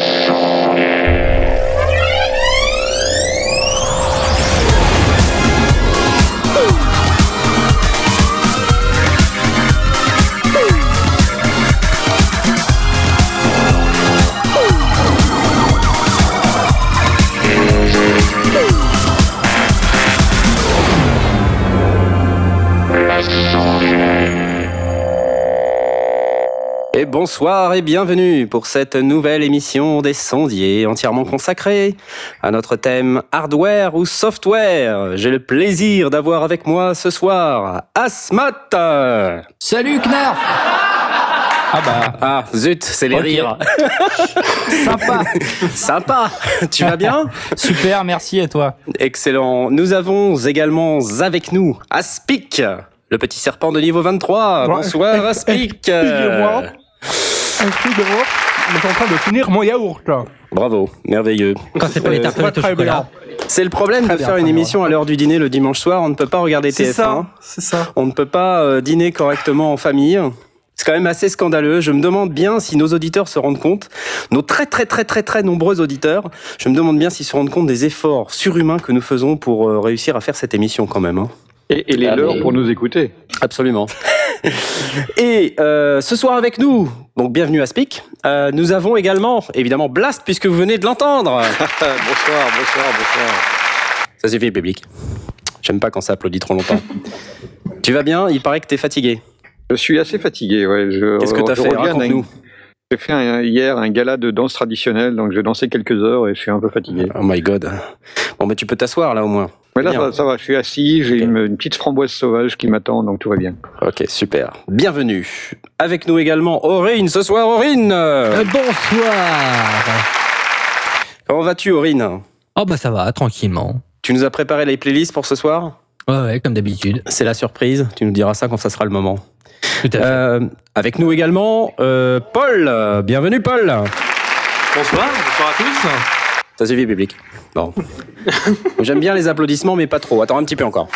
Show. Bonsoir et bienvenue pour cette nouvelle émission des sondiers entièrement consacrée à notre thème hardware ou software. J'ai le plaisir d'avoir avec moi ce soir Asmat. Salut Knarf ah bah ah zut c'est les rires. Sympa. Sympa. Tu vas bien? Super, merci et toi? Excellent. Nous avons également avec nous Aspic. Le petit serpent de niveau 23. Bonsoir Aspic. un cri de Je suis en train de finir mon yaourt là. Bravo, merveilleux. Quand c'est pas les tartelettes au chocolat. C'est le problème de faire une émission à l'heure du dîner le dimanche soir. On ne peut pas regarder TF1. Ça, c'est ça. On ne peut pas euh, dîner correctement en famille. C'est quand même assez scandaleux. Je me demande bien si nos auditeurs se rendent compte, nos très très très très très nombreux auditeurs, je me demande bien s'ils se rendent compte des efforts surhumains que nous faisons pour euh, réussir à faire cette émission quand même. Hein. Et, les ah, leurs pour nous écouter. Absolument. Et euh, ce soir avec nous, donc bienvenue à Speak, euh, nous avons également, évidemment, Blast, puisque vous venez de l'entendre. bonsoir, bonsoir, bonsoir. Ça suffit, public. J'aime pas quand ça applaudit trop longtemps. tu vas bien? Il paraît que tu es fatigué. Je suis assez fatigué, ouais. Qu'est-ce que tu as fait? Raconte-nous. J'ai fait hier un gala de danse traditionnelle, donc j'ai dansé quelques heures et je suis un peu fatigué. Oh my god. Bon, mais tu peux t'asseoir là au moins. Mais là, ça, va, je suis assis, j'ai une, petite framboise sauvage qui m'attend, donc tout va bien. Ok, super. Bienvenue. Avec nous également Aurine, ce soir Aurine euh, Bonsoir Comment vas-tu Aurine? Oh bah ça va, tranquillement. Tu nous as préparé les playlists pour ce soir? Ouais, ouais, comme d'habitude. C'est la surprise, tu nous diras ça quand ça sera le moment. Tout à fait. Euh, avec nous également, euh, Paul. Bienvenue Paul Bonsoir, bonsoir à tous. Ça suffit, public. Bon. J'aime bien les applaudissements, mais pas trop. Attends un petit peu encore.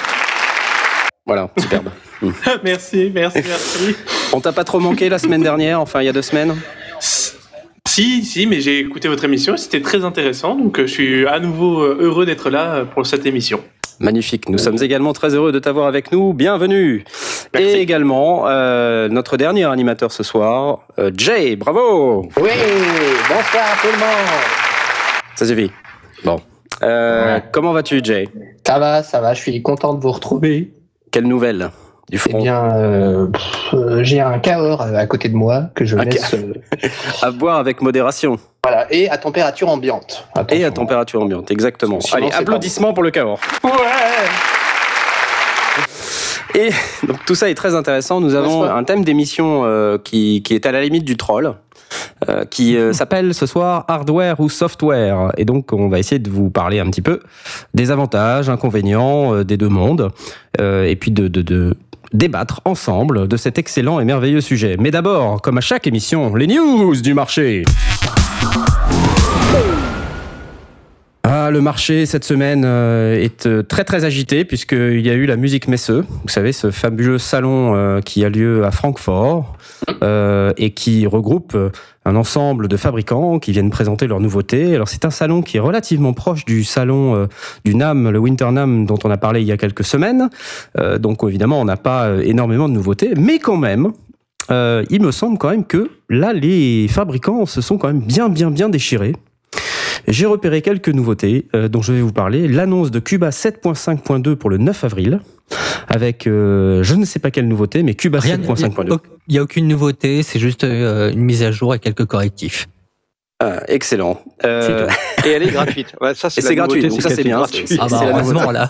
Voilà, superbe. merci, merci, merci. On t'a pas trop manqué la semaine dernière, enfin il y a deux semaines Si, si, mais j'ai écouté votre émission, c'était très intéressant, donc euh, je suis à nouveau euh, heureux d'être là euh, pour cette émission. Magnifique. Nous sommes également très heureux de t'avoir avec nous. Bienvenue. Et également notre dernier animateur ce soir, Jay. Bravo. Oui. Bonsoir à tout le monde. Ça suffit. Bon. Euh, comment vas-tu, Jay? Ça va, ça va. Je suis content de vous retrouver. Quelle nouvelle du front? Eh bien, euh, euh, j'ai un Cahors à côté de moi que je laisse à boire avec modération. Voilà, et à température ambiante. Et à température ambiante, exactement. Allez, applaudissements pour le Cahors. Ouais. Et donc tout ça est très intéressant. Nous avons un thème d'émission qui, qui est à la limite du troll. Euh, qui euh, s'appelle ce soir Hardware ou Software. Et donc, on va essayer de vous parler un petit peu des avantages, inconvénients euh, des deux mondes, et puis de, de, de débattre ensemble de cet excellent et merveilleux sujet. Mais d'abord, comme à chaque émission, les news du marché. Ah, le marché cette semaine euh, est euh, très très agité puisqu'il y a eu la musique Messe, vous savez, ce fabuleux salon euh, qui a lieu à Francfort et qui regroupe un ensemble de fabricants qui viennent présenter leurs nouveautés. Alors c'est un salon qui est relativement proche du salon du NAM, le Winter NAM dont on a parlé il y a quelques semaines. donc évidemment on n'a pas énormément de nouveautés, mais quand même, il me semble quand même que là les fabricants se sont quand même bien bien bien déchirés. J'ai repéré quelques nouveautés euh, dont je vais vous parler. L'annonce de Cuba 7.5.2 pour le 9 avril, avec euh, je ne sais pas quelle nouveauté, mais Cuba 7.5.2. Il n'y a aucune nouveauté, c'est juste euh, une mise à jour et quelques correctifs. Ah, excellent. Euh, et elle est gratuite. Ouais, ça, c'est gratuit, donc ça c'est bien. Ah bah, là.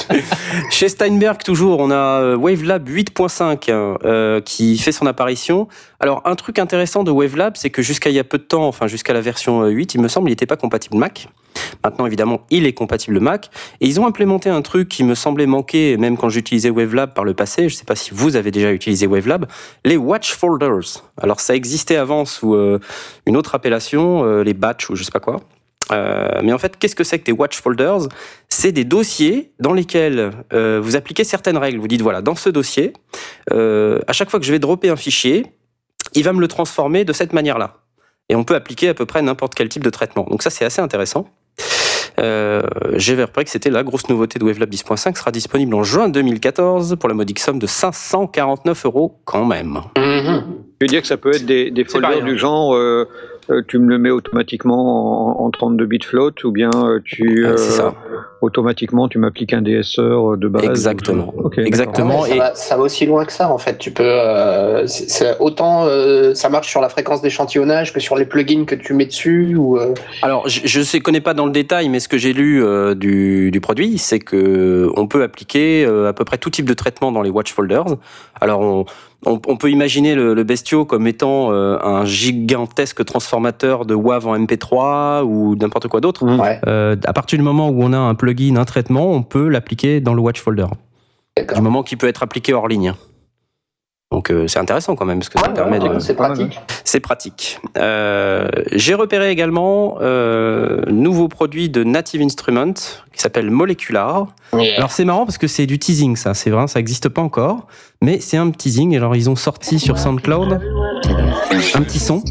Chez Steinberg, toujours, on a euh, WaveLab 8.5 euh, qui fait son apparition. Alors, un truc intéressant de WaveLab, c'est que jusqu'à il y a peu de temps, enfin jusqu'à la version 8, il me semble, il n'était pas compatible Mac. Maintenant, évidemment, il est compatible Mac. Et ils ont implémenté un truc qui me semblait manquer, même quand j'utilisais WaveLab par le passé. Je ne sais pas si vous avez déjà utilisé WaveLab. Les Watch Folders. Alors, ça existait avant sous euh, une autre appellation, euh, les Batch ou je sais pas quoi. Euh, mais en fait, qu'est-ce que c'est que des watch folders? C'est des dossiers dans lesquels vous appliquez certaines règles. Vous dites voilà, dans ce dossier, à chaque fois que je vais dropper un fichier, il va me le transformer de cette manière-là. et on peut appliquer à peu près n'importe quel type de traitement. Donc ça, c'est assez intéressant. Euh, que c'était la grosse nouveauté de Wavelab 10.5, sera disponible en juin 2014 pour la modique somme de 549 euros quand même. Je veux dire que ça peut être des, du genre, euh, tu me le mets automatiquement en, en 32 bits float, ou bien euh, tu euh, ça. automatiquement tu m'appliques un DSR de base. Exactement. Exactement. Ah ouais, ça, et- va, ça va aussi loin que ça en fait. Tu peux, euh, autant euh, ça marche sur la fréquence d'échantillonnage que sur les plugins que tu mets dessus ou. euh, Alors, je, je ne connais pas dans le détail, mais ce que j'ai lu euh, du, du produit, c'est que on peut appliquer euh, à peu près tout type de traitement dans les watch folders. Alors, on, on, on peut imaginer le, le Bestio comme étant euh, un gigantesque transformateur de WAV en MP3 ou n'importe quoi d'autre. Ouais, Euh, à partir du moment où on a un plugin, un traitement, on peut l'appliquer dans le watch folder. Du moment qu'il peut être appliqué hors ligne. Donc euh, c'est intéressant quand même parce que ça Ouais, permet ouais, de. C'est pratique. C'est pratique. Euh, J'ai repéré également euh, nouveau produit de Native Instrument qui s'appelle Molecular. Alors c'est marrant parce que c'est du teasing ça, c'est vrai, ça n'existe pas encore, mais c'est un teasing. Alors ils ont sorti sur SoundCloud un petit son,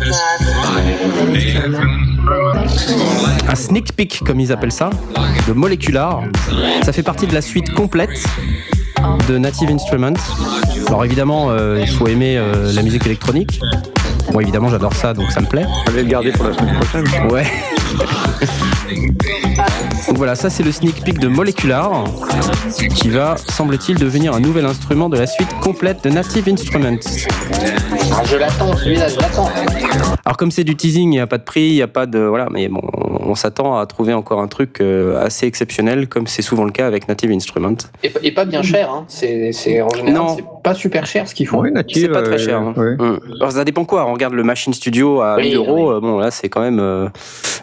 un sneak peek comme ils appellent ça, de Molecular. Ça fait partie de la suite complète de Native Instruments. Alors évidemment, euh, il faut aimer euh, la musique électronique. Moi évidemment j'adore ça donc ça me plaît. Je vais le garder pour la semaine prochaine. Ouais. Donc voilà, ça c'est le sneak peek de Molecular qui va, semble-t-il, devenir un nouvel instrument de la suite complète de Native Instruments. Ah, je l'attends, celui-là, je l'attends. Alors comme c'est du teasing, il n'y a pas de prix, il n'y a pas de... Voilà, mais bon, on s'attend à trouver encore un truc euh, assez exceptionnel comme c'est souvent le cas avec Native Instruments. Et, et pas bien cher, hein. C'est, c'est en général, Non. c'est pas super cher ce qu'ils font. Oui, native. C'est pas très euh, cher. hein. ouais. Hum. Alors ça dépend quoi. On regarde le Machine Studio à Oui, 1000 euros. oui. euh, Bon là c'est quand même. euh,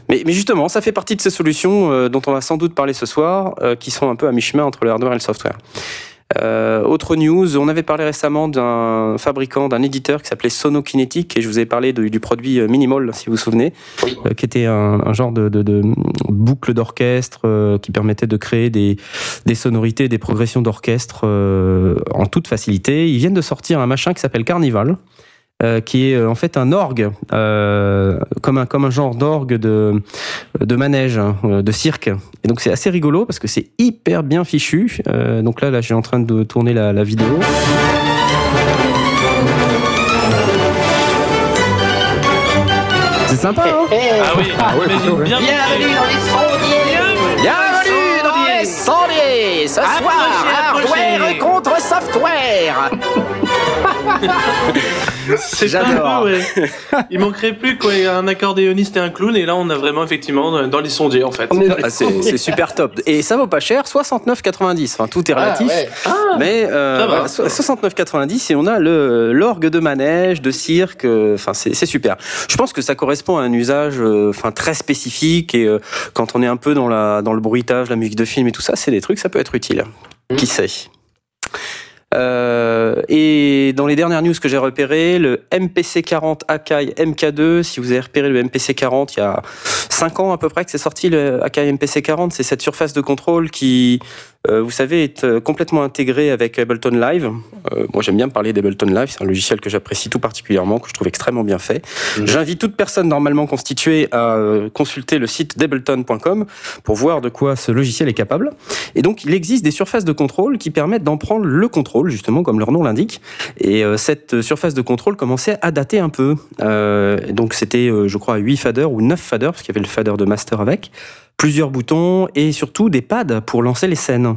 Mais, mais justement, ça fait partie de ces solutions euh, dont on va sans doute parler ce soir, euh, qui sont un peu à mi-chemin entre le hardware et le software. Euh, autre news, on avait parlé récemment d'un fabricant, d'un éditeur qui s'appelait Sonokinetic, et je vous ai parlé de- du produit euh, Minimal, si vous vous souvenez, Oui. euh, qui était un, un genre de, de- de boucle d'orchestre qui permettait de créer des, des sonorités, des progressions d'orchestre en toute facilité. Ils viennent de sortir un machin qui s'appelle Carnival. Euh, qui est euh, en fait un orgue, euh, comme, un, comme un genre d'orgue de, de manège, hein, de cirque. Et donc c'est assez rigolo parce que c'est hyper bien fichu. Euh, donc là, là, je suis en train de tourner la, la vidéo. C'est sympa, hein Ah oui, j'imagine bien. Bienvenue dans les sondiers Bienvenue dans les sondiers Ce Approchez, soir, approchez. hardware contre software C'est J'adore. un peu, ouais. Il manquerait plus quoi, un accordéoniste et un clown, et là on a vraiment effectivement dans- les sondiers en fait. Ah, c'est super top. Et ça vaut pas cher, 69,90. Enfin, tout est Ah, relatif. ouais. Mais euh, Ça va. voilà, so- 69,90 et on a le l'orgue de manège, de cirque. euh, Enfin, c'est c'est super. Je pense que ça correspond à un usage, euh, enfin très spécifique et euh, quand on est un peu dans la dans le bruitage, la musique de film et tout ça, c'est des trucs, ça peut être utile. Qui sait? Euh, et dans les dernières news que j'ai repérées, le MPC40 Akai MK2, si vous avez repéré le MPC40, il y a 5 ans à peu près que c'est sorti le Akai MPC40, c'est cette surface de contrôle qui, euh, vous savez, est euh, complètement intégrée avec Ableton Live. Euh, moi j'aime bien parler d'Ableton Live, c'est un logiciel que j'apprécie tout particulièrement, que je trouve extrêmement bien fait. J'invite toute personne normalement constituée à euh, consulter le site d'ableton.com pour voir de quoi ce logiciel est capable. Et donc, il existe des surfaces de contrôle qui permettent d'en prendre le contrôle, justement, comme leur nom l'indique. Et euh, cette surface de contrôle commençait à dater un peu. Euh, donc, c'était, euh, je crois, 8 faders ou 9 faders, parce qu'il y avait le fader de master avec. Plusieurs boutons et surtout des pads pour lancer les scènes.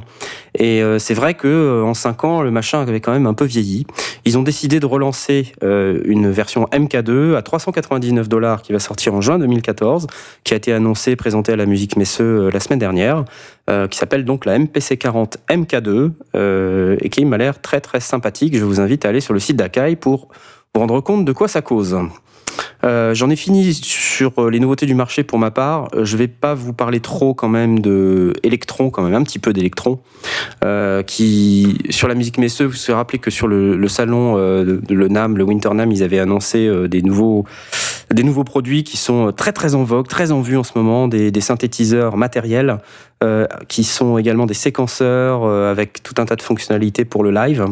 Et euh, c'est vrai que euh, en 5 ans, le machin avait quand même un peu vieilli. Ils ont décidé de relancer euh, une version MK2 à 399 dollars qui va sortir en juin 2014, qui a été annoncée, présentée à la musique Messeux euh, la semaine dernière euh, qui s'appelle donc la MPC40 MK2 euh, et qui m'a l'air très très sympathique. Je vous invite à aller sur le site d'Akai pour vous rendre compte de quoi ça cause. Euh, J'en ai fini sur euh, les nouveautés du marché pour ma part. Euh, Je vais pas vous parler trop quand même de électron, quand même un petit peu d'électron, euh, qui sur la musique Messeux, vous vous rappelez que sur le, salon le NAM, le Winter NAM, ils avaient annoncé des nouveaux des nouveaux produits qui sont très très en vogue, très en vue en ce moment, des, synthétiseurs matériels qui sont également des séquenceurs avec tout un tas de fonctionnalités pour le live.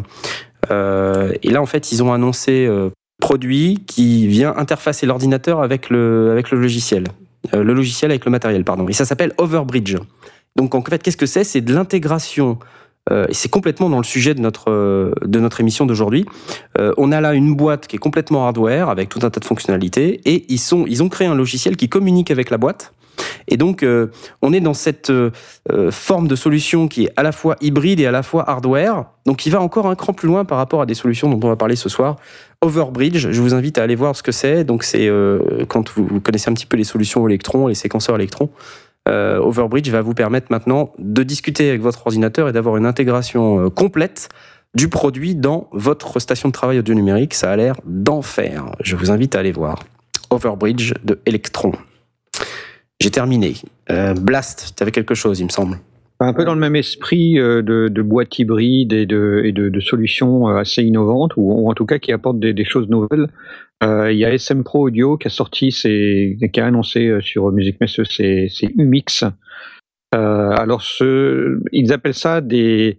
Euh, et là, en fait, ils ont annoncé euh, produit qui vient interfacer l'ordinateur avec le, avec le logiciel. Euh, le logiciel avec le matériel, pardon. Et ça s'appelle Overbridge. Donc en fait, qu'est-ce que c'est? C'est de l'intégration. euh, et c'est complètement dans le sujet de notre, euh, de notre émission d'aujourd'hui. On a là une boîte qui est complètement hardware avec tout un tas de fonctionnalités et ils, sont, ils ont créé un logiciel qui communique avec la boîte. Et donc, on est dans cette forme de solution qui est à la fois hybride et à la fois hardware. Donc, qui va encore un cran plus loin par rapport à des solutions dont on va parler ce soir. Overbridge, je vous invite à aller voir ce que c'est. Donc, c'est euh, quand vous, connaissez un petit peu les solutions électrons, les séquenceurs électrons. Euh, Overbridge va vous permettre maintenant de discuter avec votre ordinateur et d'avoir une intégration euh, complète du produit dans votre station de travail audio numérique. Ça a l'air d'enfer. Je vous invite à aller voir. Overbridge de Electron. J'ai terminé. Blast, tu avais quelque chose, il me semble. Un peu dans le même esprit euh, de, de boîte hybride et de, et de, de solutions euh, assez innovantes, ou, ou en tout cas qui apportent des, des choses nouvelles. Euh, Il y a SM Pro Audio qui a sorti, ses, qui a annoncé sur Music Messe ses, ses UMix. Euh, alors, ce, ils appellent ça des,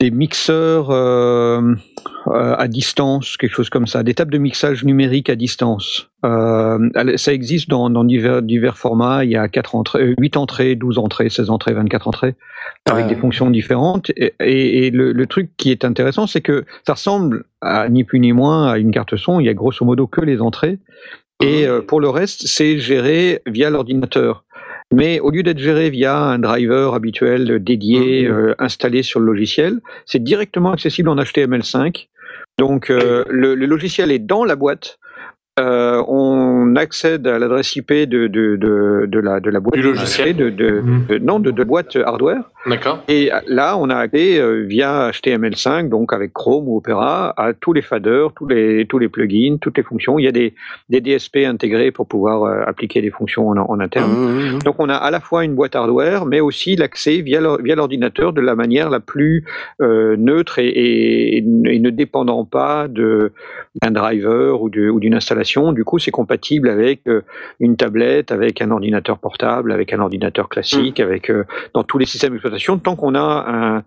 des mixeurs euh, euh, à distance, quelque chose comme ça, des tables de mixage numérique à distance. Euh, ça existe dans, dans divers, divers formats. Il y a quatre entrées, euh, 8 entrées, 12 entrées, 16 entrées, 24 entrées, avec Euh. des fonctions différentes. Et, et- et le, le truc qui est intéressant, c'est que ça ressemble à ni plus ni moins à une carte son. Il y a grosso modo que les entrées. Et euh, pour le reste, c'est géré via l'ordinateur. Mais au lieu d'être géré via un driver habituel dédié, euh, installé sur le logiciel, c'est directement accessible en HTML5. Donc euh, le, le logiciel est dans la boîte. Euh, on accède à l'adresse IP de, de, de, de la, de la boîte Du logiciel. de, de, Mhm. de- non, de, de boîte hardware. D'accord. Et là, on a accès euh, via HTML5, donc avec Chrome ou Opera, à tous les faders, tous les, tous les plugins, toutes les fonctions. Il y a des, des DSP intégrés pour pouvoir euh, appliquer des fonctions en, en interne. Mmh, mmh. Donc on a à la fois une boîte hardware, mais aussi l'accès via l'or- via l'ordinateur de la manière la plus euh, neutre et, et- et ne dépendant pas d'un driver ou d'une installation. Du coup, c'est compatible avec euh, une tablette, avec un ordinateur portable, avec un ordinateur classique, avec euh, dans tous les systèmes d'exploitation. Tant qu'on a un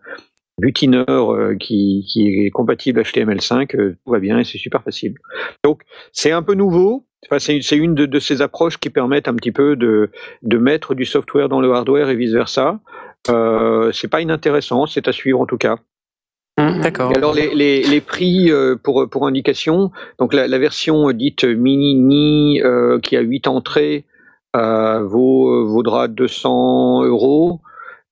butineur euh, qui, qui est compatible HTML5, euh, tout va bien et c'est super facile. Donc c'est un peu nouveau. Enfin, c'est c'est une de, de ces approches qui permettent un petit peu de, de mettre du software dans le hardware et vice versa. Euh, c'est pas inintéressant, c'est à suivre en tout cas. D'accord. Et alors les, les, les prix euh, pour, pour indication, donc la, la version dite mini euh, qui a 8 entrées euh, vaut, vaudra 200 euros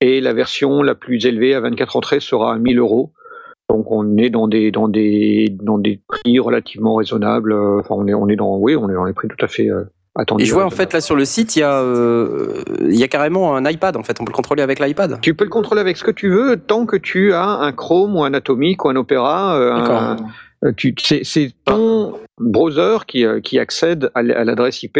et la version la plus élevée à 24 entrées sera à 1000 euros. Donc on est dans des dans des dans des prix relativement raisonnables. euh, Enfin on est on est dans oui on est dans les prix tout à fait euh, Et je vois en fait là sur le site, il y a, euh, il y a carrément un iPad en fait. On peut le contrôler avec l'iPad. Tu peux le contrôler avec ce que tu veux tant que tu as un Chrome ou un Atomic ou un Opera. euh, D'accord. un- euh, tu- c'est c'est ton browser qui, euh, qui accède à l'adresse IP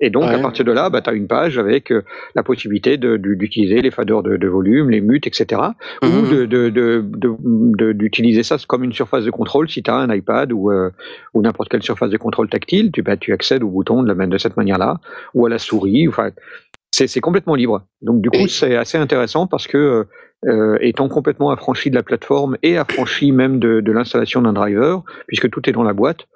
et donc Ouais. à partir de là, bah, tu as une page avec euh, la possibilité d'utiliser les faders de, de volume, les mutes, etc. Ou Mhm. de- de- de- de- de- d'utiliser ça comme une surface de contrôle si tu as un iPad ou, euh, ou n'importe quelle surface de contrôle tactile, tu, bah, tu accèdes au bouton de, la, même- de cette manière-là ou à la souris. Enfin, c'est c'est complètement libre. Donc du coup, c'est assez intéressant parce que euh, étant complètement affranchi de la plateforme et affranchi même de, de l'installation d'un driver, puisque tout est dans la boîte,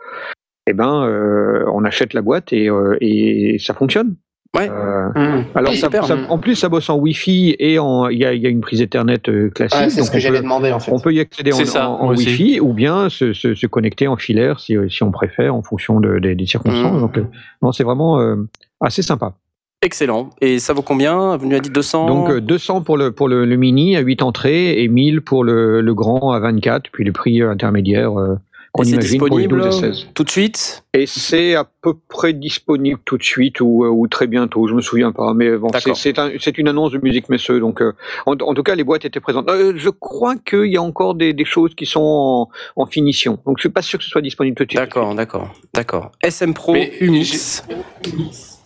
eh ben, euh, on achète la boîte et, euh, et ça fonctionne. Ouais. Euh, Mmh. alors, ça- ça- en plus, ça bosse en Wi-Fi et en- il y a, il y a une prise Ethernet classique. Ah, c'est ce que j'allais peut- demander en fait. on peut y accéder en, ça. Wi-Fi ou bien se, se- se connecter en filaire si, si on préfère en fonction de- des, des circonstances. Mhm. Donc, non, c'est vraiment euh, assez sympa. Excellent. Et ça vaut combien? Vous nous avez dit 200 Donc euh, 200 pour le pour le, le mini à 8 entrées et 1000 pour le, le grand à 24, puis le prix intermédiaire euh, qu'on Et pour les disponible 12 et 16. tout de suite Et c'est à peu près disponible tout de suite ou, euh, ou très bientôt, je me souviens pas, mais bon, c'est D'accord. c'est un- c'est une annonce de musique messeux, donc euh, en, en tout cas les boîtes étaient présentes. Euh, je crois qu'il y a encore des, des choses qui sont en, en finition, donc je suis pas sûr que ce soit disponible tout de suite. D'accord, d'accord, d'accord. SM Pro Mais Unix.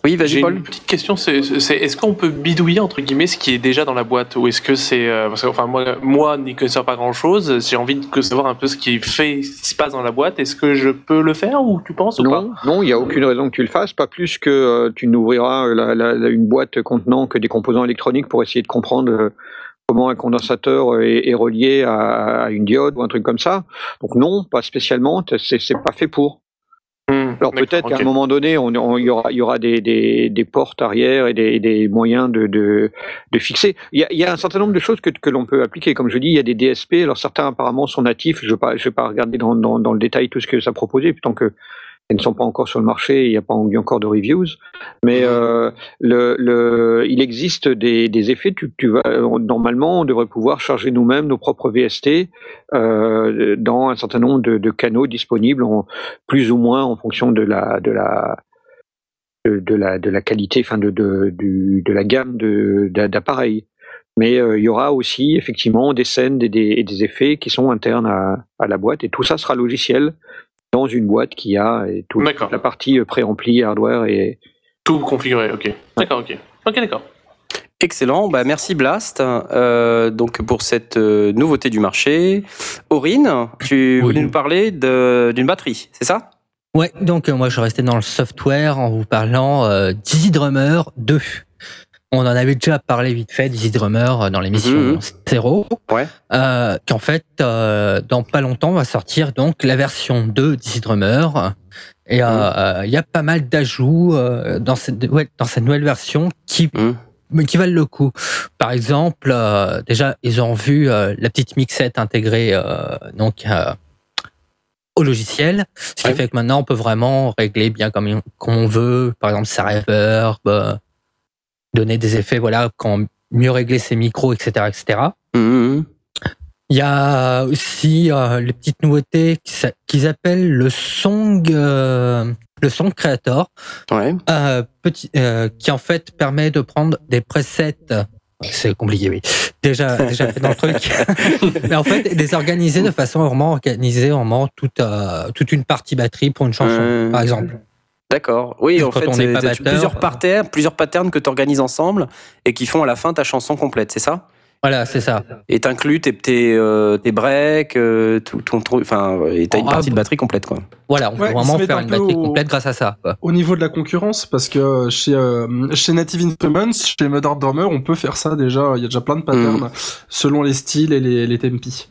Oui, vas-y J'ai Paul. une petite question, c'est c'est- est-ce qu'on peut bidouiller entre guillemets ce qui est déjà dans la boîte ou est-ce que c'est euh, parce que enfin moi moi n'y connaissant pas grand chose, j'ai envie de savoir un peu ce qui fait, ce qui se passe dans la boîte. Est-ce que je peux le faire ou tu penses ou pas? Non, non, il n'y a aucune raison que tu le fasses, pas plus que euh, tu n'ouvriras euh, la- la- la- une boîte contenant que des composants électroniques pour essayer de comprendre euh, comment un condensateur est, est relié à, à une diode ou un truc comme ça. Donc non, pas spécialement. C'est c'est pas fait pour. Hmm, Alors peut-être qu'à un moment donné, on, on- il y aura, il y aura des, des, des portes arrière et des, des moyens de, de, de fixer. Il y, a, il y a un certain nombre de choses que, que l'on peut appliquer. Comme je dis, il y a des DSP. Alors certains apparemment sont natifs. Je ne vais, pas- je vais pas regarder dans, dans, dans le détail tout ce que ça proposait, tant que elles ne sont pas encore sur le marché. Il n'y a pas eu encore de reviews. Mais euh, le, le, il existe des, des effets. Tu, tu vas, normalement, on devrait pouvoir charger nous-mêmes nos propres VST euh, dans un certain nombre de, de canaux disponibles, en, plus ou moins en fonction de la de la de, de la de la qualité, enfin de de, du- de la gamme d'appareils. Mais euh, il y aura aussi effectivement des scènes et des, et des effets qui sont internes à, à la boîte, et tout ça sera logiciel dans une boîte qui a et toute D'accord. la partie euh, préampli, hardware et Tout configuré, ok. D'accord, ok. Ok, d'accord. Excellent, bah merci Blast. Euh, donc pour cette euh, nouveauté du marché, Aurine, tu Oui. voulais nous parler d'une batterie, c'est ça? Ouais, donc euh, moi je restais dans le software en vous parlant euh, d'Easy Drummer 2. On en avait déjà parlé vite fait d'Easy Drummer euh, dans l'émission Mhm. Zero. Ouais. Euh, Qu'en fait, euh, dans pas longtemps, va sortir donc la version 2 d'Easy Drummer. Et euh, il y a pas mal d'ajouts dans, cette, ouais, dans cette nouvelle version qui, Mhm. qui valent le coup. Par exemple, déjà, ils ont vu la petite mixette intégrée donc au logiciel, ce qui Ouais. fait que maintenant on peut vraiment régler bien comme, on- veut, par exemple sa reverb, donner des effets, voilà, quand mieux régler ses micros, etc., etc. Mhm. Il y a aussi euh, les petites nouveautés qu'ils appellent le Song, euh, le Song Creator, Ouais. euh, petit, qui en fait permet de prendre des presets. C'est compliqué, oui. Déjà, déjà fait dans le truc. Mais en fait, les organiser de façon vraiment organisée, vraiment toute, toute une partie batterie pour une chanson, par exemple. D'accord. Oui, en fait, c'est plusieurs euh. patterns, plusieurs patterns que tu organises ensemble et qui font à la fin ta chanson complète, c'est ça? Voilà, c'est ça. Et t'inclus tes, tes, euh, tes breaks, euh, tout ton truc, enfin, et t'as une partie de batterie complète, quoi. Voilà, on Ouais, peut vraiment faire un une batterie au- complète grâce à ça. quoi. Au niveau de la concurrence, parce que chez, euh, chez Native Instruments, chez Modern Drummer, on peut faire ça déjà. Il y a déjà plein de patterns selon les styles et les, les tempi.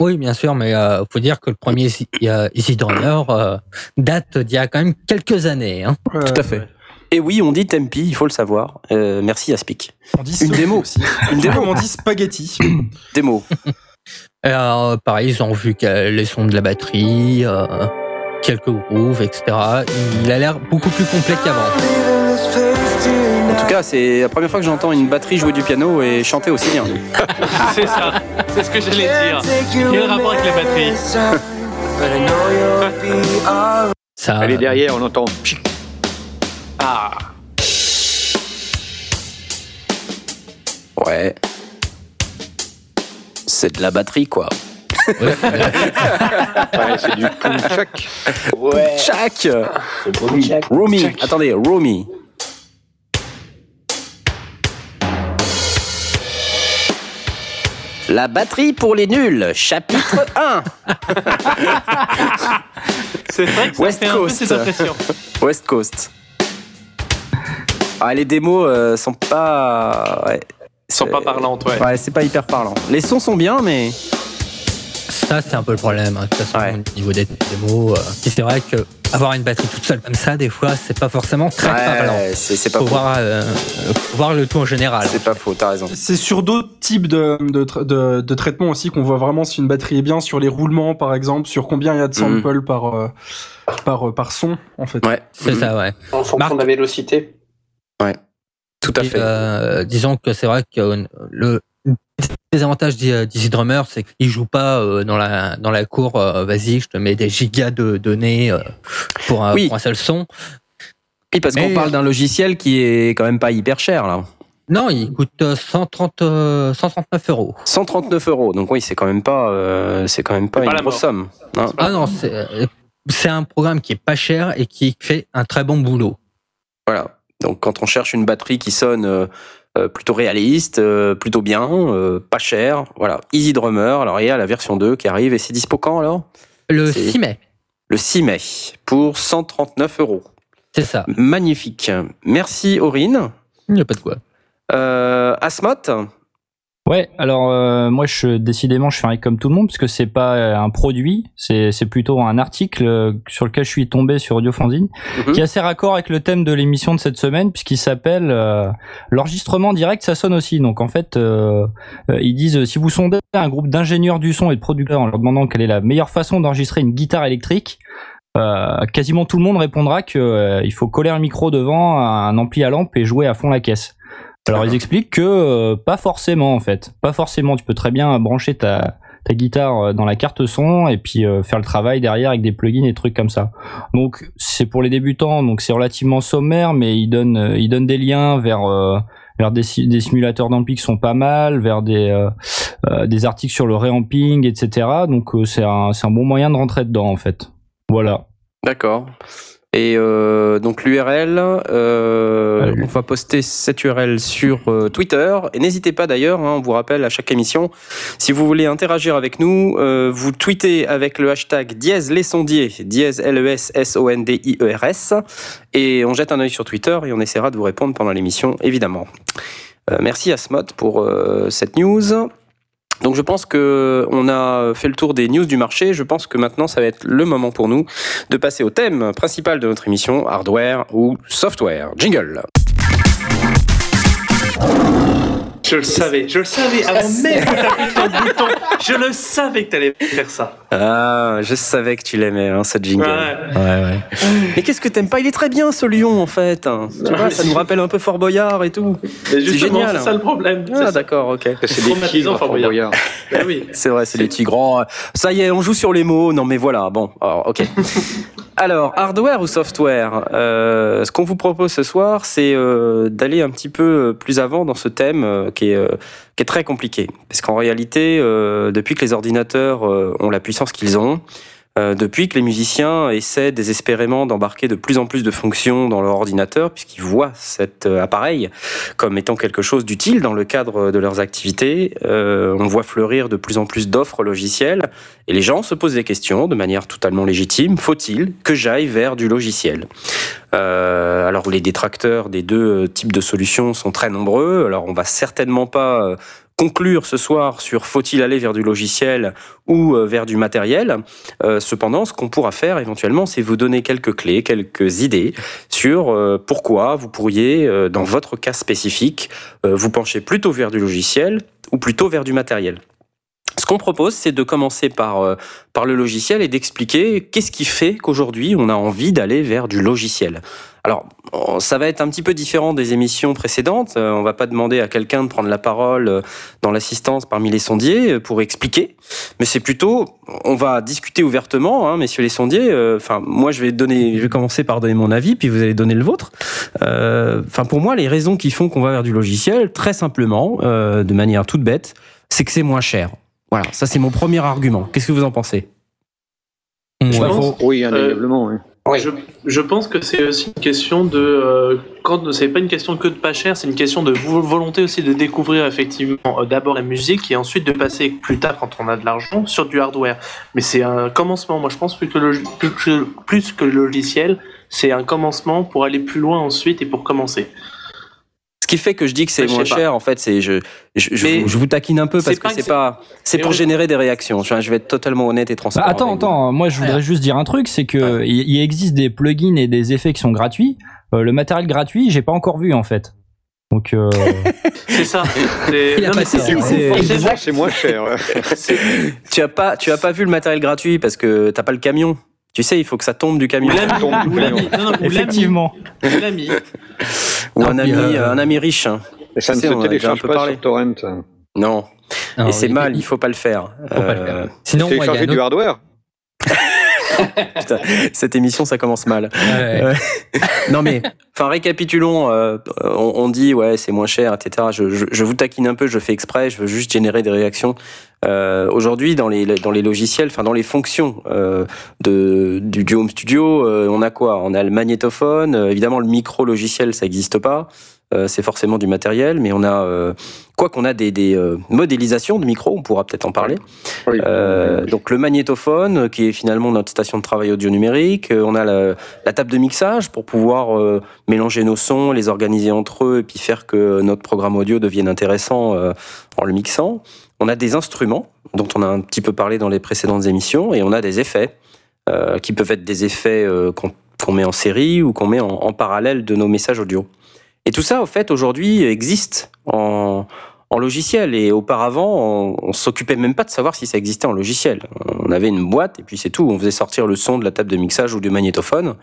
Oui, bien sûr, mais euh, faut dire que le premier Easy, euh, Drummer euh, date d'il y a quand même quelques années. Hein. Ouais, Tout à fait. Et oui, on dit tempi, il faut le savoir. Euh, merci Aspic. On dit Une démo. aussi. Une démo. on dit spaghetti. Démo. Et, pareil, ils ont vu les sons de la batterie, euh, quelques grooves, etc. Il a l'air beaucoup plus complet qu'avant. En tout cas, c'est la première fois que j'entends une batterie jouer du piano et chanter aussi bien. C'est ça. C'est ce que j'allais dire. Quel rapport avec les batteries Ça, elle est derrière, on entend. Ah. Ouais. C'est de la batterie, quoi. ouais, c'est du punchak. Ouais, Jack. Romy, attendez, Romy. La batterie pour les nuls, chapitre 1. C'est vrai que ça West fait un peu Coast. cette. West Coast. Ah, les démos euh, sont pas. Ouais. Sont pas parlantes, ouais. Ouais, c'est pas hyper parlant. Les sons sont bien, mais. ça c'est un peu le problème. hein, de toute façon, Ouais. au niveau des démos. euh, c'est vrai que avoir une batterie toute seule comme ça, des fois, c'est pas forcément très parlant. Ouais, c'est c'est pas Faut faux. voir, euh, faut voir le tout en général. C'est pas faux, t'as raison. C'est sur d'autres types de, de, tra- de, de traitements aussi qu'on voit vraiment si une batterie est bien, sur les roulements par exemple, sur combien il y a de samples par, euh, par, euh, par son en fait. Ouais, C'est ça, ouais. En fonction Marc- de la vélocité. Tout à Et, fait. euh, disons que c'est vrai que euh, le désavantage d'Easy Drummer, c'est qu'il joue pas euh, dans la dans la cour. euh, Vas-y, je te mets des gigas de données euh, pour, un, Oui. pour un seul son. Oui, parce qu'on parle d'un logiciel qui est quand même pas hyper cher, là. Non, il coûte euh, 130, euh, 139 euros. 139 euros. Donc oui, c'est quand même pas, euh, c'est quand même pas une pas la grosse somme. hein. Ah non, c'est euh, c'est un programme qui est pas cher et qui fait un très bon boulot. Voilà. Donc quand on cherche une batterie qui sonne euh, euh, plutôt réaliste, euh, plutôt bien, pas cher, voilà. Easy Drummer. Alors il y a la version 2 qui arrive et c'est dispo quand alors? Le C'est- 6 mai, Le 6 mai pour 139 euros. c'est ça. Magnifique. Merci Aurine. Il n'y a pas de quoi. Euh, Asmot, Ouais, alors euh, moi je décidément je fais comme tout le monde parce que c'est pas euh, un produit, c'est c'est plutôt un article euh, sur lequel je suis tombé sur Audio Fanzine Mhm. qui est assez raccord avec le thème de l'émission de cette semaine puisqu'il s'appelle euh, l'enregistrement direct ça sonne aussi. Donc en fait euh, euh, ils disent si vous sondez un groupe d'ingénieurs du son et de producteurs en leur demandant quelle est la meilleure façon d'enregistrer une guitare électrique euh, quasiment tout le monde répondra que euh, il faut coller un micro devant un ampli à lampe et jouer à fond la caisse. Alors ils expliquent que euh, pas forcément en fait, pas forcément. Tu peux très bien brancher ta ta guitare euh, dans la carte son et puis euh, faire le travail derrière avec des plugins et trucs comme ça. Donc c'est pour les débutants, donc c'est relativement sommaire, mais ils donnent euh, ils donnent des liens vers euh, vers des, si- des simulateurs d'ampli qui sont pas mal, vers des des articles sur le réamping, etc. Donc c'est un c'est un bon moyen de rentrer dedans en fait. Voilà. D'accord. Et euh, donc l'URL, euh, on va poster cette URL sur euh, Twitter. Et n'hésitez pas d'ailleurs, hein, on vous rappelle à chaque émission, si vous voulez interagir avec nous, euh, vous tweetez avec le hashtag dièse les sondiers, dièse E L-E-S-S-O-N-D-I-E-R-S, et on jette un œil sur Twitter et on essaiera de vous répondre pendant l'émission, évidemment. Euh, merci à Smot pour euh, cette news. Donc je pense que on a fait le tour des news du marché. Je pense que maintenant ça va être le moment pour nous de passer au thème principal de notre émission, hardware ou software. Jingle. Je le savais, je le savais avant même que t'appuies sur le bouton. Je le savais que t'allais faire ça. Ah, je savais que tu l'aimais, hein, ce jingle. Ouais. ouais, ouais. Mais qu'est-ce que t'aimes pas? Il est très bien ce lion en fait. Tu vois, ça nous rappelle un peu Fort Boyard et tout. Justement, génial, c'est ça hein. le problème. Ah C'est ça. d'accord, ok. C'est des tigres, Fort Boyard. Boyard. Ben oui. C'est vrai, c'est des tigres. Oh, Ça y est, on joue sur les mots. Non mais voilà, bon, alors, ok. Alors, hardware ou software? Euh, Ce qu'on vous propose ce soir, c'est euh, d'aller un petit peu plus avant dans ce thème euh, qui, est, euh, qui est très compliqué. Parce qu'en réalité, euh, depuis que les ordinateurs euh, ont la puissance qu'ils ont, euh, depuis que les musiciens essaient désespérément d'embarquer de plus en plus de fonctions dans leur ordinateur, puisqu'ils voient cet euh, appareil comme étant quelque chose d'utile dans le cadre de leurs activités, euh, on voit fleurir de plus en plus d'offres logicielles, et les gens se posent des questions de manière totalement légitime. Faut-il que j'aille vers du logiciel? Alors les détracteurs des deux types de solutions sont très nombreux. Alors on va certainement pas conclure ce soir sur faut-il aller vers du logiciel ou euh, vers du matériel. Euh, cependant, ce qu'on pourra faire éventuellement, c'est vous donner quelques clés, quelques idées sur euh, pourquoi vous pourriez, dans votre cas spécifique, vous pencher plutôt vers du logiciel ou plutôt vers du matériel. Ce qu'on propose, c'est de commencer par le logiciel et d'expliquer qu'est-ce qui fait qu'aujourd'hui on a envie d'aller vers du logiciel. Alors, ça va être un petit peu différent des émissions précédentes. Euh, on va pas demander à quelqu'un de prendre la parole euh, dans l'assistance parmi les sondiers euh, pour expliquer, mais c'est plutôt, on va discuter ouvertement, hein, messieurs les sondiers. Enfin, moi, je vais donner, je vais commencer par donner mon avis, puis vous allez donner le vôtre. Euh, Enfin, pour moi, les raisons qui font qu'on va vers du logiciel, très simplement, euh, de manière toute bête, c'est que c'est moins cher. Voilà, ça c'est mon premier argument. Qu'est-ce que vous en pensez? Je Ouais. pense- Oui, indéniablement. oui. Oui. Je, je pense que c'est aussi une question de euh, quand c'est pas une question que de pas cher, c'est une question de vo- volonté aussi de découvrir effectivement euh, d'abord la musique et ensuite de passer plus tard quand on a de l'argent sur du hardware. Mais c'est un commencement. Moi, je pense plus que le, plus que le logiciel, c'est un commencement pour aller plus loin ensuite et pour commencer. Qui fait que je dis que c'est moins pas. cher, en fait, c'est je, je, vous, je vous taquine un peu parce que c'est pas, c'est pour générer des réactions. Je, je vais être totalement honnête et Bah, transparent. attends, avec vous. attends, moi je voudrais juste dire un truc, c'est que il il existe des plugins et des effets qui sont gratuits. Euh, le matériel gratuit, j'ai pas encore vu en fait. Donc euh, C'est ça. C'est- c'est- moins cher. Tu as pas, tu as pas vu le matériel gratuit parce que t'as pas le camion. Tu sais, il faut que ça tombe du camion. ou l'ami, effectivement. ou l'ami. Ou un ami, euh, un ami riche. hein. Et ça ne Tu sais, se on a déjà un télécharge peu pas parlé. sur Torrent. Non. Non, et c'est mal, il- faut pas le faire. faut pas le Euh, faire. Sinon, Télécharger du hardware. putain, cette émission, ça commence mal. Ouais. Non mais, enfin récapitulons. euh, on, on dit ouais c'est moins cher, etc. Je, je, je vous taquine un peu, je fais exprès, je veux juste générer des réactions. Euh, Aujourd'hui dans les dans les logiciels, enfin dans les fonctions euh, de du, du home studio, euh, on a quoi? On a le magnétophone, euh, évidemment le micro logiciel ça n'existe pas. C'est forcément du matériel, mais on a quoi qu'on a des, modélisations de micros, on pourra peut-être en parler. donc le magnétophone, qui est finalement notre station de travail audio numérique. on a la, la, table de mixage pour pouvoir mélanger nos sons, les organiser entre eux, et puis faire que notre programme audio devienne intéressant en le mixant. On a des instruments dont on a un petit peu parlé dans les précédentes émissions, et on a des effets euh, qui peuvent être des effets euh, qu'on met en série ou qu'on met en, parallèle de nos messages audio. Et tout ça, au fait, aujourd'hui, existe en, logiciel. Et auparavant, on, on s'occupait même pas de savoir si ça existait en logiciel. On avait une boîte et puis c'est tout. On faisait sortir le son de la table de mixage ou du magnétophone.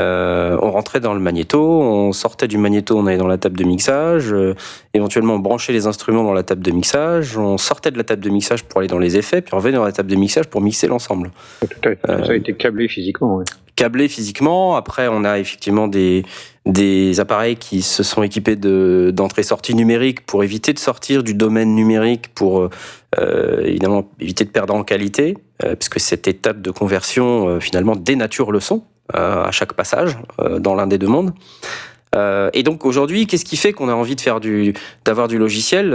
Euh, on rentrait dans le magnéto, on sortait du magnéto, on allait dans la table de mixage, euh, éventuellement on branchait les instruments dans la table de mixage, on sortait de la table de mixage pour aller dans les effets, puis on revenait dans la table de mixage pour mixer l'ensemble. ça a été câblé physiquement. Câblé physiquement. Après, on a effectivement des, des appareils qui se sont équipés de d'entrée-sortie numérique pour éviter de sortir du domaine numérique, pour euh, évidemment éviter de perdre en qualité, puisque cette étape de conversion finalement dénature le son. Euh, à chaque passage euh, dans l'un des deux mondes. Euh, et donc aujourd'hui, qu'est-ce qui fait qu'on a envie de faire du, d'avoir du logiciel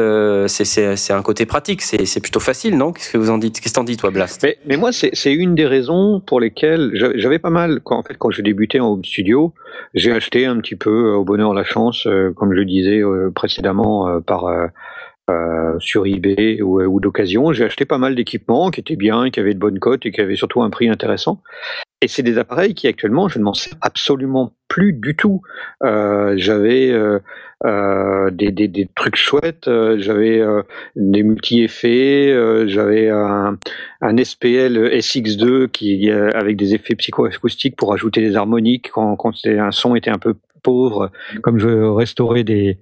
c'est, un côté pratique, c'est, plutôt facile, non? Qu'est-ce que vous en dites? Qu'est-ce que t'en dis, toi, Blast? Mais, moi, c'est, une des raisons pour lesquelles j'avais pas mal, quand, en fait, quand j'ai débuté en home studio, j'ai acheté un petit peu au bonheur la chance, comme je le disais précédemment, par sur eBay ou, ou d'occasion. J'ai acheté pas mal d'équipements qui étaient bien, qui avaient de bonnes cotes et qui avaient surtout un prix intéressant. Et c'est des appareils qui actuellement, je ne m'en sers absolument plus du tout. Euh, j'avais euh, euh, des, des, des, trucs chouettes, euh, j'avais euh, des multi-effets, euh, j'avais un, un, SPL SX2 qui avec des effets psychoacoustiques pour ajouter des harmoniques quand, quand un son était un peu pauvre, comme je restaurais des,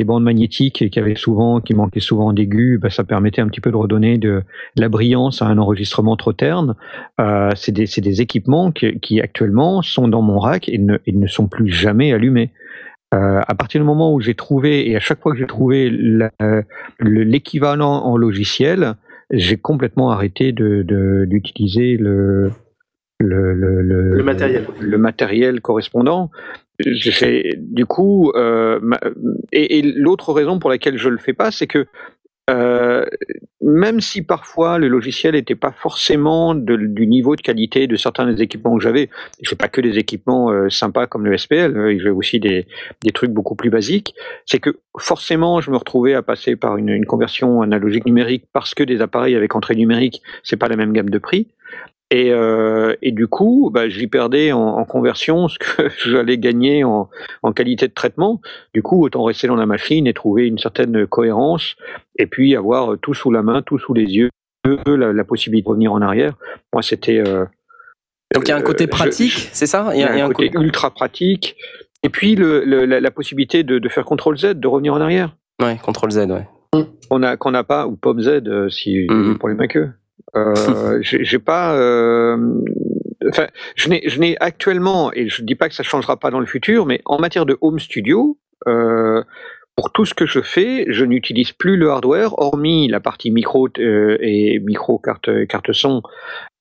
des bandes magnétiques qui avaient souvent, qui manquaient souvent d'aigus, bah, ça permettait un petit peu de redonner de, la brillance à un enregistrement trop terne. Euh, c'est des, des, équipements qui, qui, actuellement sont dans mon rack et ne, et ne sont plus jamais allumés. Euh, à partir du moment où j'ai trouvé, et à chaque fois que j'ai trouvé l'équivalent en logiciel, j'ai complètement arrêté d'utiliser de, le, le, le, le, matériel. le matériel correspondant du coup, euh, et, l'autre raison pour laquelle je le fais pas, c'est que euh, même si parfois le logiciel n'était pas forcément du niveau de qualité de certains des équipements que j'avais, je pas que des équipements euh, sympas comme le SPL, j'ai aussi des, des, trucs beaucoup plus basiques, c'est que forcément je me retrouvais à passer par une, une conversion analogique numérique parce que des appareils avec entrée numérique, c'est pas la même gamme de prix. Et, euh, et, du coup, bah, j'y perdais en, en, conversion ce que j'allais gagner en, en, qualité de traitement. Du coup, autant rester dans la machine et trouver une certaine cohérence, et puis avoir tout sous la main, tout sous les yeux, la, la possibilité de revenir en arrière. Moi, c'était. Euh, Donc il y a un côté euh, pratique, c'est ça? Il y a, un, côté, ultra pratique. Et puis le, le, la, la, possibilité de, de faire CTRL Z, de revenir en arrière. Ouais, CTRL Z, ouais. On a qu'on n'a pas ou POP Z si mm -hmm. pour les maqueux. Euh, j'ai pas. Euh, enfin, je n'ai, actuellement, et je dis pas que ça changera pas dans le futur, mais en matière de home studio, euh, pour tout ce que je fais, je n'utilise plus le hardware, hormis la partie micro euh, et micro carte carte son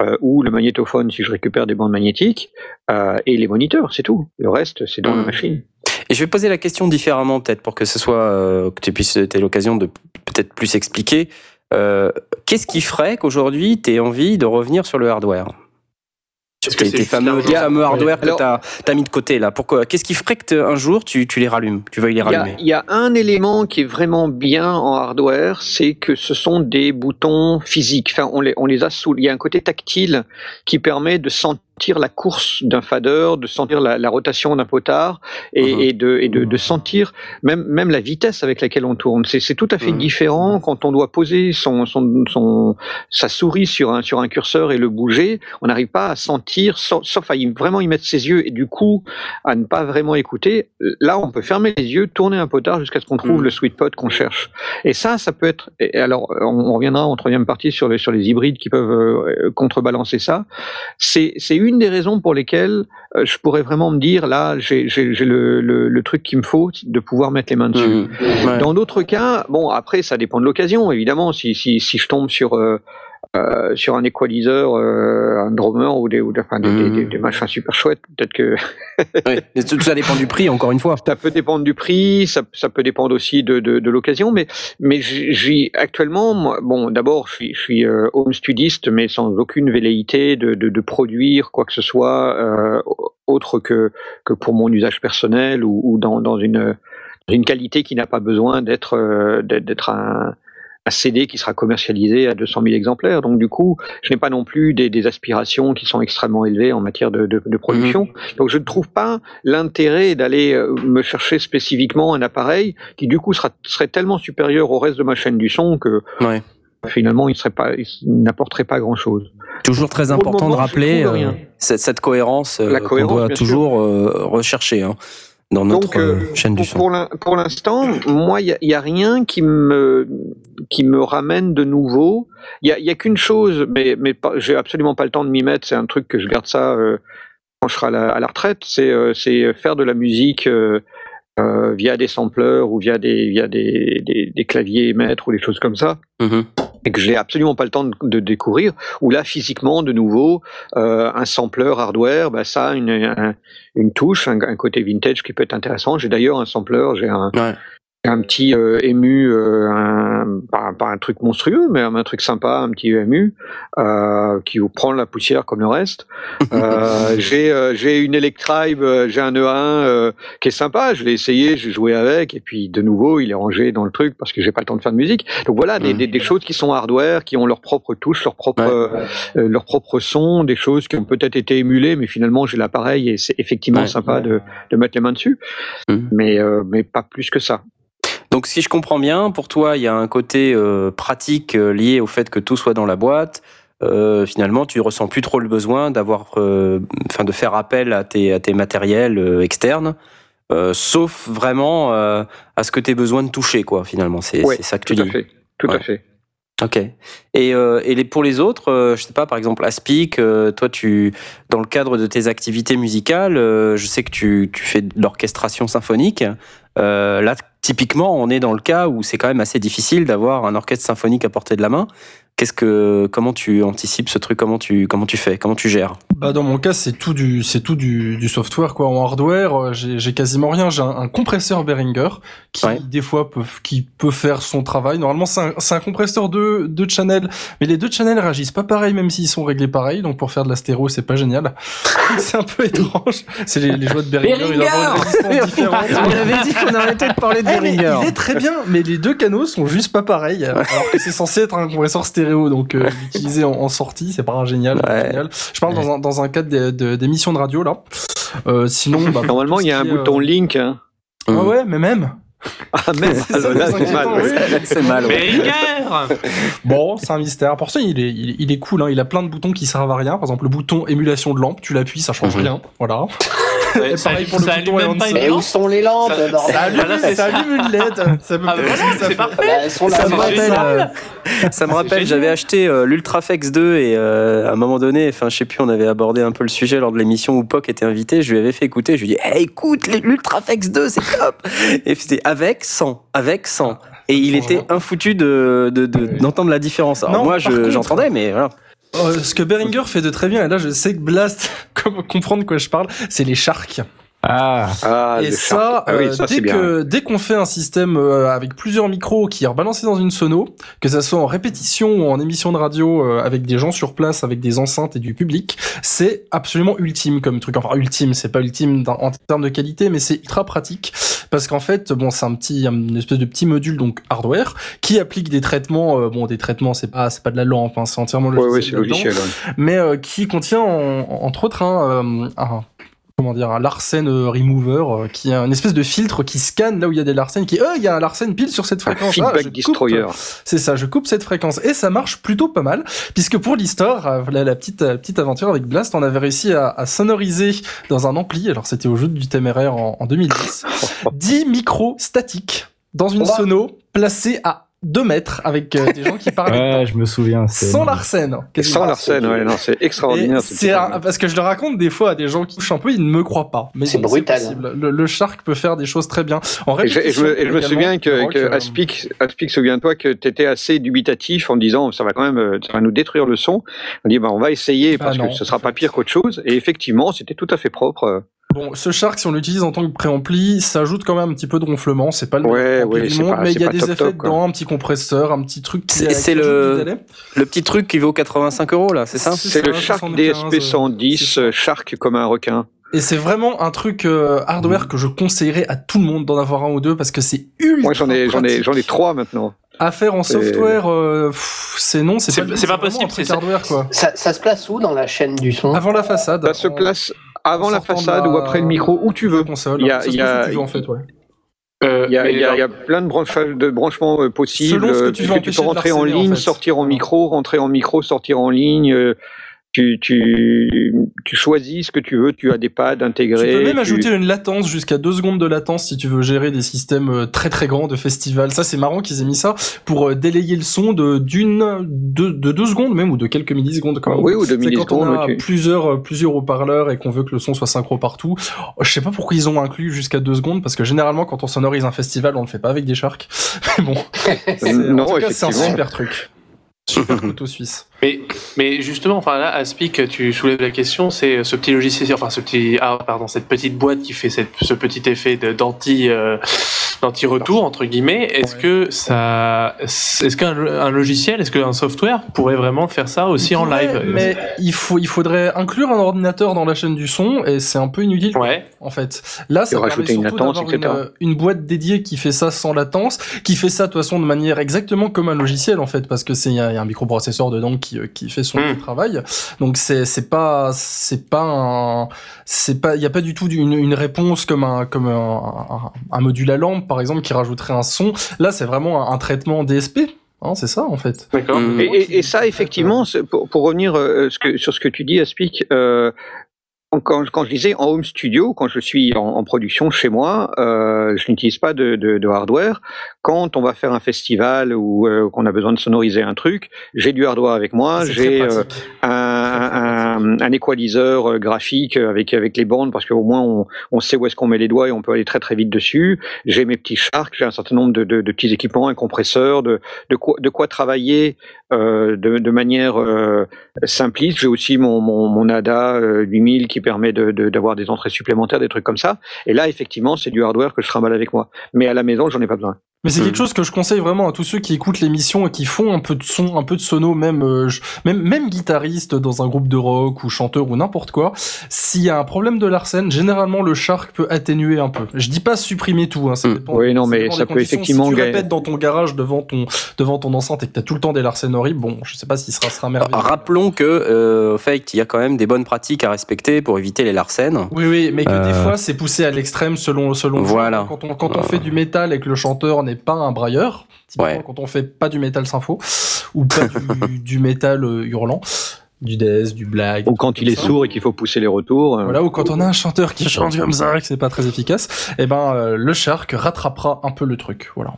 euh, ou le magnétophone si je récupère des bandes magnétiques euh, et les moniteurs, c'est tout. Le reste, c'est dans la mmh. machine. Et je vais poser la question différemment peut-être pour que ce soit que tu puisses aies l'occasion de peut-être plus expliquer. Euh, qu'est-ce qui ferait qu'aujourd'hui, tu aies envie de revenir sur le hardware? Sur tes, tes, fameux, fameux, hardware que tu as, mis de côté là. Pourquoi Qu'est-ce qui ferait que un jour tu, tu, les rallumes Tu veuilles les rallumer? Il y, a un élément qui est vraiment bien en hardware, c'est que ce sont des boutons physiques. Enfin, on les, on les a sous. Il y a un côté tactile qui permet de sentir sentir la course d'un fader, de sentir la, la rotation d'un potard et, -huh. et, de, et de, de, sentir même, même la vitesse avec laquelle on tourne. C'est tout à fait -huh. différent quand on doit poser son, son, son, sa souris sur un, sur un curseur et le bouger. On n'arrive pas à sentir, sauf, sauf à y, vraiment y mettre ses yeux et du coup à ne pas vraiment écouter. Là, on peut fermer les yeux, tourner un potard jusqu'à ce qu'on trouve -huh. le sweet pot qu'on cherche. Et ça, ça peut être. alors, on, reviendra en troisième partie sur les, sur les hybrides qui peuvent euh, contrebalancer ça. C'est une une des raisons pour lesquelles euh, je pourrais vraiment me dire là, j'ai le, le, le, truc qu'il me faut de pouvoir mettre les mains dessus. Mmh, ouais. Dans d'autres cas, bon, après, ça dépend de l'occasion, évidemment. Si, si, si je tombe sur euh, euh, sur un equalizer, euh, un drummer ou des, ou des, enfin, des, Mhm. des- des machins super chouettes. Peut-être que. Mais tout ça dépend du prix, encore une fois. ça peut dépendre du prix, ça, ça peut dépendre aussi de, de, de l'occasion, mais mais j'ai actuellement, moi, bon, d'abord, je suis, je suis euh, home studiste, mais sans aucune velléité de, de, de produire quoi que ce soit euh, autre que que pour mon usage personnel ou, ou dans, dans une une qualité qui n'a pas besoin d'être d'être d'être un un CD qui sera commercialisé à 200 000 exemplaires. Donc du coup, je n'ai pas non plus des, des aspirations qui sont extrêmement élevées en matière de, de, de production. Donc je ne trouve pas l'intérêt d'aller euh, me chercher spécifiquement un appareil qui du coup sera, serait tellement supérieur au reste de ma chaîne du son que Ouais. finalement il serait pas, n'apporterait pas grand chose. Toujours très important de moment, rappeler euh, cette, cette cohérence euh, qu'on doit toujours euh, rechercher hein, dans notre Donc, euh, euh, chaîne du pour, son. pour l'in- pour l'instant, moi, il y a, rien qui me qui me ramène de nouveau. Il y a, qu'une chose, mais mais j'ai absolument pas le temps de m'y mettre. C'est un truc que je garde ça euh, quand je serai à la, à la retraite. C'est faire de la musique. euh, via des sampleurs ou via des via des, des, des claviers maîtres ou des choses comme ça Mhm. Et que j'ai absolument pas le temps de, de découvrir. Ou là, physiquement, de nouveau, euh, un sampler hardware, bah, ça une, un- une touche, un, un côté vintage qui peut être intéressant. J'ai d'ailleurs un sampler, j'ai un, Ouais. Un petit euh, ému, euh, un, pas, pas un truc monstrueux, mais un, truc sympa, un petit ému euh, qui vous prend la poussière comme le reste. Euh, j'ai euh, j'ai une Electribe, euh, j'ai un E1 euh, qui est sympa. Je l'ai essayé, j'ai joué avec, et puis de nouveau, il est rangé dans le truc parce que j'ai pas le temps de faire de musique. Donc voilà, des, des, des choses qui sont hardware, qui ont leur propre touche, leur propre Ouais. euh, leur propre son, des choses qui ont peut-être été émulées, mais finalement j'ai l'appareil et c'est effectivement Ouais. sympa de, de mettre les mains dessus, Mhm. mais euh, mais pas plus que ça. Donc, si je comprends bien, pour toi, il y a un côté euh, pratique euh, lié au fait que tout soit dans la boîte. Euh, finalement, tu ressens plus trop le besoin d'avoir, euh, enfin, de faire appel à tes, à tes matériels euh, externes, euh, sauf vraiment euh, à ce que tu aies besoin de toucher, quoi. Finalement, c'est Ouais, c'est ça que tu Tout à dis. fait, tout Ouais. à fait. Ok. Et, euh, et les, pour les autres, euh, je sais pas, par exemple, Aspic, euh, toi, tu, dans le cadre de tes activités musicales, euh, je sais que tu, tu fais de l'orchestration symphonique. Euh, là, typiquement, on est dans le cas où c'est quand même assez difficile d'avoir un orchestre symphonique à portée de la main. Qu'est-ce que, comment tu anticipes ce truc? Comment tu, comment tu fais? Comment tu gères? Bah dans mon cas c'est tout du c'est tout du, du software quoi. En hardware euh, j'ai j'ai quasiment rien. J'ai un, un compresseur Behringer qui Ouais. des fois peut qui peut faire son travail. Normalement c'est un, c'est un compresseur de de channel. Mais les deux channels réagissent pas pareil même s'ils sont réglés pareil. Donc pour faire de la stéréo c'est pas génial. C'est un peu étrange. C'est les, les joies de Behringer, il une différente On avait dit qu'on arrêtait de parler de Eh, Behringer. il est très bien, mais les deux canaux sont juste pas pareils. Alors que c'est censé être un compresseur stéréo, donc euh, l'utiliser en, en sortie, c'est pas génial. Ouais. génial. Je parle dans un, dans un cadre des- de- d'émissions de, radio là. Euh, sinon, bah, Normalement, il y a un bouton euh, link. Hein. Ah ouais, mais même. Ah merde, C'est mal. oui. Bon, c'est un mystère. Pour ça, il est, il, est- il est cool. Hein. Il a plein de boutons qui servent à rien. Par exemple, le bouton émulation de lampe, tu l'appuies, ça change Mhm. rien. Voilà. Ouais, Et ça- pareil pour le ça bouton allume même et pas. Mais où sont les lampes, Ça- bordel Ah, là, c'est ça ça. allume une LED. Ça Ah, pas- bah, ça parfait. Bah. Ça me rappelle, euh, ça me rappelle, j'avais acheté euh, l'Ultraflex 2 et euh, à un moment donné, enfin je sais plus, on avait abordé un peu le sujet lors de l'émission où POC était invité, je lui avais fait écouter, je lui ai dit hey, écoute l'Ultraflex 2 c'est top Et c'était avec 100, avec 100. Et il change était infoutu de, de, de- d'entendre la différence. Alors Non, moi je- j'entendais, mais voilà. Euh, ce que Behringer fait de très bien, et là je sais que Blast comme comprendre de quoi je parle, c'est les sharks. Ah, Ah, et ça, shark. Ah oui, euh, ça dès bien. que dès qu'on fait un système euh, avec plusieurs micros qui est rebalancé dans une sono, que ça soit en répétition ou en émission de radio euh, avec des gens sur place, avec des enceintes et du public, c'est absolument ultime comme truc. Enfin ultime, c'est pas ultime en termes de qualité, mais c'est ultra pratique parce qu'en fait, bon, c'est un petit, une espèce de petit module donc hardware qui applique des traitements. euh, bon, des traitements, c'est pas c'est pas de la lampe, hein, c'est entièrement Ouais, logiciel. ouais, c'est logiciel. ouais. mais euh, qui contient en- entre autres un, euh, un- comment dire un Larsen euh, remover euh, qui est une espèce de filtre qui scanne là où il y a des Larsen qui euh il y a un Larsen pile sur cette Un fréquence feedback destroyer. c'est ça je coupe cette fréquence et ça marche plutôt pas mal puisque pour l'histoire euh, la, la petite petite aventure avec Blast on avait réussi à, à sonoriser dans un ampli alors c'était au jeu du téméraire en, en 2010 10 micros statiques dans une sono placée à deux mètres avec euh, des gens qui parlent Ouais, je me souviens. sans Larsen. quasiment. Sans Larsen, ouais, non, c'est Et extraordinaire. c'est un- parce que je le raconte des fois à des gens qui touchent un peu, ils ne me croient pas. Mais C'est brutal. possible. Le, le Shark peut faire des choses très bien. En Et je, et je me, et je me souviens que, que euh, Aspic, Aspic, souviens-toi que tu étais assez dubitatif en disant ça va quand même, euh, ça va nous détruire le son. On dit bah on va essayer parce Ah non, que ce sera pas pire qu'autre chose. Et effectivement, c'était tout à fait propre. Euh. Bon, ce Shark, si on l'utilise en tant que préampli, ça ajoute quand même un petit peu de ronflement. C'est pas le Ouais, ouais, du monde, pas- mais il y a des top, effets top, dedans, un petit compresseur, un petit truc qui C'est- le-. Le petit truc qui vaut 85 euros là, c'est ça C'est le Shark 75, DSP 110, c'est ça. euh, Shark comme un requin. Et c'est vraiment un truc euh, hardware que je conseillerais à tout le monde d'en avoir un ou deux parce que c'est ultra Moi j'en ai, j'en ai, pratique. j'en ai trois maintenant. À faire en software, euh, c'est non, c'est pas, pas possible, c'est ça. hardware quoi. Ça, ça se place où dans la chaîne du son? Avant la façade. Ça se place avant la façade la- ou après le micro, où tu veux. Console. Il y a- Ça se il y place a- où tu veux, en fait, ouais. Euh, Il y a, mais il y a- alors- il y a plein de, branchements euh, possibles. Selon ce que euh, tu veux tu peux rentrer en ligne, fait. sortir en micro, rentrer en micro, sortir en ligne. euh, Tu, tu, tu choisis ce que tu veux. Tu as des pads Tu intégrés. peux même tu- ajouter une latence jusqu'à deux secondes de latence si tu veux gérer des systèmes euh, très très grands de festival. Ça c'est marrant qu'ils aient mis ça pour euh, délayer le son de d'une de, de deux secondes même ou de quelques millisecondes. Comme Oui, ou de C'est quand on millisecondes. a tu- plusieurs euh, plusieurs haut-parleurs et qu'on veut que le son soit synchro partout. Oh, Je sais pas pourquoi ils ont inclus jusqu'à deux secondes parce que généralement quand on sonorise un festival on le fait pas avec des sharks. Mais bon, c'est- Non, en tout cas, c'est un super truc. Super couteau suisse. Mais, mais justement, enfin là, Aspic, tu soulèves la question, c'est ce petit logiciel, enfin ce petit, ah, pardon, cette petite boîte qui fait cette, ce petit effet de- d'anti, euh, d'anti-retour entre guillemets. Est-ce Ouais. que ça, est-ce qu'un un logiciel, est-ce qu'un software pourrait vraiment faire ça aussi Il en pourrait, live? Mais il faut il faudrait inclure un ordinateur dans la chaîne du son et c'est un peu inutile. Ouais. en fait. Là, ça Et permet rajouter une surtout latence, une, une boîte dédiée qui fait ça sans latence, qui fait ça de toute façon de manière exactement comme un logiciel en fait, parce que c'est il y, a il y a un microprocesseur dedans qui, euh, qui fait son Hmm. travail. Donc c'est c'est pas c'est pas un c'est pas il y a pas du tout une, une réponse comme un comme un, un, un module à lampe par exemple qui rajouterait un son. Là, c'est vraiment un, un traitement DSP. Hein, c'est ça en fait. D'accord. Mm. Et, et- et ça, effectivement, pour, pour revenir euh, ce que, sur ce que tu dis, Aspic, euh, quand, quand je disais en home studio, quand je suis en, en production chez moi, euh, je n'utilise pas de, de, de hardware. Quand on va faire un festival ou euh, qu'on a besoin de sonoriser un truc, j'ai du hardware avec moi, j'ai euh, un, un, un équaliseur graphique avec avec les bandes parce qu'au moins on, on sait où est-ce qu'on met les doigts et on peut aller très très vite dessus. J'ai mes petits sharks, j'ai un certain nombre de, de, petits équipements, un compresseur, de de quoi de quoi travailler de, de manière euh, simpliste. J'ai aussi mon, mon, mon ADA euh, 8000 qui permet de- de- d'avoir des entrées supplémentaires, des trucs comme ça. Et là, effectivement, c'est du hardware que je trimballe avec moi. Mais à la maison, j'en ai pas besoin. Mais c'est Hmm. quelque chose que je conseille vraiment à tous ceux qui écoutent l'émission et qui font un peu de son, un peu de sono, même euh, je- même même guitariste dans un groupe de rock ou chanteur ou n'importe quoi. S'il y a un problème de l'arsène, généralement le shark peut atténuer un peu. Je dis pas supprimer tout, hein, ça Hmm. dépend. Oui, non, ça mais ça peut effectivement Si tu répètes dans ton garage devant ton devant ton enceinte et que t'as tout le temps des larcènes horribles, bon, je sais pas s'il sera sera merveilleux. Rappelons que, euh, au fait, il y a quand même des bonnes pratiques à respecter pour éviter les larcènes. Oui, oui, mais que des Euh, fois c'est poussé à l'extrême selon selon. Voilà. Quand on quand on fait du métal et que le chanteur n'est pas un brailleur, typiquement Ouais. quand on fait pas du métal sympho ou pas du, du métal euh, hurlant, du death, du black. Ou quand il est ça. sourd et qu'il faut pousser les retours. euh, Voilà, ou quand on a un chanteur qui chante comme ça et que c'est pas très efficace, et ben euh, le shark rattrapera un peu le truc. Voilà.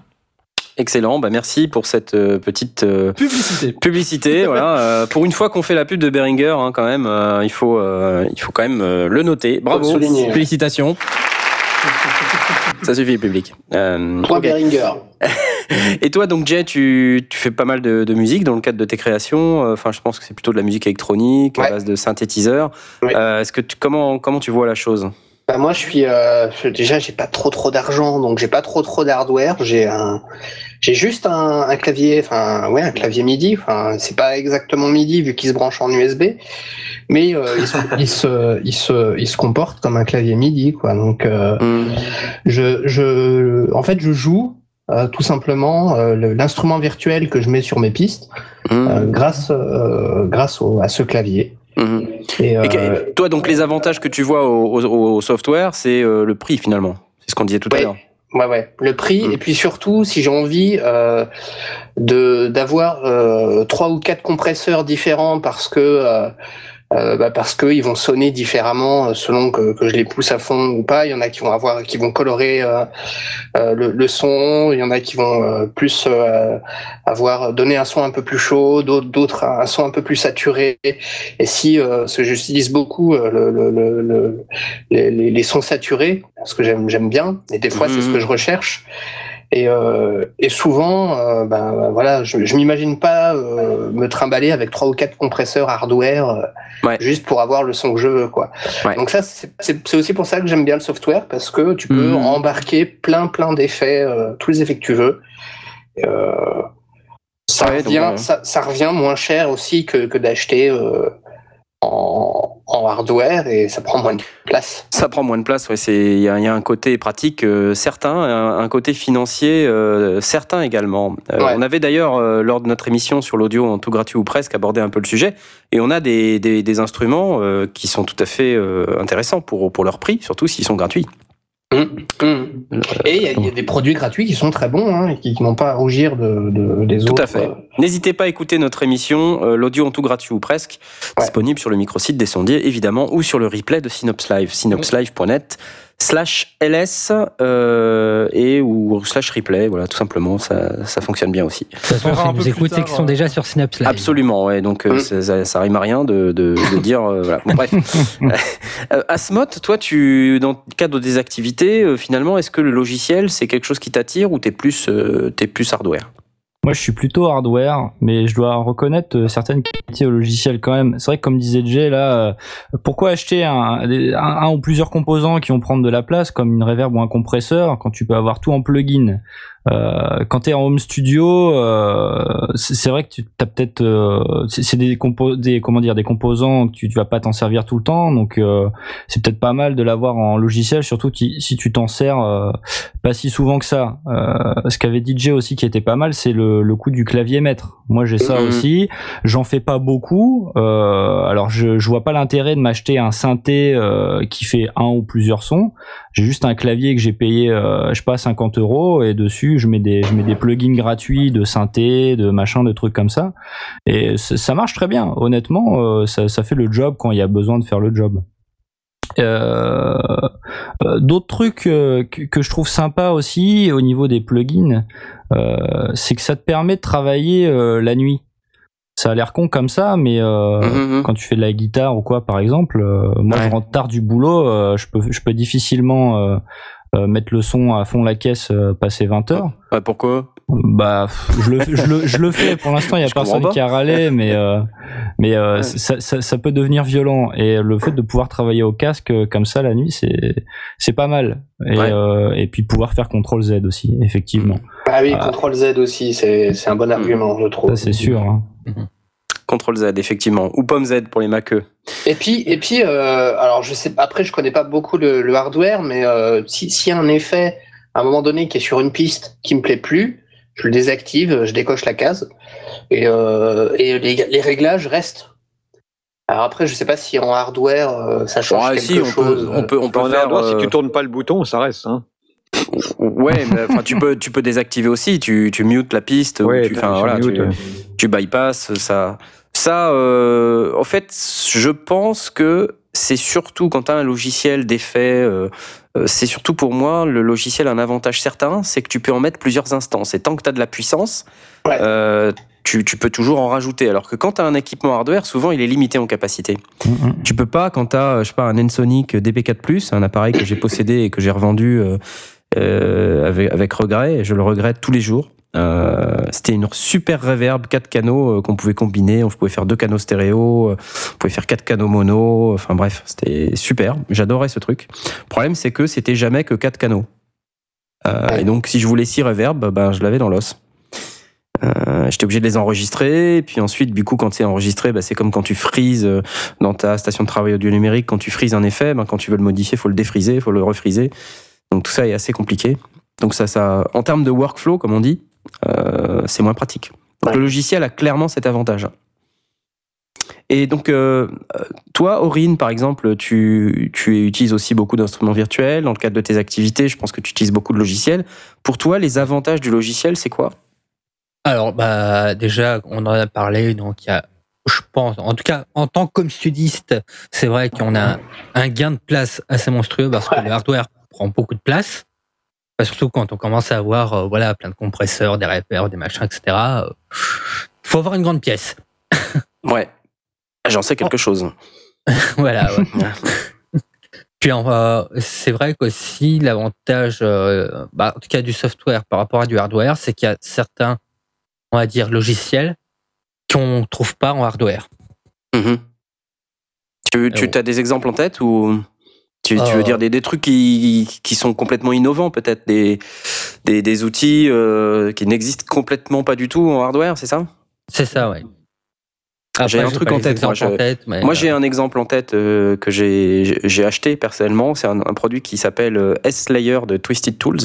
Excellent, bah merci pour cette euh, petite euh, Publicité. publicité. voilà, euh, pour une fois qu'on fait la pub de Behringer, hein, quand même, euh, il faut, euh, il faut quand même euh, le noter. Bravo, félicitations. Ça suffit, public. Euh, Point ok. Behringer. Et toi, donc Jay, tu, tu fais pas mal de, de musique dans le cadre de tes créations. Euh, Enfin, je pense que c'est plutôt de la musique électronique à Ouais. base de synthétiseurs. Oui. Euh, Est-ce que tu, comment comment tu vois la chose? Bah moi je suis euh, déjà j'ai pas trop trop d'argent donc j'ai pas trop trop d'hardware j'ai un j'ai juste un, un clavier enfin ouais un clavier MIDI enfin c'est pas exactement MIDI vu qu'il se branche en USB mais euh, il, se, il se il se il se comporte comme un clavier MIDI quoi donc euh, Hmm. je je en fait je joue euh, tout simplement euh, l'instrument virtuel que je mets sur mes pistes Hmm. euh, grâce euh, grâce au, à ce clavier Hmm. et, euh, toi, donc les avantages que tu vois au, au- au software, c'est euh, le prix finalement. C'est ce qu'on disait tout à l'heure. Ouais, ouais. Le prix, Mm. et puis surtout, si j'ai envie euh, de d'avoir euh, trois ou quatre compresseurs différents parce que euh, bah, parce qu'ils vont sonner différemment euh, selon que, que, je les pousse à fond ou pas. Il y en a qui vont avoir, qui vont colorer euh, euh le, le, son. Il y en a qui vont euh, plus avoir donné un son un peu plus chaud, d'autres un son un peu plus saturé. Et si ce que j'utilise beaucoup le, le, les, les, sons saturés, parce que j'aime j'aime bien, et des fois c'est ce que je recherche. Et, euh, et souvent, euh, ben voilà, je, je m'imagine pas euh, me trimballer avec trois ou quatre compresseurs hardware ouais. juste pour avoir le son que je veux, quoi. Ouais. Donc ça, c'est aussi pour ça que j'aime bien le software parce que tu peux mmh. embarquer plein plein d'effets, tous les effets que tu veux. ça ouais, revient, donc, ça, ça, revient moins cher aussi que, que d'acheter en, en, hardware et ça prend moins de place. Ça prend moins de place, ouais. C'est il y, y, a un côté pratique euh, certain, un, un, côté financier euh, certain également. Euh, ouais. On avait d'ailleurs euh, lors de notre émission sur l'audio en tout gratuit ou presque abordé un peu le sujet et on a des, des, des instruments euh, qui sont tout à fait intéressants pour pour leur prix, surtout s'ils sont gratuits. Mmh, mmh. Et il y, y, a des produits gratuits qui sont très bons hein, et qui, qui n'ont pas à rougir de, de, des tout autres. Tout à fait. N'hésitez pas à écouter notre émission, euh, l'audio en tout gratuit ou presque, ouais. disponible sur le microsite des sondiers évidemment ou sur le replay de Synops Live, synopslive.net slash ls euh, et ou slash replay voilà tout simplement ça, ça fonctionne bien aussi. De toute façon si nous écoutent c'est qu'ils sont déjà sur Synops Live. Absolument ouais donc euh, mmh. ça, ça, rime à rien de, de, de dire euh, voilà. Bon, bref. Euh, Asmot toi tu dans le cadre des activités euh, finalement est-ce que le logiciel c'est quelque chose qui t'attire ou t'es plus t'es plus hardware? Moi, je suis plutôt hardware, mais je dois reconnaître euh, certaines qualités au logiciel quand même. C'est vrai que comme disait Jay, là, euh, pourquoi acheter un, un, un, ou plusieurs composants qui vont prendre de la place, comme une reverb ou un compresseur, quand tu peux avoir tout en plugin? Euh, quand tu es en home studio, euh, c'est vrai que tu as peut-être euh, c'est des, des comment dire des composants que tu, tu vas pas t'en servir tout le temps, donc euh, c'est peut-être pas mal de l'avoir en logiciel, surtout si tu t'en sers euh, pas si souvent que ça. Euh, ce qu'avait DJ aussi qui était pas mal, c'est le, le coût du clavier maître. Moi j'ai ça mmh. aussi, j'en fais pas beaucoup. alors je, je vois pas l'intérêt de m'acheter un synthé qui fait un ou plusieurs sons. J'ai juste un clavier que j'ai payé, je sais pas 50 euros et dessus je mets des je mets des plugins gratuits de synthé, de machin, de trucs comme ça, et ça marche très bien. Honnêtement, euh, ça, ça fait le job quand il y a besoin de faire le job. Euh, euh, D'autres trucs euh, que, que, je trouve sympa aussi au niveau des plugins, euh, c'est que ça te permet de travailler euh, la nuit. Ça a l'air con comme ça, mais mmh, quand tu fais de la guitare ou quoi, par exemple, moi ouais. je rentre tard du boulot, je peux je peux difficilement euh, mettre le son à fond la caisse, euh, passer 20 heures. Bah, pourquoi? Bah, je le, je le, je le fais. Pour l'instant, il y a je personne qui a râlé, mais euh, mais euh, ouais. ça, ça, ça, peut devenir violent. Et le fait de pouvoir travailler au casque euh, comme ça la nuit, c'est c'est pas mal. Et ouais. euh, et puis pouvoir faire contrôle Z aussi, effectivement. Ah oui, contrôle Z aussi, c'est c'est un bon argument, je trouve. Ça c'est sûr. Hein. Mm-hmm. Ctrl Z effectivement ou Pomme Z pour les maqueux. Et puis et puis euh, alors je sais après je connais pas beaucoup le, le hardware mais euh, si s'il y a un effet à un moment donné qui est sur une piste qui me plaît plus, je le désactive, je décoche la case et euh, et les, les réglages restent. Alors après, je sais pas si en hardware euh, ça change ah, quelque si, on chose. Peut, on peut, on peut en faire. Hardware, si tu tournes pas le bouton, ça reste. Hein. Ouais, mais enfin, tu peux, tu peux désactiver aussi. Tu, tu mutes la piste, ouais, ou tu, enfin, voilà, tu, tu bypasses ça. Ça, euh, en fait, je pense que c'est surtout quand tu as un logiciel d'effet, euh, c'est surtout pour moi, le logiciel a un avantage certain, c'est que tu peux en mettre plusieurs instances. Et tant que tu as de la puissance, ouais. euh, tu, tu, peux toujours en rajouter. Alors que quand tu as un équipement hardware, souvent il est limité en capacité. Mmh. Tu peux pas, quand tu as, je sais pas, un Ensoniq DP4+, un appareil que j'ai possédé et que j'ai revendu euh, avec, avec regret, et je le regrette tous les jours. Euh, c'était une super reverb, quatre canaux euh, qu'on pouvait combiner. On pouvait faire deux canaux stéréo, euh, on pouvait faire quatre canaux mono. Enfin bref, c'était super. J'adorais ce truc. Le problème, c'est que c'était jamais que quatre canaux. Euh, et donc, si je voulais six reverb, ben, je l'avais dans l'os. Euh, J'étais obligé de les enregistrer, et puis ensuite, du coup, quand c'est enregistré, bah, c'est comme quand tu frises dans ta station de travail audio numérique, quand tu frises un effet, bah, quand tu veux le modifier, faut le défriser, faut le refriser. Donc tout ça est assez compliqué. Donc ça, ça, en termes de workflow, comme on dit, euh, c'est moins pratique. Donc ouais. le logiciel a clairement cet avantage. Et donc, euh, toi, Aurine, par exemple, tu, tu utilises aussi beaucoup d'instruments virtuels dans le cadre de tes activités. Je pense que tu utilises beaucoup de logiciels. Pour toi, les avantages du logiciel, c'est quoi? Alors, bah, déjà, on en a parlé. Donc, il y a Je pense. En tout cas, en tant que studiste, c'est vrai qu'on a un gain de place assez monstrueux parce que le hardware prend beaucoup de place. Enfin, surtout quand on commence à avoir euh, voilà, plein de compresseurs, des repères, des machins, etc. Il faut avoir une grande pièce. Ouais. J'en sais quelque chose. voilà. Puis euh, c'est vrai qu'aussi l'avantage, euh, bah, en tout cas du software par rapport à du hardware, c'est qu'il y a certains, on va dire, logiciels qu'on trouve pas en hardware. Mhm. Tu, tu as des exemples en tête ou? Tu, tu Euh. veux dire des, des trucs qui, qui sont complètement innovants, peut-être des, des, des outils euh, qui n'existent complètement pas du tout en hardware, c'est ça? C'est ça, ouais. J'ai un truc pas en tête, moi, Moi, euh, j'ai un exemple en tête euh, que j'ai j'ai acheté personnellement. C'est un, un produit qui s'appelle euh, S-Layer de Twisted Tools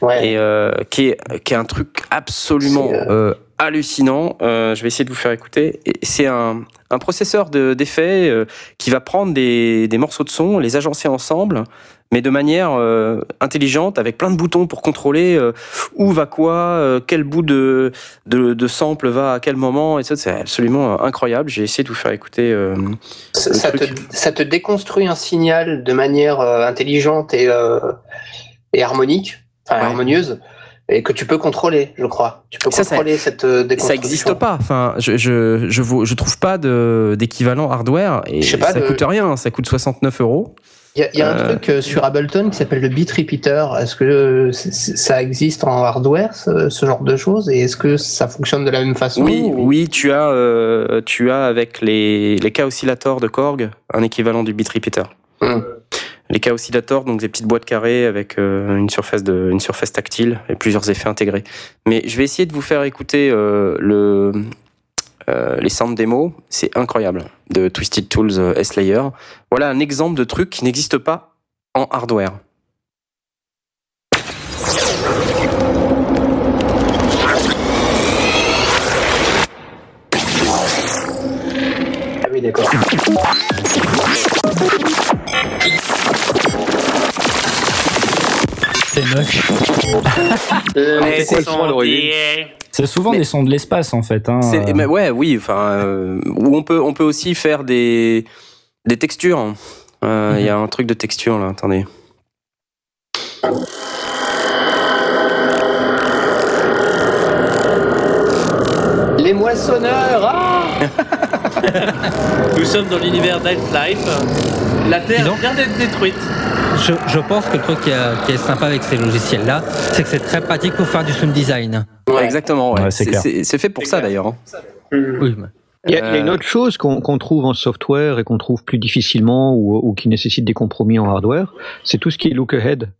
Ouais. et euh, qui, est, qui est un truc absolument euh, hallucinant. Euh, je vais essayer de vous faire écouter. C'est un, un processeur de- d'effets euh, qui va prendre des, des morceaux de son, les agencer ensemble, mais de manière euh, intelligente, avec plein de boutons pour contrôler euh, où va quoi, euh, quel bout de, de, de sample va à quel moment, et ça, c'est absolument incroyable. J'ai essayé de vous faire écouter. Ça, te, truc. ça te déconstruit un signal de manière intelligente et, et harmonique, enfin Ouais. harmonieuse, et que tu peux contrôler, je crois. Tu peux Ça, ça- contrôler cette euh, ça déconstruction. n'existe pas. Enfin, je je je, trouve pas de d'équivalent hardware et Je sais pas, ça le- coûte rien. Ça coûte 69 euros. Il y a, il y a un Euh, truc euh, sur Ableton qui s'appelle le beat repeater. Est-ce que euh, ça existe en hardware, ce, ce genre de choses? Et est-ce que ça fonctionne de la même façon Oui, ou- oui, tu as euh, tu as avec les les cas de Korg un équivalent du beat repeater. Hmm. Les cas oscillators, donc des petites boîtes carrées avec euh, une surface de une surface tactile et plusieurs effets intégrés. Mais je vais essayer de vous faire écouter le les sound démos, c'est incroyable de Twisted Tools euh, S-Layer. Voilà un exemple de truc qui n'existe pas en hardware. Ah. C'est moche. C'est à l'origine C'est souvent Mais- des sons de l'espace en fait. Hein. Mais ouais, oui, enfin, euh, où on peut, on peut aussi faire des, des textures. Euh, Il y a un truc de texture là, attendez. Les moissonneurs ah Nous sommes dans l'univers d'Half-Life. La Terre Disons- vient d'être détruite. Je, je pense que le truc qui est, qui est sympa avec ces logiciels-là, c'est que c'est très pratique pour faire du sound design. Ouais. Exactement, ouais. Ouais, c'est fait pour ça d'ailleurs. hein. Oui, mais- Il y, a, il y a une autre chose qu'on trouve en software et qu'on trouve plus difficilement ou, ou qui nécessite des compromis en hardware, c'est tout ce qui est look ahead.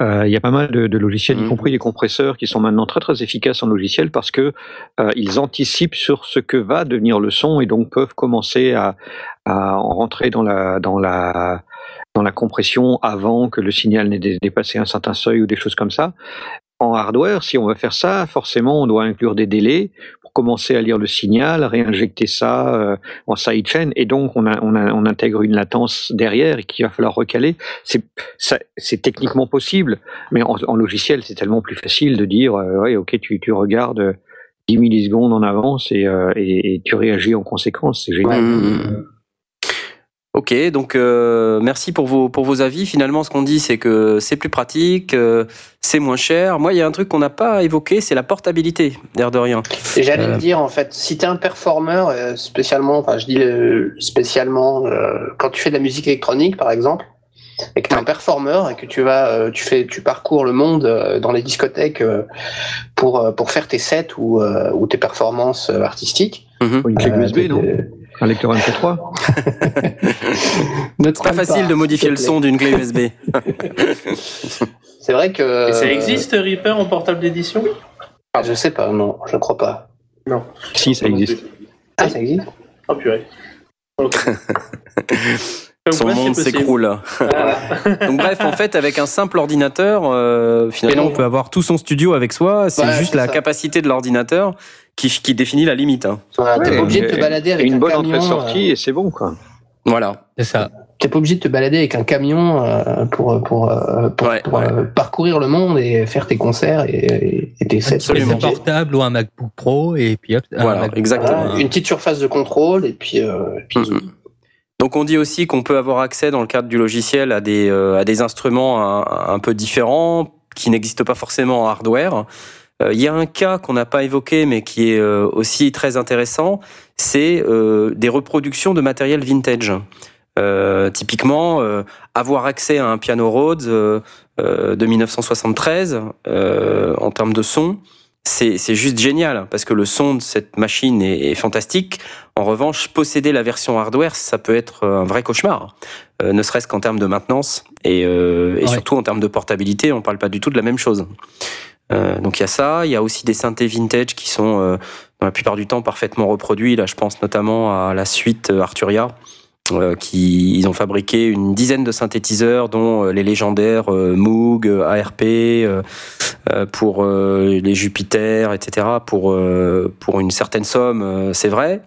Euh, il y a pas mal de, de logiciels, y Mhm. compris des compresseurs, qui sont maintenant très très efficaces en logiciel parce que euh, ils anticipent sur ce que va devenir le son et donc peuvent commencer à, à en rentrer dans la dans la dans la compression avant que le signal n'ait dé- dépassé un certain seuil ou des choses comme ça. En hardware, si on veut faire ça, forcément, on doit inclure des délais pour commencer à lire le signal, réinjecter ça euh, en sidechain, et donc on, a, on, intègre une latence derrière et qu'il va falloir recaler. C'est techniquement possible, mais en, logiciel, c'est tellement plus facile de dire, euh, ouais, ok, tu, tu regardes euh, 10 millisecondes en avance et, euh, et, tu réagis en conséquence. C'est génial. Ok, donc euh, merci pour vos pour vos avis. Finalement, ce qu'on dit, c'est que c'est plus pratique, euh, c'est moins cher. Moi, il y a un truc qu'on n'a pas évoqué, c'est la portabilité, d'air de rien. J'allais Euh. dire en fait, si t'es un performeur, euh, spécialement, enfin je dis spécialement, euh, quand tu fais de la musique électronique par exemple, et que t'es un performeur et que tu vas, euh, tu fais, tu parcours le monde euh, dans les discothèques euh, pour euh, pour faire tes sets ou euh, ou tes performances artistiques. Mhm. Une clé USB, non? Un lecteur MP3 Ne C'est pas facile de modifier le son d'une clé USB. C'est vrai que. Et ça euh, existe, Reaper, en portable d'édition? Je sais pas, non, je crois pas. Si, ça existe. Ah, ça existe? Oh purée. Ok. Comme Son quoi, monde s'écroule. Donc bref, en fait, avec un simple ordinateur, euh, finalement, non. on peut avoir tout son studio avec soi. C'est Ouais, juste la ça. capacité de l'ordinateur qui, qui définit la limite. hein. Voilà, T'es pas obligé de te balader avec une un bonne camion, entrée-sortie euh, et c'est bon, quoi. Voilà. C'est ça. t'es pas obligé de te balader avec un camion euh, pour pour, euh, pour, Ouais, pour, ouais. euh, parcourir le monde et faire tes concerts et, et tes sets. Absolument. Un portable ou un MacBook Pro et puis hop. Voilà, MacBook exactement. Voilà, une petite surface de contrôle et puis, et puis. Donc on dit aussi qu'on peut avoir accès dans le cadre du logiciel à des, euh, à des instruments un, un peu différents qui n'existent pas forcément en hardware. Euh, Il y a un cas qu'on n'a pas évoqué mais qui est euh, aussi très intéressant, c'est euh, des reproductions de matériel vintage. Euh, typiquement, euh, avoir accès à un piano Rhodes euh, de 1973 euh, en termes de son, c'est juste génial parce que le son de cette machine est, est fantastique. En revanche, posséder la version hardware, ça peut être un vrai cauchemar, ne serait-ce qu'en termes de maintenance et, et Ouais. surtout en termes de portabilité, on parle pas du tout de la même chose. Euh, donc il y a ça, il y a aussi des synthés vintage qui sont euh, dans la plupart du temps parfaitement reproduits. Là, je pense notamment à la suite euh, Arturia. qui ils ont fabriqué une dizaine de synthétiseurs dont les légendaires Moog, ARP pour les Jupiter, etc. pour pour une certaine somme, c'est vrai,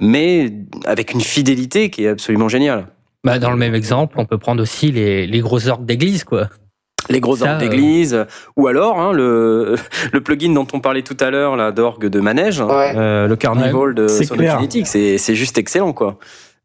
mais avec une fidélité qui est absolument géniale. Bah, dans le même exemple, on peut prendre aussi les, les gros orgues d'église, quoi. Les gros orgues euh, d'église, ou alors hein, le, le plugin dont on parlait tout à l'heure, là, d'orgue de manège, Ouais. euh, le Carnival de c'est clair. Sonokinetic, c'est juste excellent, quoi.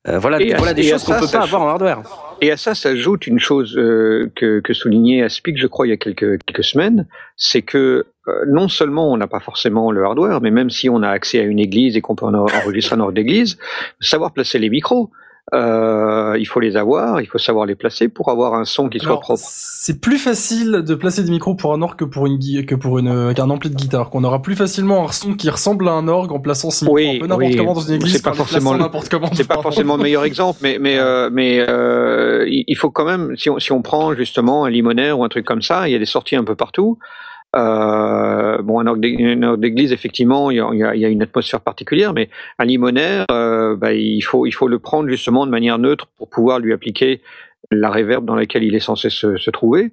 Euh, voilà, Et à- voilà des choses qu'on peut ça pas avoir en hardware. Et à ça s'ajoute une chose euh, que, que soulignait Aspic, je crois, il y a quelques, quelques semaines, c'est que euh, non seulement on n'a pas forcément le hardware, mais même si on a accès à une église et qu'on peut en- enregistrer un ordre d'église, savoir placer les micros. Euh, il faut les avoir, il faut savoir les placer pour avoir un son qui soit propre. C'est plus facile de placer des micros pour un orgue que pour une que pour une qu'un ampli de guitare. Qu'on aura plus facilement un son qui ressemble à un orgue en plaçant ses micros Oui, un peu n'importe oui. comment dans une église. C'est pas forcément n'importe comment. C'est pas forcément le meilleur exemple, mais mais euh, mais euh, il il faut quand même si on si on prend justement un limonaire ou un truc comme ça, il y a des sorties un peu partout. Euh, bon, un orgue d'église, effectivement, il y, a, une atmosphère particulière, mais un limonaire, euh, bah, il faut le prendre justement de manière neutre pour pouvoir lui appliquer la réverb dans laquelle il est censé se trouver.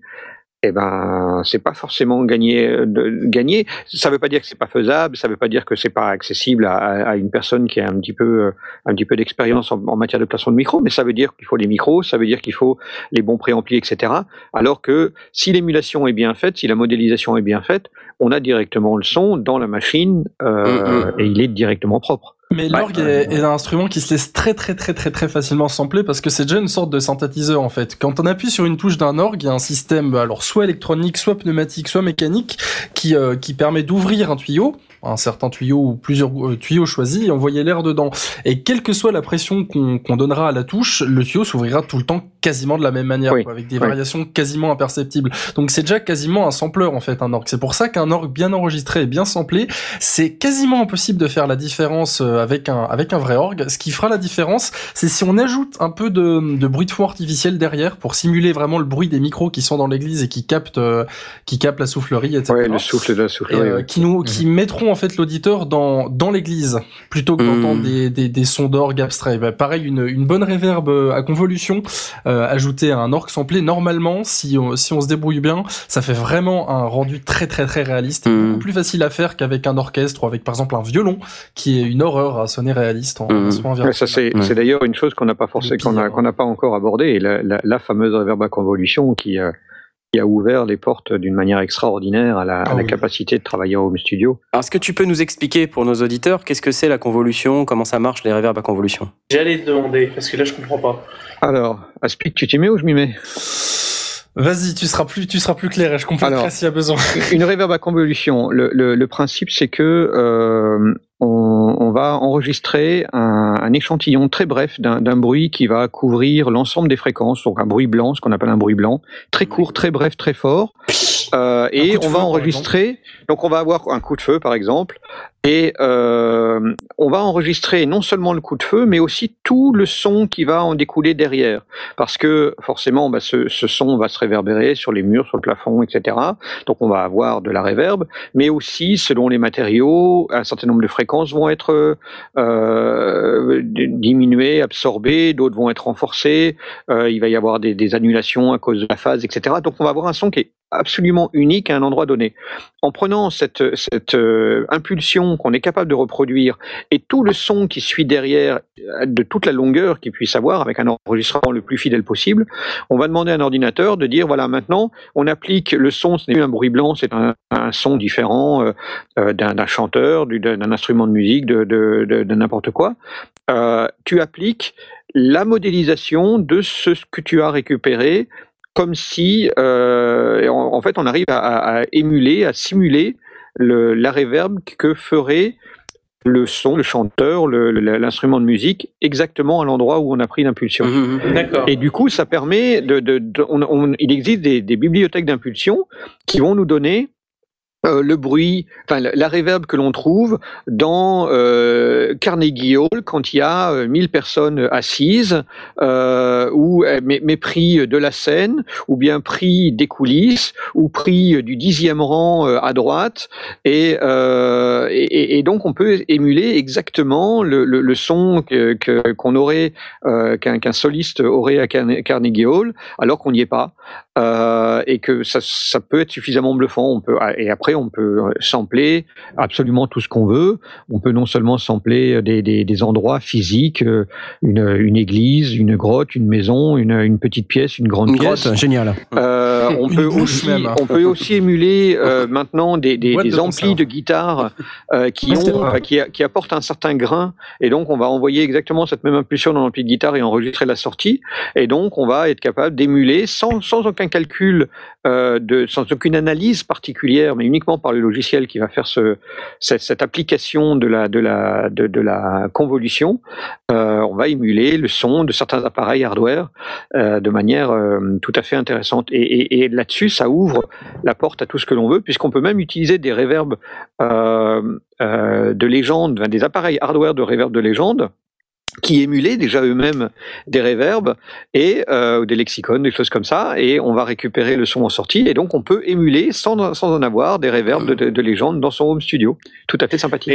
Eh ben, c'est pas forcément gagné. De, gagner. Ça veut pas dire que c'est pas faisable. Ça veut pas dire que c'est pas accessible à, à- une personne qui a un petit peu, euh, un petit peu d'expérience en, en matière de placement de micro. Mais ça veut dire qu'il faut les micros. Ça veut dire qu'il faut les bons préamplis, etc. Alors que si l'émulation est bien faite, si la modélisation est bien faite, on a directement le son dans la machine euh, Mm, et il est directement propre. Mais l'orgue est, est un instrument qui se laisse très très très très très facilement sampler parce que c'est déjà une sorte de synthétiseur en fait. Quand on appuie sur une touche d'un orgue, il y a un système alors soit électronique, soit pneumatique, soit mécanique qui euh, qui permet d'ouvrir un tuyau, un certain tuyau ou plusieurs euh, tuyaux choisis et envoyer l'air dedans. Et quelle que soit la pression qu'on qu'on donnera à la touche, le tuyau s'ouvrira tout le temps quasiment de la même manière, Oui. quoi, avec des Oui. variations quasiment imperceptibles. Donc c'est déjà quasiment un sampleur en fait un orgue. C'est pour ça qu'un orgue bien enregistré et bien samplé, c'est quasiment impossible de faire la différence euh, avec un avec un vrai orgue. Ce qui fera la différence, c'est si on ajoute un peu de, de bruit de fond artificiel derrière pour simuler vraiment le bruit des micros qui sont dans l'église et qui captent euh, qui captent la soufflerie, etc. Ouais, le souffle de la Et, soufflerie. euh, ouais. qui nous qui mettront en fait l'auditeur dans dans l'église plutôt que d'entendre Mhm. des, des des sons d'orgue abstraits. Bah, pareil une une bonne réverb euh, à convolution euh, ajoutée à un orgue samplé normalement si on, si on se débrouille bien, ça fait vraiment un rendu très très très réaliste, et beaucoup plus facile à faire qu'avec un orchestre ou avec par exemple un violon qui est une horreur à sonner réaliste en, en son Ouais, environnement. ça c'est Ouais. c'est d'ailleurs une chose qu'on n'a pas forcément qu'on a pire. qu'on n'a pas encore abordée, et la, la, la fameuse reverb à convolution qui euh, qui a ouvert les portes d'une manière extraordinaire à la, à Ah la oui. capacité de travailler en home studio. Alors, est-ce que tu peux nous expliquer pour nos auditeurs qu'est-ce que c'est la convolution, comment ça marche les reverbs à convolution? J'allais te demander, parce que là je comprends pas. Alors, Aspic, tu t'y mets ou je m'y mets? Vas-y, tu seras plus tu seras plus clair et je Alors. s'il y a besoin. Une reverb à convolution. Le, le, le principe, c'est que euh, on, on va enregistrer un, un échantillon très bref d'un bruit qui va couvrir l'ensemble des fréquences, donc un bruit blanc, ce qu'on appelle un bruit blanc, très court, très bref, très fort. Euh, et on va enregistrer. Donc on va avoir un coup de feu, par exemple, et euh, on va enregistrer non seulement le coup de feu, mais aussi tout le son qui va en découler derrière, parce que forcément, bah, ce, ce son va se réverbérer sur les murs, sur le plafond, etc. Donc on va avoir de la réverb, mais aussi selon les matériaux, un certain nombre de fréquences vont être euh, diminuées, absorbées, d'autres vont être renforcées. euh, il va y avoir des, des annulations à cause de la phase, etc. Donc on va avoir un son qui est absolument unique à un endroit donné. En prenant cette, euh, impulsion qu'on est capable de reproduire et tout le son qui suit derrière euh, de toute la longueur qu'il puisse avoir avec un enregistrement le plus fidèle possible, on va demander à un ordinateur de dire voilà maintenant on applique le son, ce n'est plus un bruit blanc, c'est un, son différent euh, d'un chanteur, d'un instrument de musique, de, n'importe quoi. tu appliques la modélisation de ce que tu as récupéré comme si, en, fait, on arrive à, émuler, à simuler le, la réverb que ferait le son, le chanteur, l'instrument de musique, exactement à l'endroit où on a pris l'impulsion. Mmh, mmh, Et du coup, ça permet de, de, il existe des, des bibliothèques d'impulsion qui vont nous donner euh, le bruit, enfin la, réverbe que l'on trouve dans euh, Carnegie Hall quand il y a euh, 1000 personnes assises, euh, ou mais, de la scène, ou bien pris des coulisses, ou pris du dixième rang à droite, et, donc on peut émuler exactement le, son qu'on aurait qu'un soliste aurait à Carnegie Hall, alors qu'on n'y est pas, et que ça, ça peut être suffisamment bluffant. On peut et après on peut euh, sampler absolument tout ce qu'on veut. On peut non seulement sampler euh, des, des, endroits physiques, euh, une, une, église, une grotte, une maison, une, une petite pièce, une grande pièce. Grotte, génial. on, peut aussi, on peut aussi émuler maintenant des, des, des amplis de guitare qui, ont, qui, qui, apportent un certain grain. Et donc, on va envoyer exactement cette même impulsion dans l'ampli de guitare et enregistrer la sortie. Et donc, on va être capable d'émuler sans, sans aucun calcul, de, sans aucune analyse particulière, mais uniquement par le logiciel qui va faire ce, cette, application de la, convolution, euh, on va émuler le son de certains appareils hardware euh, de manière euh, tout à fait intéressante. Et, là-dessus, ça ouvre la porte à tout ce que l'on veut, puisqu'on peut même utiliser des réverbes de légende, des appareils hardware de réverb de légende qui émulaient déjà eux-mêmes des réverbes et euh, des lexicones, des choses comme ça, et on va récupérer le son en sortie, et donc on peut émuler sans, sans en avoir des réverbes de, de, de légende dans son home studio. Tout à fait sympathique.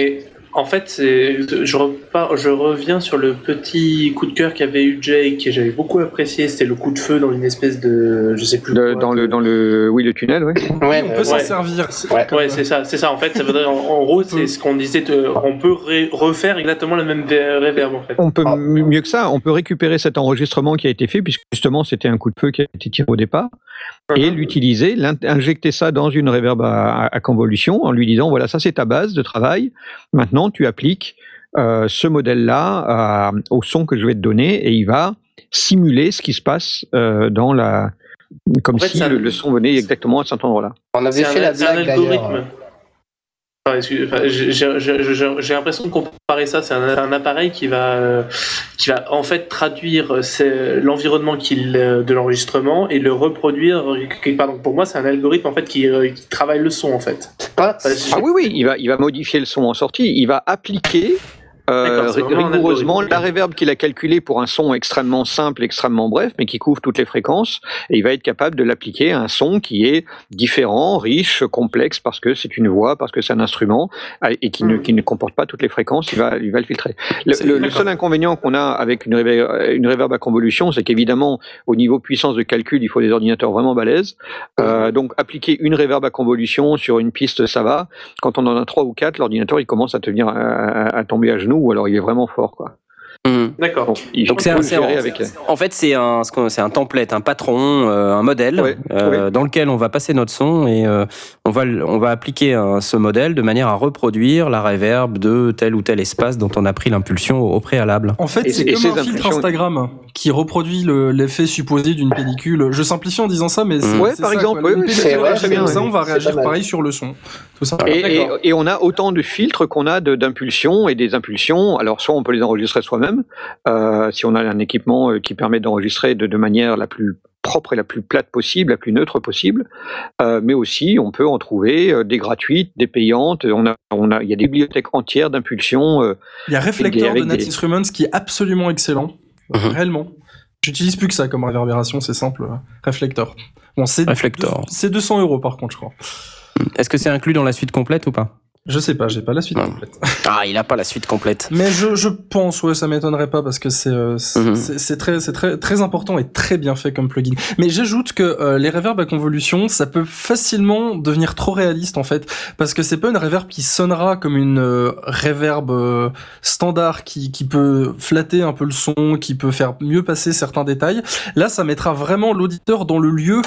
En fait, je, repars, je reviens sur le petit coup de cœur qu'avait eu Jake, que j'avais beaucoup apprécié. C'était le coup de feu dans une espèce de, je sais plus. dans le, dans le, oui, le tunnel, oui. Ouais, on peut s'en servir. Ouais, c'est ça, c'est ça. En fait, ça en, gros, c'est ce qu'on disait. on peut refaire exactement le même réverb, en fait. On peut mieux que ça. On peut récupérer cet enregistrement qui a été fait, puisque justement, c'était un coup de feu qui a été tiré au départ, et l'utiliser, injecter ça dans une réverb à, à convolution, en lui disant voilà, ça c'est ta base de travail. Maintenant tu appliques euh, ce modèle-là au son que je vais te donner et il va simuler ce qui se passe euh, dans la comme si le, son venait exactement à cet endroit-là. On avait fait la blague J'ai l'impression de comparer ça. C'est un, appareil qui va, euh, qui va en fait traduire l'environnement de l'enregistrement et le reproduire. Pardon, pour moi, c'est un algorithme en fait qui, qui, travaille le son en fait. ah oui, oui, il va, il va modifier le son en sortie. Il va appliquer euh, rigoureusement la réverb qu'il a calculé pour un son extrêmement simple, extrêmement bref, mais qui couvre toutes les fréquences, et il va être capable de l'appliquer à un son qui est différent, riche, complexe, parce que c'est une voix, parce que c'est un instrument, et qui, ne, hmm. qui ne comporte pas toutes les fréquences, il va, il va le filtrer. Le, seul inconvénient qu'on a avec une réverb, une réverb à convolution, c'est qu'évidemment, au niveau puissance de calcul, il faut des ordinateurs vraiment balèzes. Euh, donc, appliquer une réverb à convolution sur une piste, ça va. Quand on en a trois ou quatre, l'ordinateur, il commence à, tenir, à tomber à genoux ou alors il est vraiment fort, quoi. Mmh. D'accord. Donc, c'est avec... en fait c'est un c'est un template, un patron, euh, un modèle euh, dans lequel on va passer notre son et euh, on va on va appliquer ce modèle de manière à reproduire la reverb de tel ou tel espace dont on a pris l'impulsion au, préalable. En fait, c'est comme un filtre Instagram qui reproduit l'effet supposé d'une pellicule. Je simplifie en disant ça, mais c'est ouais, par exemple, bien. Ça, on va réagir pareil sur le son. Tout ça. Et, et, on a autant de filtres qu'on a d'impulsions et des impulsions. Alors soit on peut les enregistrer soi-même euh, si on a un équipement euh, qui permet d'enregistrer de, manière la plus propre et la plus plate possible, la plus neutre possible, euh, mais aussi on peut en trouver des gratuites, des payantes. On a, on a, il y a des bibliothèques entières d'impulsion. il y a Reflector de Nat Instruments qui est absolument excellent, mhm. réellement. J'utilise plus que ça comme réverbération, c'est simple. Reflector. Bon, c'est c'est 200 euros par contre, je crois. Est-ce que c'est inclus dans la suite complète ou pas? Je sais pas, j'ai pas la suite complète. Ah, il a pas la suite complète. Mais je, je pense, ouais, ça m'étonnerait pas parce que c'est euh, c'est Mhm. c'est- très c'est très très important et très bien fait comme plugin. Mais j'ajoute que euh, les reverbs à convolution, ça peut facilement devenir trop réaliste en fait parce que c'est pas une reverb qui sonnera comme une euh, reverb euh, standard qui qui peut flatter un peu le son, qui peut faire mieux passer certains détails. Là, ça mettra vraiment l'auditeur dans le lieu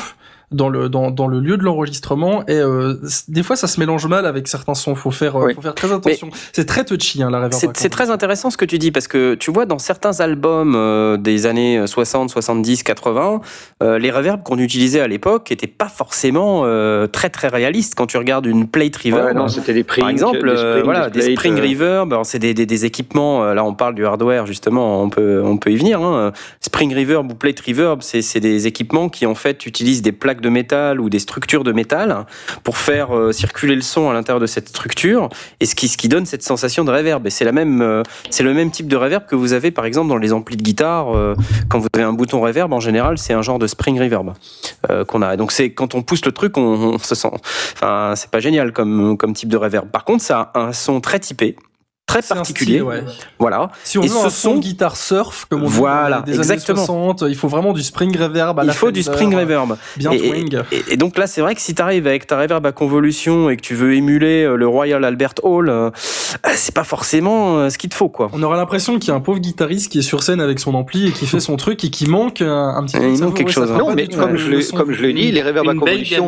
dans le dans, dans le lieu de l'enregistrement et euh, des fois ça se mélange mal avec certains sons faut faire euh, Oui. faut faire très attention c'est très touchy hein, la C'est très intéressant ce que tu dis parce que tu vois dans certains albums euh, des années 60, 70, 80, euh, les reverbs qu'on utilisait à l'époque étaient pas forcément euh, très très réalistes. Quand tu regardes une plate reverb, Ouais, non, c'était des prix. par exemple, euh, voilà, des spring reverb, alors c'est des, des, des équipements. Là, on parle du hardware justement. On peut on peut y venir. Hein. Spring reverb ou plate reverb, c'est c'est des équipements qui en fait utilisent des plaques de métal ou des structures de métal pour faire euh, circuler le son à l'intérieur de cette structure et ce qui ce qui donne cette sensation de reverb. Et c'est la même euh, c'est le même type de reverb que vous avez par exemple dans les amplis de guitare. euh, quand vous avez un bouton reverb, en général, c'est un genre de spring reverb qu'on a. Donc c'est quand on pousse le truc, on, on se sent. Enfin, c'est pas génial comme comme type de reverb. Par contre, ça a un son très typé, très particulier. style, ouais. Voilà. Si on Et veut ce un son guitare surf, comme on dit Voilà, dans les exactement. années 60, il faut vraiment du spring reverb à Il la faut du spring reverb. bien Et- twing. Et, et donc là, c'est vrai que si tu arrives avec ta reverb à convolution et que tu veux émuler euh, le Royal Albert Hall, euh, c'est pas forcément euh, ce qu'il te faut, quoi. On aura l'impression qu'il y a un pauvre guitariste qui est sur scène avec son ampli et qui fait son truc et qui manque un, un petit Il peu manque quelque chose, hein. Non, mais comme je comme je le dis, les reverbs à convolution.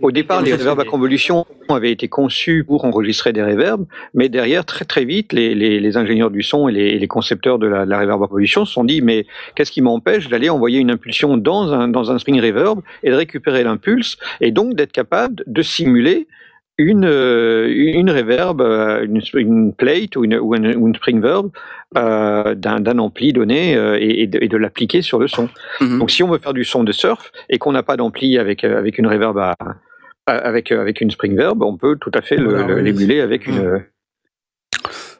Au départ, les reverbs à convolution avaient été conçus pour enregistrer des reverbs, mais derrière, très très vite, les, les, les ingénieurs du son et les, concepteurs de la, la reverb à convolution se sont dit, mais qu'est-ce qui m'empêche d'aller envoyer une impulsion dans un, dans un spring reverb et de récupérer l'impulse, et donc d'être capable de simuler une, euh, une reverb, euh, une, une plate ou une, ou une, ou une spring verb euh, d'un d'un ampli donné euh, et, de, l'appliquer sur le son. Mhm. Donc si on veut faire du son de surf et qu'on n'a pas d'ampli avec, avec une reverb à- avec, euh, avec une spring verb, on peut tout à fait l'émuler avec une,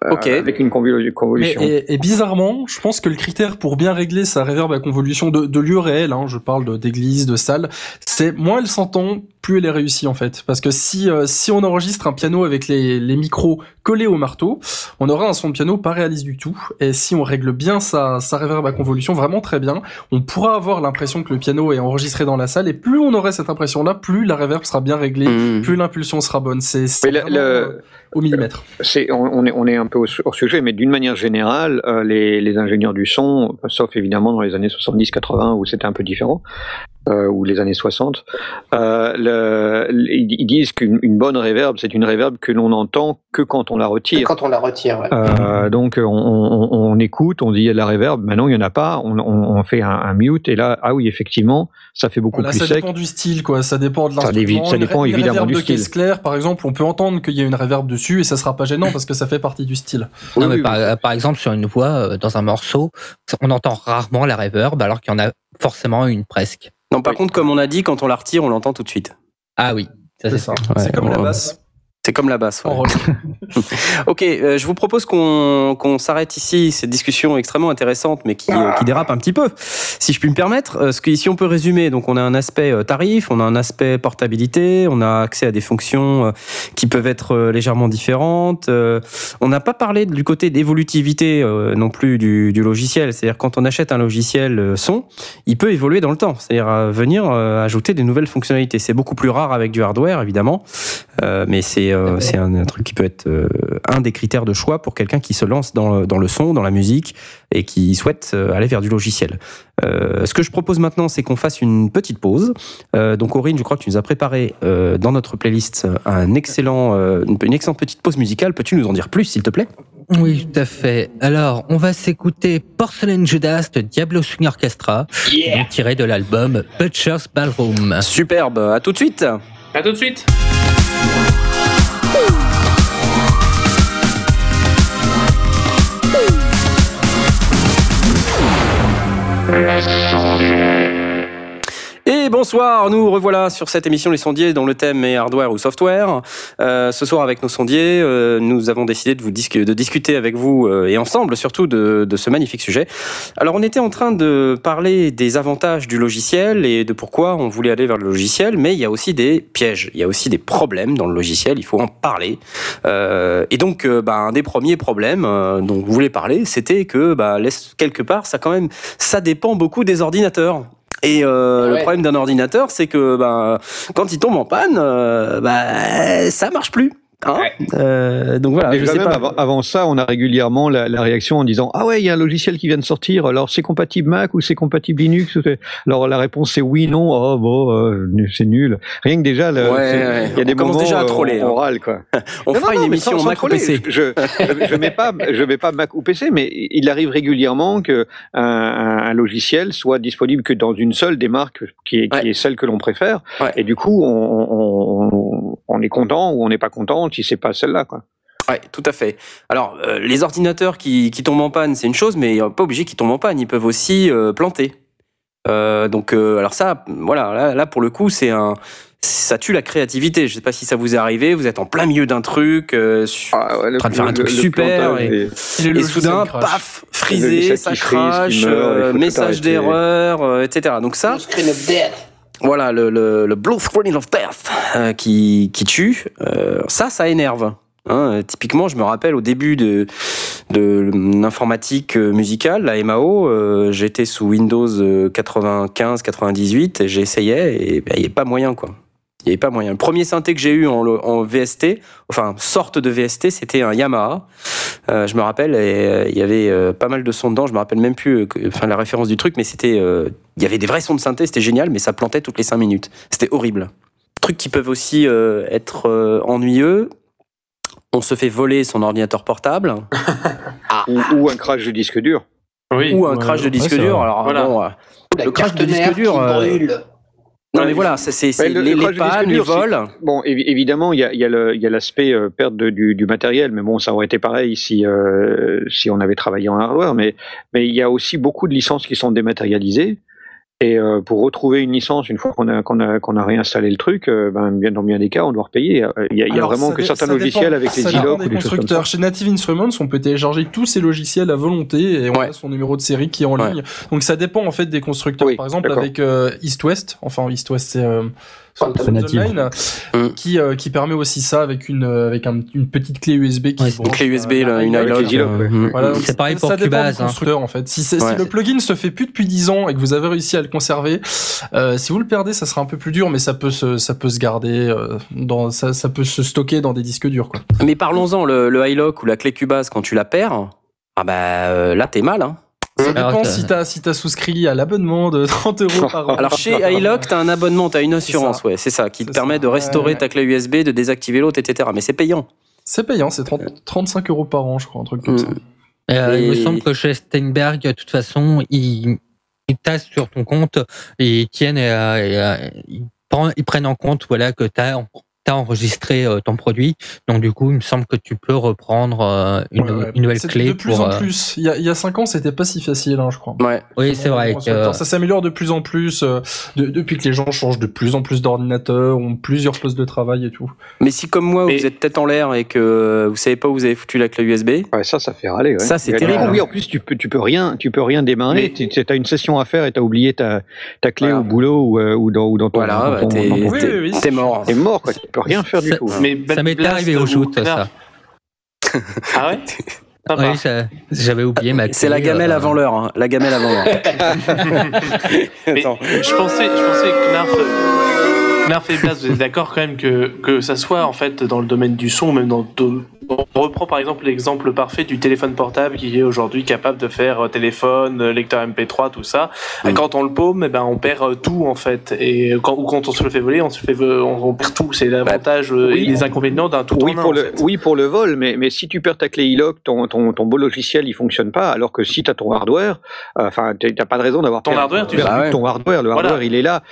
euh, Ok. avec une convolution. et, et bizarrement, je pense que le critère pour bien régler sa reverb à convolution de, de lieu réel, hein, je parle d'église, de salle, c'est moins elle s'entend, plus elle est réussie en fait. Parce que si euh, si on enregistre un piano avec les, les micros collés au marteau, on aura un son de piano pas réaliste du tout. Et si on règle bien sa, sa reverb à convolution, vraiment très bien, on pourra avoir l'impression que le piano est enregistré dans la salle. Et plus on aurait cette impression-là, plus la reverb sera bien réglée, Mhm. plus l'impulsion sera bonne. C'est on, est, un peu au- sujet, mais d'une manière générale, euh, les, les ingénieurs du son, sauf évidemment dans les années 70-80 où c'était un peu différent, euh, ou les années 60, euh, le- ils disent qu'une une bonne reverb, c'est une reverb que l'on entend que quand on la retire. Quand on la retire, ouais. Euh, donc on, on, on écoute, on dit il y a de la reverb, maintenant il y en a pas, on, on, on fait un, un mute et là ah oui effectivement ça fait beaucoup Là, plus ça sec. dépend du style, quoi. Ça dépend de Ça l'instrument. ça Une dépend une évidemment du de style. caisse claire, par exemple, on peut entendre qu'il y a une reverb dessus et ça sera pas gênant parce que ça fait partie du style. Non, Oui, mais oui, par, par exemple, sur une voix, dans un morceau, on entend rarement la reverb alors qu'il y en a forcément une presque. Non, par contre, comme on a dit, quand on la retire, on l'entend tout de suite. Ah oui, ça c'est C'est ça. Ouais, c'est comme la basse C'est comme la basse. ouais. Ok, euh, je vous propose qu'on qu'on s'arrête ici. Cette discussion extrêmement intéressante, mais qui, euh, qui dérape un petit peu, si je puis me permettre. Euh, ce que, si on peut résumer, donc on a un aspect euh, tarif, on a un aspect portabilité, on a accès à des fonctions euh, qui peuvent être légèrement différentes. Euh, on n'a pas parlé du côté d'évolutivité euh, non plus du, du logiciel. C'est-à-dire quand on achète un logiciel euh, son, il peut évoluer dans le temps. C'est-à-dire venir euh, ajouter des nouvelles fonctionnalités. C'est beaucoup plus rare avec du hardware, évidemment, Euh, mais c'est euh, c'est un, un truc qui peut être euh, un des critères de choix pour quelqu'un qui se lance dans, le- dans le son, dans la musique et qui souhaite euh, aller vers du logiciel. Euh, ce que je propose maintenant, c'est qu'on fasse une petite pause. Euh, donc Aurine, je crois que tu nous as préparé euh, dans notre playlist un excellent, euh, une, excellente petite pause musicale. Peux-tu nous en dire plus, s'il te plaît? Oui, tout à fait. Alors, on va s'écouter Porcelain Judas de Diablo Swing Orchestra, tiré de l'album Butcher's Ballroom. Superbe, à tout de suite À tout de suite. Let's Bonsoir. Nous revoilà sur cette émission Les sondiers dont le thème est hardware ou software. Euh, ce soir avec nos sondiers, euh, nous avons décidé de vous de discuter avec vous euh, et ensemble surtout de, de, ce magnifique sujet. Alors on était en train de parler des avantages du logiciel et de pourquoi on voulait aller vers le logiciel, mais il y a aussi des pièges, il y a aussi des problèmes dans le logiciel. Il faut en parler. Euh, et donc, bah, un des premiers problèmes dont vous voulez parler, c'était que bah, quelque part, ça quand même, ça dépend beaucoup des ordinateurs. Et euh, le problème d'un ordinateur, c'est que ben, quand il tombe en panne, euh, ben, ça marche plus. Hein euh, donc voilà. Je sais pas. Avant, ça, on a régulièrement la, la, réaction en disant ah ouais, il y a un logiciel qui vient de sortir. Alors c'est compatible Mac ou c'est compatible Linux Alors la réponse c'est oui, non. Oh bon, euh, c'est nul. Rien que déjà, ouais, il y a des moments déjà à troller. On, on hein. râle quoi. on fera une émission Mac ou PC. Je, je mets pas, je mets pas Mac ou PC, mais il arrive régulièrement que un, un, logiciel soit disponible que dans une seule des marques qui est, qui est celle que l'on préfère. Et du coup, on, on, on est content ou on n'est pas content si c'est pas celle-là, quoi. Ouais, tout à fait. Alors, euh, les ordinateurs qui, qui, tombent en panne, c'est une chose, mais pas obligé qu'ils tombent en panne. Ils peuvent aussi euh, planter. Euh, donc, alors ça, voilà, là, là pour le coup, c'est un, ça tue la créativité. Je sais pas si ça vous est arrivé. Vous êtes en plein milieu d'un truc, ah, en train de faire un truc super, et, et, soudain, paf, frisé, ça crache, message d'erreur, etc. Donc ça. Voilà, le, le, le, Blue Screen of Death euh, qui, qui tue, euh, ça, ça énerve. Hein. typiquement, je me rappelle au début de, de l'informatique musicale, la MAO, euh, j'étais sous Windows 95-98, j'essayais et ben, il n'y avait pas moyen quoi. Il n'y avait pas moyen. Le premier synthé que j'ai eu en, en, VST, enfin sorte de VST, c'était un Yamaha. Euh, je me rappelle, et, euh, il y avait euh, pas mal de sons dedans. Je me rappelle même plus, enfin la référence du truc, mais c'était, il y avait des vrais sons de synthé, c'était génial, mais ça plantait toutes les 5 minutes. C'était horrible. Trucs qui peuvent aussi être ennuyeux. On se fait voler son ordinateur portable. ah. ou, un crash de disque dur. Oui. Ou un crash de disque dur. Alors, voilà. le crash de disque dur. Non, mais voilà, c'est les, les pannes, les vols. Bon, évidemment, il y a, y a l'aspect euh, perte de, du, du, matériel, mais bon, ça aurait été pareil si, euh, si on avait travaillé en hardware. Mais, mais il y a aussi beaucoup de licences qui sont dématérialisées. Et euh, pour retrouver une licence, une fois qu'on a, qu'on a, qu'on a réinstallé le truc, euh, ben, bien, dans bien des cas, on doit repayer. Il y a, il y a vraiment que certains logiciels avec les ILOC ou des constructeurs. Chez Native Instruments, on peut télécharger tous ces logiciels à volonté et on a son numéro de série qui est en ligne. Donc ça dépend en fait des constructeurs. Par exemple, avec euh, East West, enfin East West, c'est Online, mm. qui, euh, qui permet aussi ça avec une, euh, avec un, une petite clé USB qui une clé USB, là, une iLog. Mm. Voilà, c'est pareil pour ça Cubase. Hein. constructeur, en fait. Si, si, le plugin se fait plus depuis 10 ans et que vous avez réussi à le conserver, euh, si vous le perdez, ça sera un peu plus dur, mais ça peut se, ça peut se garder euh, dans, ça, ça peut se stocker dans des disques durs, quoi. Mais parlons-en, le, le iLock ou la clé Cubase, quand tu la perds, ah bah, là, t'es mal, hein. Ça dépend si t'as si as souscrit à l'abonnement de 30 euros par an. Alors chez iLock, t'as un abonnement, t'as une assurance, ouais, c'est ça, qui te permet de restaurer ta clé USB, de désactiver l'autre, etc. Mais c'est payant. C'est payant, c'est 35 euros par an, je crois, un truc comme ça. Mm. Euh, il me semble que chez Steinberg, de toute façon, ils, ils tassent sur ton compte et ils tiennent, et, euh, ils, prennent en compte voilà que tu as tu as enregistré euh, ton produit. Donc du coup, il me semble que tu peux reprendre euh, une, une, nouvelle clé. De plus en euh, plus. Il y a, il y a cinq ans, c'était pas si facile, hein, je crois. Ouais. Oui, c'est vrai. Que... Ça s'améliore de plus en plus de, depuis que les gens changent de plus en plus d'ordinateurs, ont plusieurs postes de travail et tout. Mais si comme moi, vous êtes tête en l'air et que vous savez pas où vous avez foutu la clé USB, ouais, ça, ça fait râler. Ouais. Ça, c'est terrible. Oui, en plus, tu peux, tu peux rien, tu peux rien démarrer. Tu as une session à faire et tu as oublié ta, ta clé au boulot ou, ou, dans, ou dans ton. Voilà, t'es mort. T'es mort, quoi. Peux rien faire du tout. Mais ça m'est arrivé au shoot, ça. ah ouais oui, j'avais oublié ma C'est la gamelle euh, avant l'heure, hein. la gamelle avant l'heure. je pensais, je pensais que Knarf, Knarf et Blas, vous êtes d'accord quand même que, que ça soit en fait dans le domaine du son, même dans on reprend par exemple l'exemple parfait du téléphone portable qui est aujourd'hui capable de faire euh, téléphone, euh, lecteur MP3, tout ça. Mm. Quand on le paume, eh ben on perd euh, tout en fait. Et quand, ou quand on se le fait voler, on se fait, on, perd tout. C'est l'avantage et les inconvénients d'un tout oui, pour le, Oui, pour le vol, mais, mais si tu perds ta clé e ton, ton, ton beau logiciel il fonctionne pas, alors que si tu as ton hardware, enfin tu t'as pas de raison d'avoir ton hardware. Tu bah ton hardware, le hardware il est là,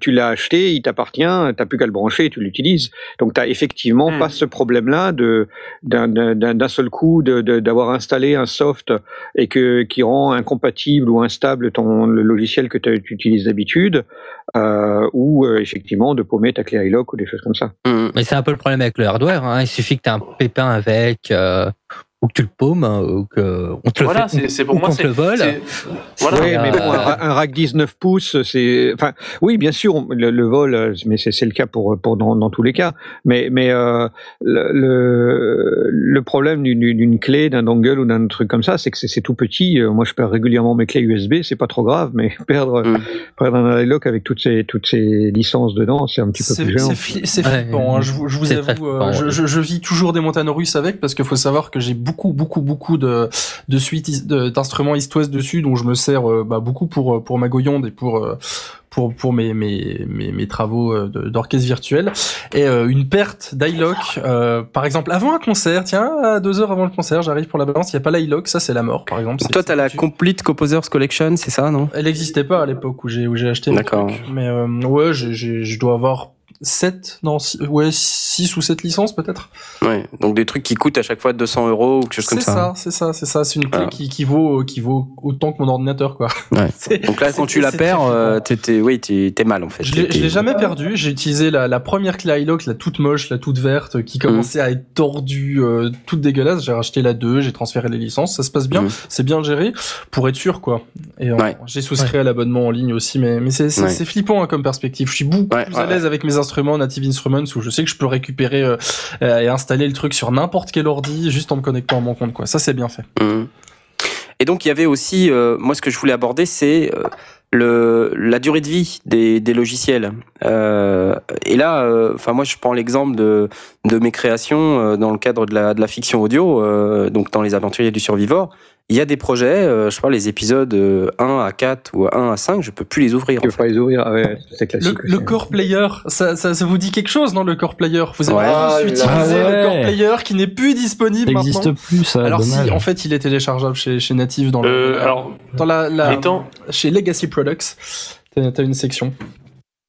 tu l'as acheté, il t'appartient, t'as plus qu'à le brancher, tu l'utilises. Donc t'as effectivement mm. pas ce problème là de d'un- seul coup d'avoir installé un soft et que qui rend incompatible ou instable ton le logiciel que tu tu utilises d'habitude, euh, ou euh, effectivement de paumer ta clé iLock ou des choses comme ça. Mm. Mais c'est un peu le problème avec le hardware. Hein. Il suffit que tu aies un pépin avec, euh, ou que tu le paumes, hein, ou que on te le Voilà, fait, c'est pour ou moi. qu'on te c'est- le vole. Voilà. Oui, mais bon, Euh, un, ra- un rack 19 pouces, c'est, enfin, oui, bien sûr, on- le, le vol, mais c'est le cas pour, pour dans, dans tous les cas. Mais, mais euh, le, le, problème d'une- clé, d'un dongle ou d'un truc comme ça, c'est que c'est tout petit. Euh, Moi, je perds régulièrement mes clés USB, c'est pas trop grave, mais perdre, Mm. perdre un iLock avec toutes ces, toutes ces licences dedans, c'est un petit peu plus gênant. c'est Ouais, flippant, hein, je, vous- je vous c'est avoue, euh, je- je vis toujours des montagnes russes avec parce qu'il faut savoir que j'ai beaucoup, beaucoup, beaucoup de, de suites d'instruments East-West dessus dont je me sers euh, bah, beaucoup pour, euh, pour ma goyonde et pour, euh, pour, pour mes, mes, mes, mes travaux d'orchestre virtuel. Et euh, une perte d'iLock, euh, par exemple, avant un concert, tiens, à deux heures avant le concert, j'arrive pour la balance, il n'y a pas l'iLock, ça c'est la mort, par exemple. Toi, t'as la Complete Composers Collection, c'est ça, non? Elle n'existait pas à l'époque où j'ai où j'ai acheté. D'accord. Mais euh, ouais, je dois avoir 7, non, six, ouais, 6 ou 7 licences peut-être. Ouais. Donc des trucs qui coûtent à chaque fois 200 euros ou quelque chose C'est comme ça. ça, c'est ça, c'est ça. C'est une clé Voilà. qui, qui vaut qui vaut autant que mon ordinateur quoi. Ouais. Donc là, quand tu la perds, euh, t'es, t'es- oui, t'es, t'es mal en fait. Je l'ai, T'es- je l'ai jamais perdu. J'ai utilisé la, la première clé iLock, la toute moche, la toute verte, qui commençait à être tordue, euh, toute dégueulasse. J'ai racheté la 2, j'ai transféré les licences. Ça se passe bien, Mhm. c'est bien géré pour être sûr quoi. Et euh, Ouais. j'ai souscrit à l'abonnement en ligne aussi, mais mais c'est flippant hein, comme perspective. Je suis beaucoup Ouais, plus ouais, à l'aise avec mes instruments Native Instruments où je sais que je peux récupérer euh, euh, et installer le truc sur n'importe quel ordi juste en me connectant à mon compte quoi. Ça c'est bien fait. Mhm. Et donc il y avait aussi, euh, moi ce que je voulais aborder, c'est le la durée de vie des, des logiciels. Et là, moi je prends l'exemple de de mes créations dans le cadre de la de la fiction audio, donc dans les Aventuriers du Survivor. Il y a des projets, euh, je pas, les épisodes euh, 1 à 4 ou 1 à 5, je peux plus les ouvrir. Tu en peux pas les ouvrir, ah ouais, c'est Le, classique. le aussi. core player, ça, ça, ça vous dit quelque chose, non, le core player? Vous avez Ouais. Ah, utilisé le core Ouais. player qui n'est plus disponible Ça maintenant. n'existe plus, ça. Alors dommage. si, en fait, il est téléchargeable chez, chez Native dans, le, Euh, alors, dans la, la- étant, chez Legacy Products. T'as t'as une section.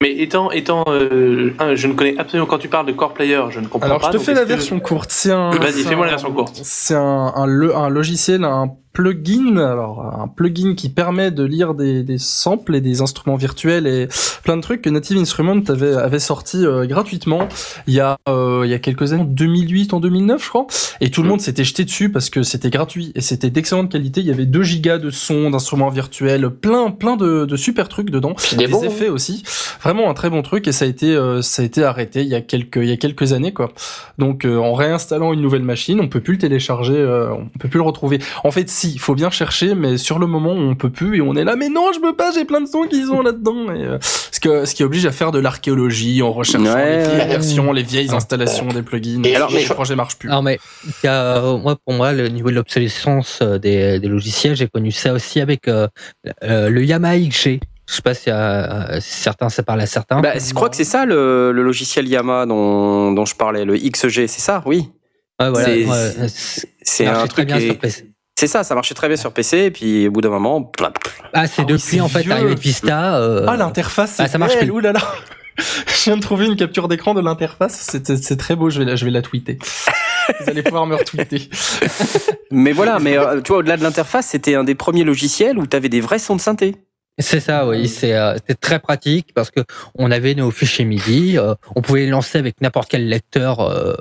mais étant, étant, euh, je ne connais absolument quand tu parles de core player, je ne comprends Alors pas. je te fais la version courte. C'est un. Vas-y, fais-moi la version courte. C'est un, un, le- un logiciel, un plugin, alors un plugin qui permet de lire des, des samples et des instruments virtuels et plein de trucs que Native Instruments avait, avait sorti euh, gratuitement il y a euh, il y a quelques années, en 2008, en 2009 je crois, et tout le monde s'était jeté dessus parce que c'était gratuit et c'était d'excellente qualité. Il y avait 2 gigas de sons, d'instruments virtuels, plein plein de, de super trucs dedans, des bons, effets aussi. Vraiment un très bon truc et ça a été euh, ça a été arrêté il y a quelques il y a quelques années quoi. Donc euh, en réinstallant une nouvelle machine, on peut plus le télécharger, euh, on peut plus le retrouver. En fait, si, il faut bien chercher, mais sur le moment, on peut plus et on est là. Mais non, je peux pas, j'ai plein de sons qu'ils ont là-dedans. Et, euh, ce que ce qui oblige à faire de l'archéologie en recherchant Ouais, les vieilles ouais. versions, les vieilles installations des plugins. Et Alors, mais- le projet marche plus. Non, mais il y a, euh, moi, pour moi, le niveau de l'obsolescence euh, des, des logiciels, j'ai connu ça aussi avec euh, euh, le Yamaha XG. Je sais pas si euh, si certains, ça parle à certains. Bah, je crois que c'est ça le, le logiciel Yamaha dont, dont je parlais, le XG, c'est ça, oui. Ouais, voilà, c'est- ouais, un marchait très truc. bien qui est- sur PC. C'est ça, ça marchait très bien sur PC, et puis au bout d'un moment, plap. Ah, c'est Ah depuis en fait de Vista. euh, Ah, l'interface, c'est ah, ça marche plus. oulala. Je viens de trouver une capture d'écran de l'interface. C'est c'est très beau. Je vais la, je vais la tweeter. Vous allez pouvoir me retweeter. Mais voilà, mais euh, tu vois, au-delà de l'interface, c'était un des premiers logiciels où tu avais des vrais sons de synthé. C'est ça, oui. C'est euh, c'est très pratique parce que on avait nos fichiers MIDI, euh, on pouvait les lancer avec n'importe quel lecteur euh,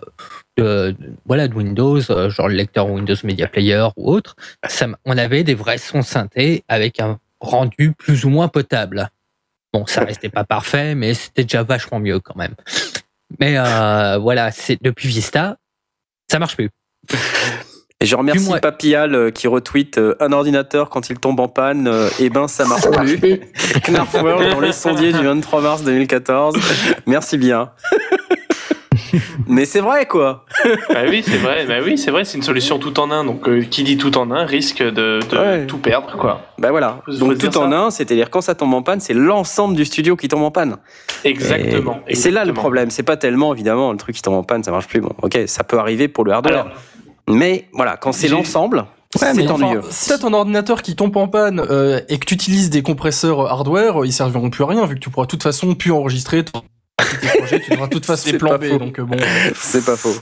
de, de- voilà de Windows, euh, genre le lecteur Windows Media Player ou autre. Ça, on avait des vrais sons synthés avec un rendu plus ou moins potable. Bon, ça restait pas parfait, mais c'était déjà vachement mieux quand même. Mais euh, voilà, c'est depuis Vista, ça marche plus. Et je remercie Dis-moi. Papillal euh, qui retweet euh, un ordinateur quand il tombe en panne, euh, eh ben ça marche plus. Knarf World dans les sondiers du 23 mars 2014. Merci bien. Mais c'est vrai quoi. Bah oui, c'est vrai. Bah oui, c'est vrai. C'est une solution tout en un. Donc, euh, qui dit tout en un risque de, de Ouais. tout perdre, quoi. Bah voilà. Donc tout en un, c'est-à-dire quand ça tombe en panne, c'est l'ensemble du studio qui tombe en panne. Exactement. Et, et c'est là le problème. C'est pas tellement évidemment le truc qui tombe en panne, ça marche plus. Bon, ok, ça peut arriver pour le hardware. Alors, Mais voilà, quand c'est l'ensemble, c'est ennuyeux. enfin, si t'as ton ordinateur qui tombe en panne euh, et que tu utilises des compresseurs hardware, ils serviront plus à rien vu que tu pourras de toute façon plus enregistrer ton tes projets, tu devras de toute façon C'est les plan pas B. faux. Donc euh, bon. C'est pas faux.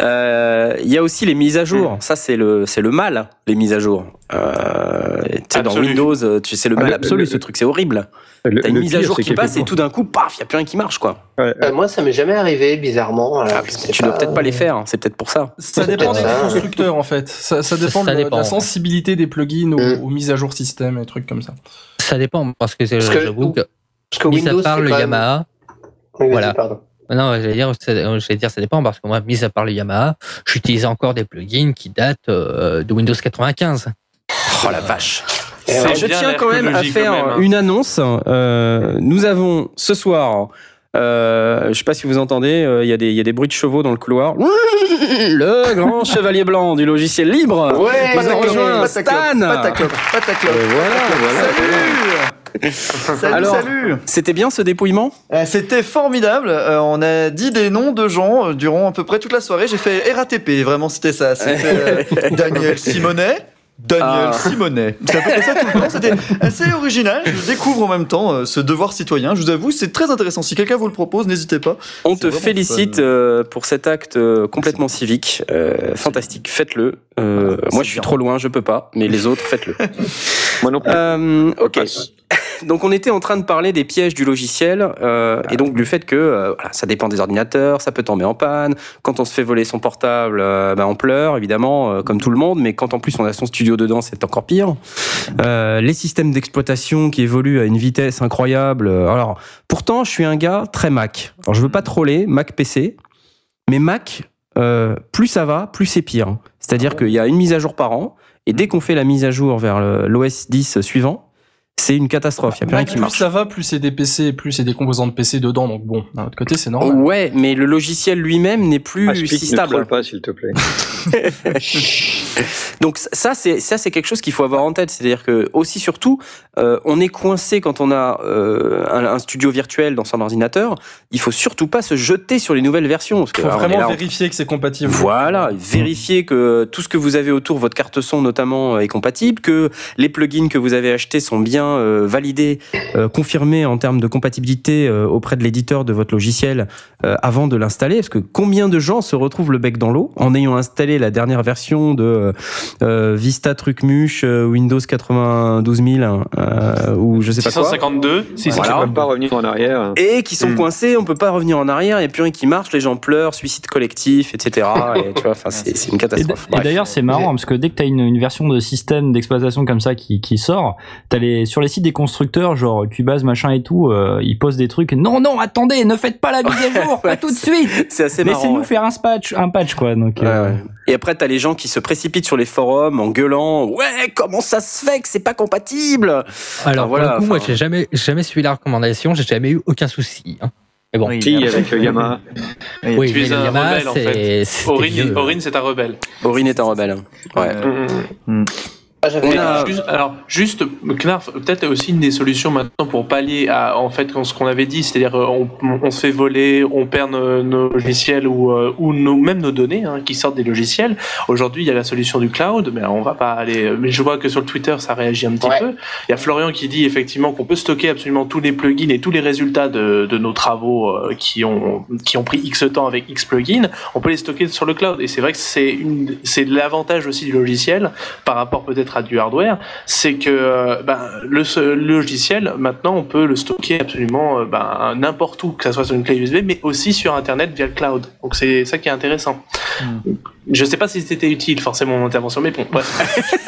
Euh, Il y a aussi les mises à jour. Ça, c'est le, c'est le mal, les mises à jour. Euh, tu sais, dans. Windows, euh, tu sais, le Ah, mal le- absolu, le- ce truc, c'est horrible. Le- T'as une le mise à jour c'est qui passe et tout d'un coup, paf, il n'y a plus rien qui marche, quoi. Ouais, Euh, moi, ça m'est jamais arrivé, bizarrement. alors Ah, tu dois peut-être pas les faire, hein, c'est peut-être pour ça. Ça C'est dépend des constructeurs en fait. Ça, ça dépend, Ça de, de dépend, la ouais. sensibilité des plugins aux, Mm. aux mises à jour système et trucs comme ça. Ça dépend, parce que, j'avoue que, Parce que Windows, à part c'est le Yamaha, Oui, Voilà. pardon. non, j'allais dire, ça- j'allais dire, ça dépend, parce que moi, mis à part le Yamaha, j'utilise encore des plugins qui datent euh, de Windows 95. Oh la vache. Alors, ouais, je tiens quand même à faire même, hein. une annonce. Euh, nous avons ce soir, euh, je sais pas si vous entendez, euh, il y, a des- il y a des bruits de chevaux dans le couloir. Le grand chevalier blanc du logiciel libre. Ouais, nous rejoint Stan. Euh, voilà, voilà. Salut Salut, Alors- salut C'était bien ce dépouillement? Euh, C'était formidable. Euh, on a dit des noms de gens euh, durant à peu près toute la soirée. J'ai fait RATP, vraiment, c'était ça. C'était euh, Daniel Simonet. Daniel Ah. Simonet. C'est à peu près ça tout le temps. C'était assez original. Je découvre en même temps euh, ce devoir citoyen. Je vous avoue, c'est très intéressant. Si quelqu'un vous le propose, n'hésitez pas. On te félicite euh, pour cet acte complètement civique. Euh, fantastique. Faites-le. Euh, Voilà, moi, je suis bien. trop loin, je peux pas. Mais les autres, faites-le. Moi non plus. Euh, ok. Donc on était en train de parler des pièges du logiciel euh, et donc du fait que euh, voilà, ça dépend des ordinateurs, ça peut tomber en panne. Quand on se fait voler son portable, euh, ben, on pleure évidemment, euh, comme tout le monde. Mais quand en plus on a son studio dedans, c'est encore pire. Les systèmes d'exploitation qui évoluent à une vitesse incroyable. Alors pourtant, je suis un gars très Mac. Alors je veux pas troller Mac PC, mais Mac, plus ça va, plus c'est pire. C'est-à-dire qu'il y a une mise à jour par an et dès qu'on fait la mise à jour vers l'OS 10 suivant, c'est une catastrophe. Il n'y a plus rien qui plus marche. ça va, plus c'est des PC, plus c'est des composants de PC dedans. Donc bon, d'un autre côté, c'est normal. Ouais, mais le logiciel lui-même n'est plus si ne stable. troll pas, s'il te plaît. Donc ça, c'est ça, c'est quelque chose qu'il faut avoir en tête. C'est-à-dire que aussi surtout, euh, on est coincé quand on a euh, un, un studio virtuel dans son ordinateur. Il faut surtout pas se jeter sur les nouvelles versions. Parce que Il faut alors, vraiment là, on- vérifier que c'est compatible. Voilà, vérifier que tout ce que vous avez autour, votre carte son notamment, est compatible, que les plugins que vous avez achetés sont bien euh, validés, confirmés en termes de compatibilité auprès de l'éditeur de votre logiciel avant de l'installer. Parce que combien de gens se retrouvent le bec dans l'eau en ayant installé la dernière version de Vista Trucmuche euh, Windows 92 000 euh, ou je sais pas quoi 652, si Voilà. Pas revenir en arrière. et qui sont Mm. coincés, on peut pas revenir en arrière, il n'y a plus rien qui marche, les gens pleurent, suicide collectif, etc. Et tu vois, c'est une catastrophe. et d'ailleurs, c'est marrant parce que dès que tu as une, une version de système d'exploitation comme ça qui, qui sort, t'as les sur les sites des constructeurs, genre Cubase, machin et tout, euh, ils posent des trucs. Non, non, attendez, ne faites pas la mise à jour, pas tout de suite. c'est assez marrant. Laissez-nous ouais. faire un patch, un patch quoi. Donc, Ouais, euh, ouais. Et après, t'as les gens qui se précipitent sur les forums en gueulant Ouais, comment ça se fait que c'est pas compatible? Alors, voilà, pour le coup, moi, enfin- j'ai jamais, jamais suivi la recommandation, j'ai jamais eu aucun souci. hein. Mais bon. Oui. Si, avec euh, Yamaha. Oui. Oui, Tu es un Yamaha, rebelle, en c'est- fait. Aurine, c'est un rebelle. Aurine est un rebelle. Ouais. Euh, Mm, On a- Juste- alors, juste, Knarf, peut-être aussi une des solutions maintenant pour pallier à en fait ce qu'on avait dit, c'est-à-dire euh, on, on se fait voler, on perd nos, nos logiciels ou, euh, ou nos, même nos données hein, qui sortent des logiciels. Aujourd'hui, il y a la solution du cloud, mais on va pas aller. Mais je vois que sur le Twitter, ça réagit un petit Ouais. peu. Il y a Florian qui dit effectivement qu'on peut stocker absolument tous les plugins et tous les résultats de, de nos travaux euh, qui ont qui ont pris X temps avec X plugins. On peut les stocker sur le cloud et c'est vrai que c'est c'est l'avantage aussi du logiciel par rapport peut-être à du hardware, c'est que euh, ben, le, logiciel, maintenant, on peut le stocker absolument euh, ben, n'importe où, que ce soit sur une clé USB, mais aussi sur Internet via le cloud. Donc c'est ça qui est intéressant. Je sais pas si c'était utile, forcément, mon intervention, mais bon, bref.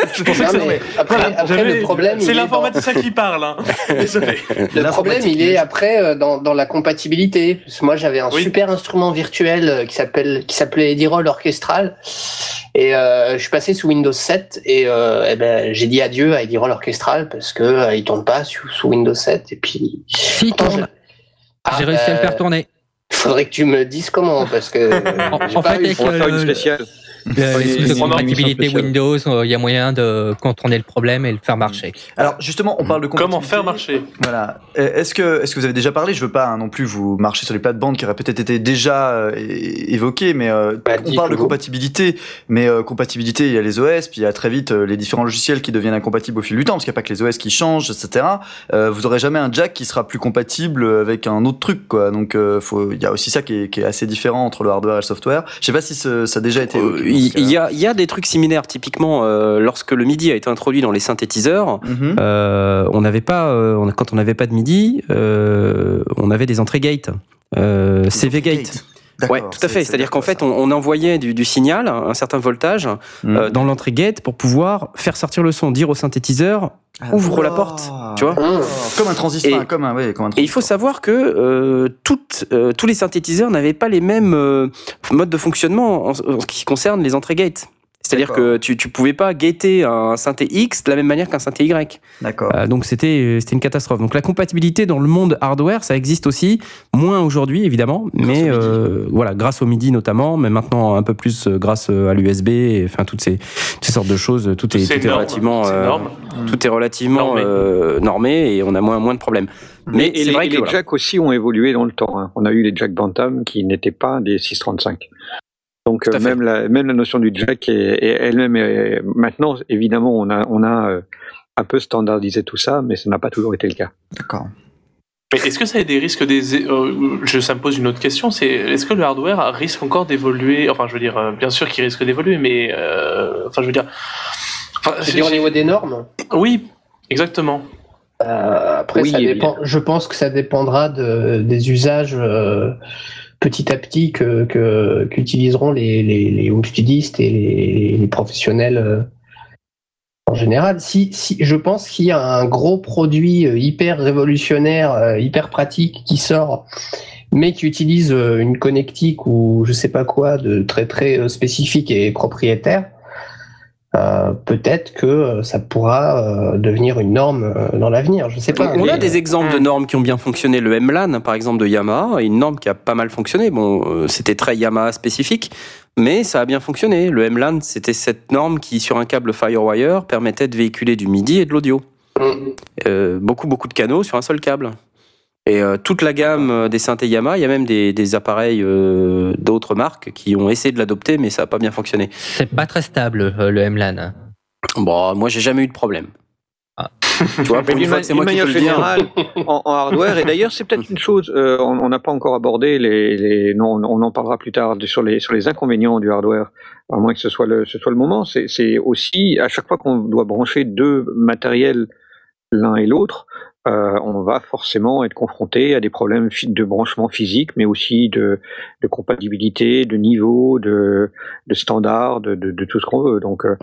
Je pensais Non, que mais c'était- après, Voilà, après, j'avais- le problème, C'est est dans- l'informaticien qui parle, hein. Désolé. Le problème, il est après euh, dans, dans la compatibilité. Parce que moi, j'avais un Oui. super instrument virtuel qui s'appelle qui s'appelait Edirol Orchestral, et euh, je suis passé sous Windows 7 et, euh, eh ben, j'ai dit adieu à Edirol Orchestral parce que euh, il tourne pas sous, sous Windows 7 et puis. Si, il tourne. Ah, J'ai réussi à le bah, faire tourner. Faudrait que tu me dises comment parce que En- pas fait, réussi. avec On va faire une spéciale. Euh, compatibilité. Windows, euh, il y a moyen de contourner le problème et le faire marcher. Alors justement, on parle de Comment faire marcher? Voilà. Euh, Est-ce que, est-ce que vous avez déjà parlé? Je veux pas hein, non plus vous marcher sur les plates-bandes qui auraient peut-être été déjà euh, évoquées, mais euh, Bah, on parle de compatibilité. Mais euh, compatibilité, il y a les OS, puis il y a très vite euh, les différents logiciels qui deviennent incompatibles au fil du temps, parce qu'il n'y a pas que les OS qui changent, etc. Euh, vous aurez jamais un jack qui sera plus compatible avec un autre truc, quoi. Donc euh, il y a aussi ça qui est, qui est assez différent entre le hardware et le software. Je sais pas si ce- ça a déjà été. Euh, évoqué Il y, a, il y a des trucs similaires. Typiquement, euh, lorsque le MIDI a été introduit dans les synthétiseurs, Mhm. euh, on n'avait pas, euh, quand on n'avait pas de MIDI, euh, on avait des entrées gate, euh, CV gate. Ouais, tout à fait. c'est C'est-à-dire qu'en fait, on, on envoyait du, du signal, un certain voltage, euh, dans l'entrée gate pour pouvoir faire sortir le son, dire au synthétiseur Ah, ouvre la porte, tu vois. Hum. Comme un transistor, Et- enfin, comme un, ouais, comme un Et il faut transistor. savoir que euh, toutes, euh, tous les synthétiseurs n'avaient pas les mêmes euh, modes de fonctionnement en, en ce qui concerne les entrées gate. C'est-à-dire que tu, tu pouvais pas gater un synthé X de la même manière qu'un synthé Y. D'accord. Euh, donc c'était euh, c'était une catastrophe. Donc la compatibilité dans le monde hardware, ça existe aussi, moins aujourd'hui évidemment, mais MIDI. euh, voilà, grâce au MIDI notamment, mais maintenant un peu plus grâce à l'USB, et, enfin toutes ces, toutes ces sortes de choses, tout est, tout relativement, euh, tout est relativement Normé. euh, normé et on a moins moins de problèmes. Mais et c'est les, vrai et que les voilà. jacks aussi ont évolué dans le temps. hein. On a eu les jacks Bantam qui n'étaient pas des 635. Donc euh, même la même la notion du jack est, est elle-même est- maintenant évidemment on a on a euh, un peu standardisé tout ça, mais ça n'a pas toujours été le cas. D'accord. Mais est-ce que ça a des risques des euh, je, ça me pose une autre question, c'est est-ce que le hardware risque encore d'évoluer Enfin, je veux dire, euh, bien sûr qu'il risque d'évoluer, mais euh, enfin, je veux dire, enfin, au niveau des normes, oui, exactement. euh, après, Oui, ça dépend. Je pense que ça dépendra de, des usages euh, petit à petit que qu'utiliseront les, les, home studistes et les, les professionnels euh, en général. Si, si, je pense qu'il y a un gros produit euh, hyper révolutionnaire, euh, hyper pratique qui sort, mais qui utilise une connectique ou je sais pas quoi de très très spécifique et propriétaire. Euh, peut-être que euh, ça pourra euh, devenir une norme euh, dans l'avenir. Je sais pas. On mais- a des exemples de normes qui ont bien fonctionné. Le MLAN, par exemple, de Yamaha, est une norme qui a pas mal fonctionné. Bon, c'était très Yamaha spécifique, mais ça a bien fonctionné. Le MLAN, c'était cette norme qui, sur un câble Firewire, permettait de véhiculer du MIDI et de l'audio. Mm. Euh, beaucoup, beaucoup de canaux sur un seul câble. Et euh, toute la gamme euh, des synthés Yamaha, il y a même des, des appareils euh, d'autres marques qui ont essayé de l'adopter, mais ça n'a pas bien fonctionné. C'est pas très stable, euh, le MLAN. Bon, moi, j'ai jamais eu de problème. Ah. Tu vois, pour une d'une fois ma- que c'est moi d'une qui peux manière le dire. générale, en, en hardware, et d'ailleurs c'est peut-être une chose, euh, on on n'a pas encore abordé les, les non, on en parlera plus tard sur les sur les inconvénients du hardware, à moins que ce soit le ce soit le moment. C'est aussi à chaque fois qu'on doit brancher deux matériels l'un et l'autre, euh, on va forcément être confronté à des problèmes de branchement physique, mais aussi de, de compatibilité, de niveau, de, de standard, de, de, de tout ce qu'on veut. Donc, euh,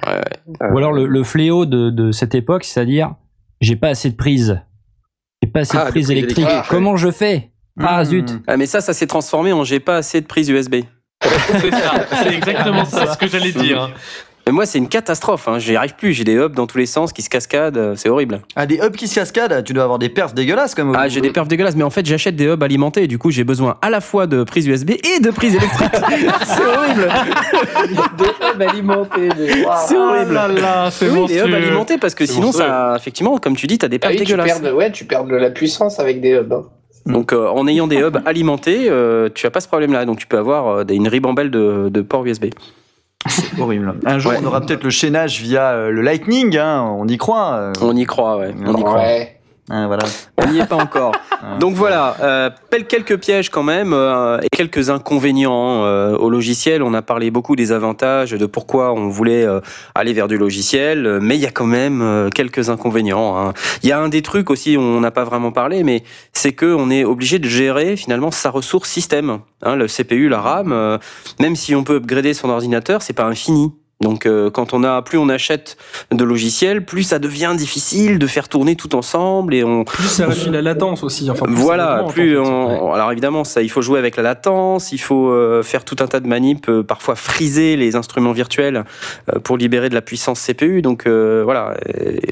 Ou alors le, le fléau de, de cette époque, c'est-à-dire j'ai pas assez de prises. J'ai pas assez Ah, de de prises prises électriques. électriques, Comment je fais? Ah Mmh. zut Ah, mais ça, ça s'est transformé en j'ai pas assez de prise USB. C'est exactement ça ce que j'allais dire. Mais moi, c'est une catastrophe. Hein. J'y arrive plus. J'ai des hubs dans tous les sens qui se cascadent. euh, C'est horrible. Ah, des hubs qui se cascadent, tu dois avoir des perfs dégueulasses comme Ah, j'ai des perfs dégueulasses. Mais en fait, j'achète des hubs alimentés. Du coup, j'ai besoin à la fois de prise USB et de prise électrique. c'est horrible. Des hubs alimentés. waouh. C'est horrible. là là, c'est Oui, des hubs alimentés parce que sinon, monstrueux. ça, effectivement, comme tu dis, t'as des Ah perfs tu dégueulasses. perds, de, ouais, tu perds de la puissance avec des hubs. hein. Donc, euh, en ayant des hubs alimentés, euh, tu as pas ce problème-là. Donc, tu peux avoir euh, des- une ribambelle de, de ports USB. horrible. Un jour, Ouais. on aura peut-être le chaînage via euh, le Lightning, hein, on y croit. euh. On y croit, ouais. On y croit. Ouais. Ah, voilà. On n'y est pas encore. Ah. Donc voilà, euh, quelques pièges quand même euh, et quelques inconvénients euh, au logiciel. On a parlé beaucoup des avantages, de pourquoi on voulait euh, aller vers du logiciel, euh, mais il y a quand même euh, quelques inconvénients. hein. Il y a un des trucs aussi, on n'a pas vraiment parlé, mais c'est que on est obligé de gérer finalement sa ressource système. Hein, le CPU, la RAM, euh, même si on peut upgrader son ordinateur, c'est pas infini. Donc euh, quand on a plus on achète de logiciels, plus ça devient difficile de faire tourner tout ensemble et on Plus ça réduit la latence aussi. Enfin, plus ça voilà, plus en fait. on- alors évidemment ça, il faut jouer avec la latence, il faut euh, faire tout un tas de manips, euh, parfois friser les instruments virtuels euh, pour libérer de la puissance CPU. Donc euh, voilà,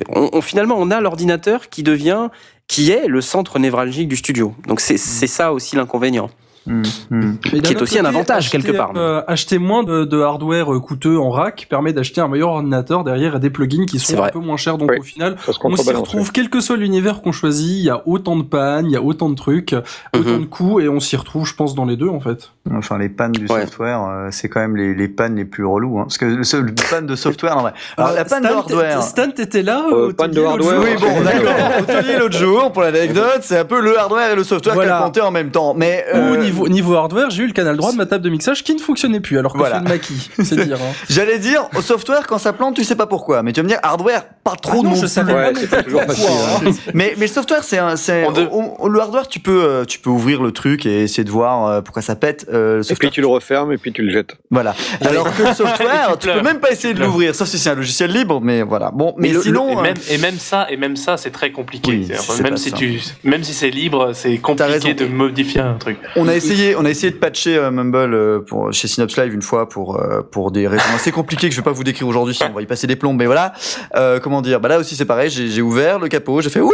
on, on- finalement on a l'ordinateur qui devient, qui est le centre névralgique du studio. Donc c'est c'est ça aussi l'inconvénient. Mais Qui est aussi un avantage, quelque part. euh, acheter moins de, de hardware euh, coûteux en rack permet d'acheter un meilleur ordinateur derrière et des plugins qui sont un peu moins chers. Donc Oui. au final, on s'y retrouve, quel que soit l'univers qu'on choisit, il y a autant de pannes, il y a autant de trucs, autant Mhm. de coûts, et on s'y retrouve, je pense, dans les deux en fait. Enfin, les pannes du Ouais. software, euh, c'est quand même les, les pannes les plus relous. Hein. Parce que le seul- panne de software, non, ouais. Alors, la panne de Stan, hardware. t'es- Stan, t'étais là Euh, au panne de Tony, l'autre hardware, jour Oui, bon, d'accord. L'autre jour, pour l'anecdote, c'est un peu le hardware et le software qui a en même temps. Mais Ou niveau, niveau hardware, j'ai eu le canal droit de ma table de mixage qui ne fonctionnait plus, alors que Voilà. c'est une maquille, c'est dire. Hein. j'allais dire, au software, quand ça plante, tu sais pas pourquoi. Mais tu vas me dire, hardware, pas trop Ah non, non je plus. savais Ouais, pas, c'est pas toujours facile. pourquoi, hein. hein. Mais, mais le software, c'est un, le hardware, tu peux, euh, tu peux ouvrir le truc et essayer de voir euh, pourquoi ça pète. Euh, Et puis tu le refermes et puis tu le jettes. Voilà. Alors que le software, tu peux pleures. même pas essayer de l'ouvrir, sauf si c'est un logiciel libre, mais voilà. Bon, mais, Mais le- sinon, Et euh, même, et même ça, et même ça, c'est très compliqué. Oui, C'est-à-dire, c'est même si ça. tu, même si c'est libre, c'est compliqué de modifier un truc. on a essayé, on a essayé de patcher euh, Mumble euh, pour chez Synops Live une fois pour euh, pour des raisons assez compliquées que je vais pas vous décrire aujourd'hui, sinon on va y passer des plombs. Mais voilà, euh, comment dire? Bah là aussi c'est pareil, j'ai ouvert le capot, j'ai fait ouh,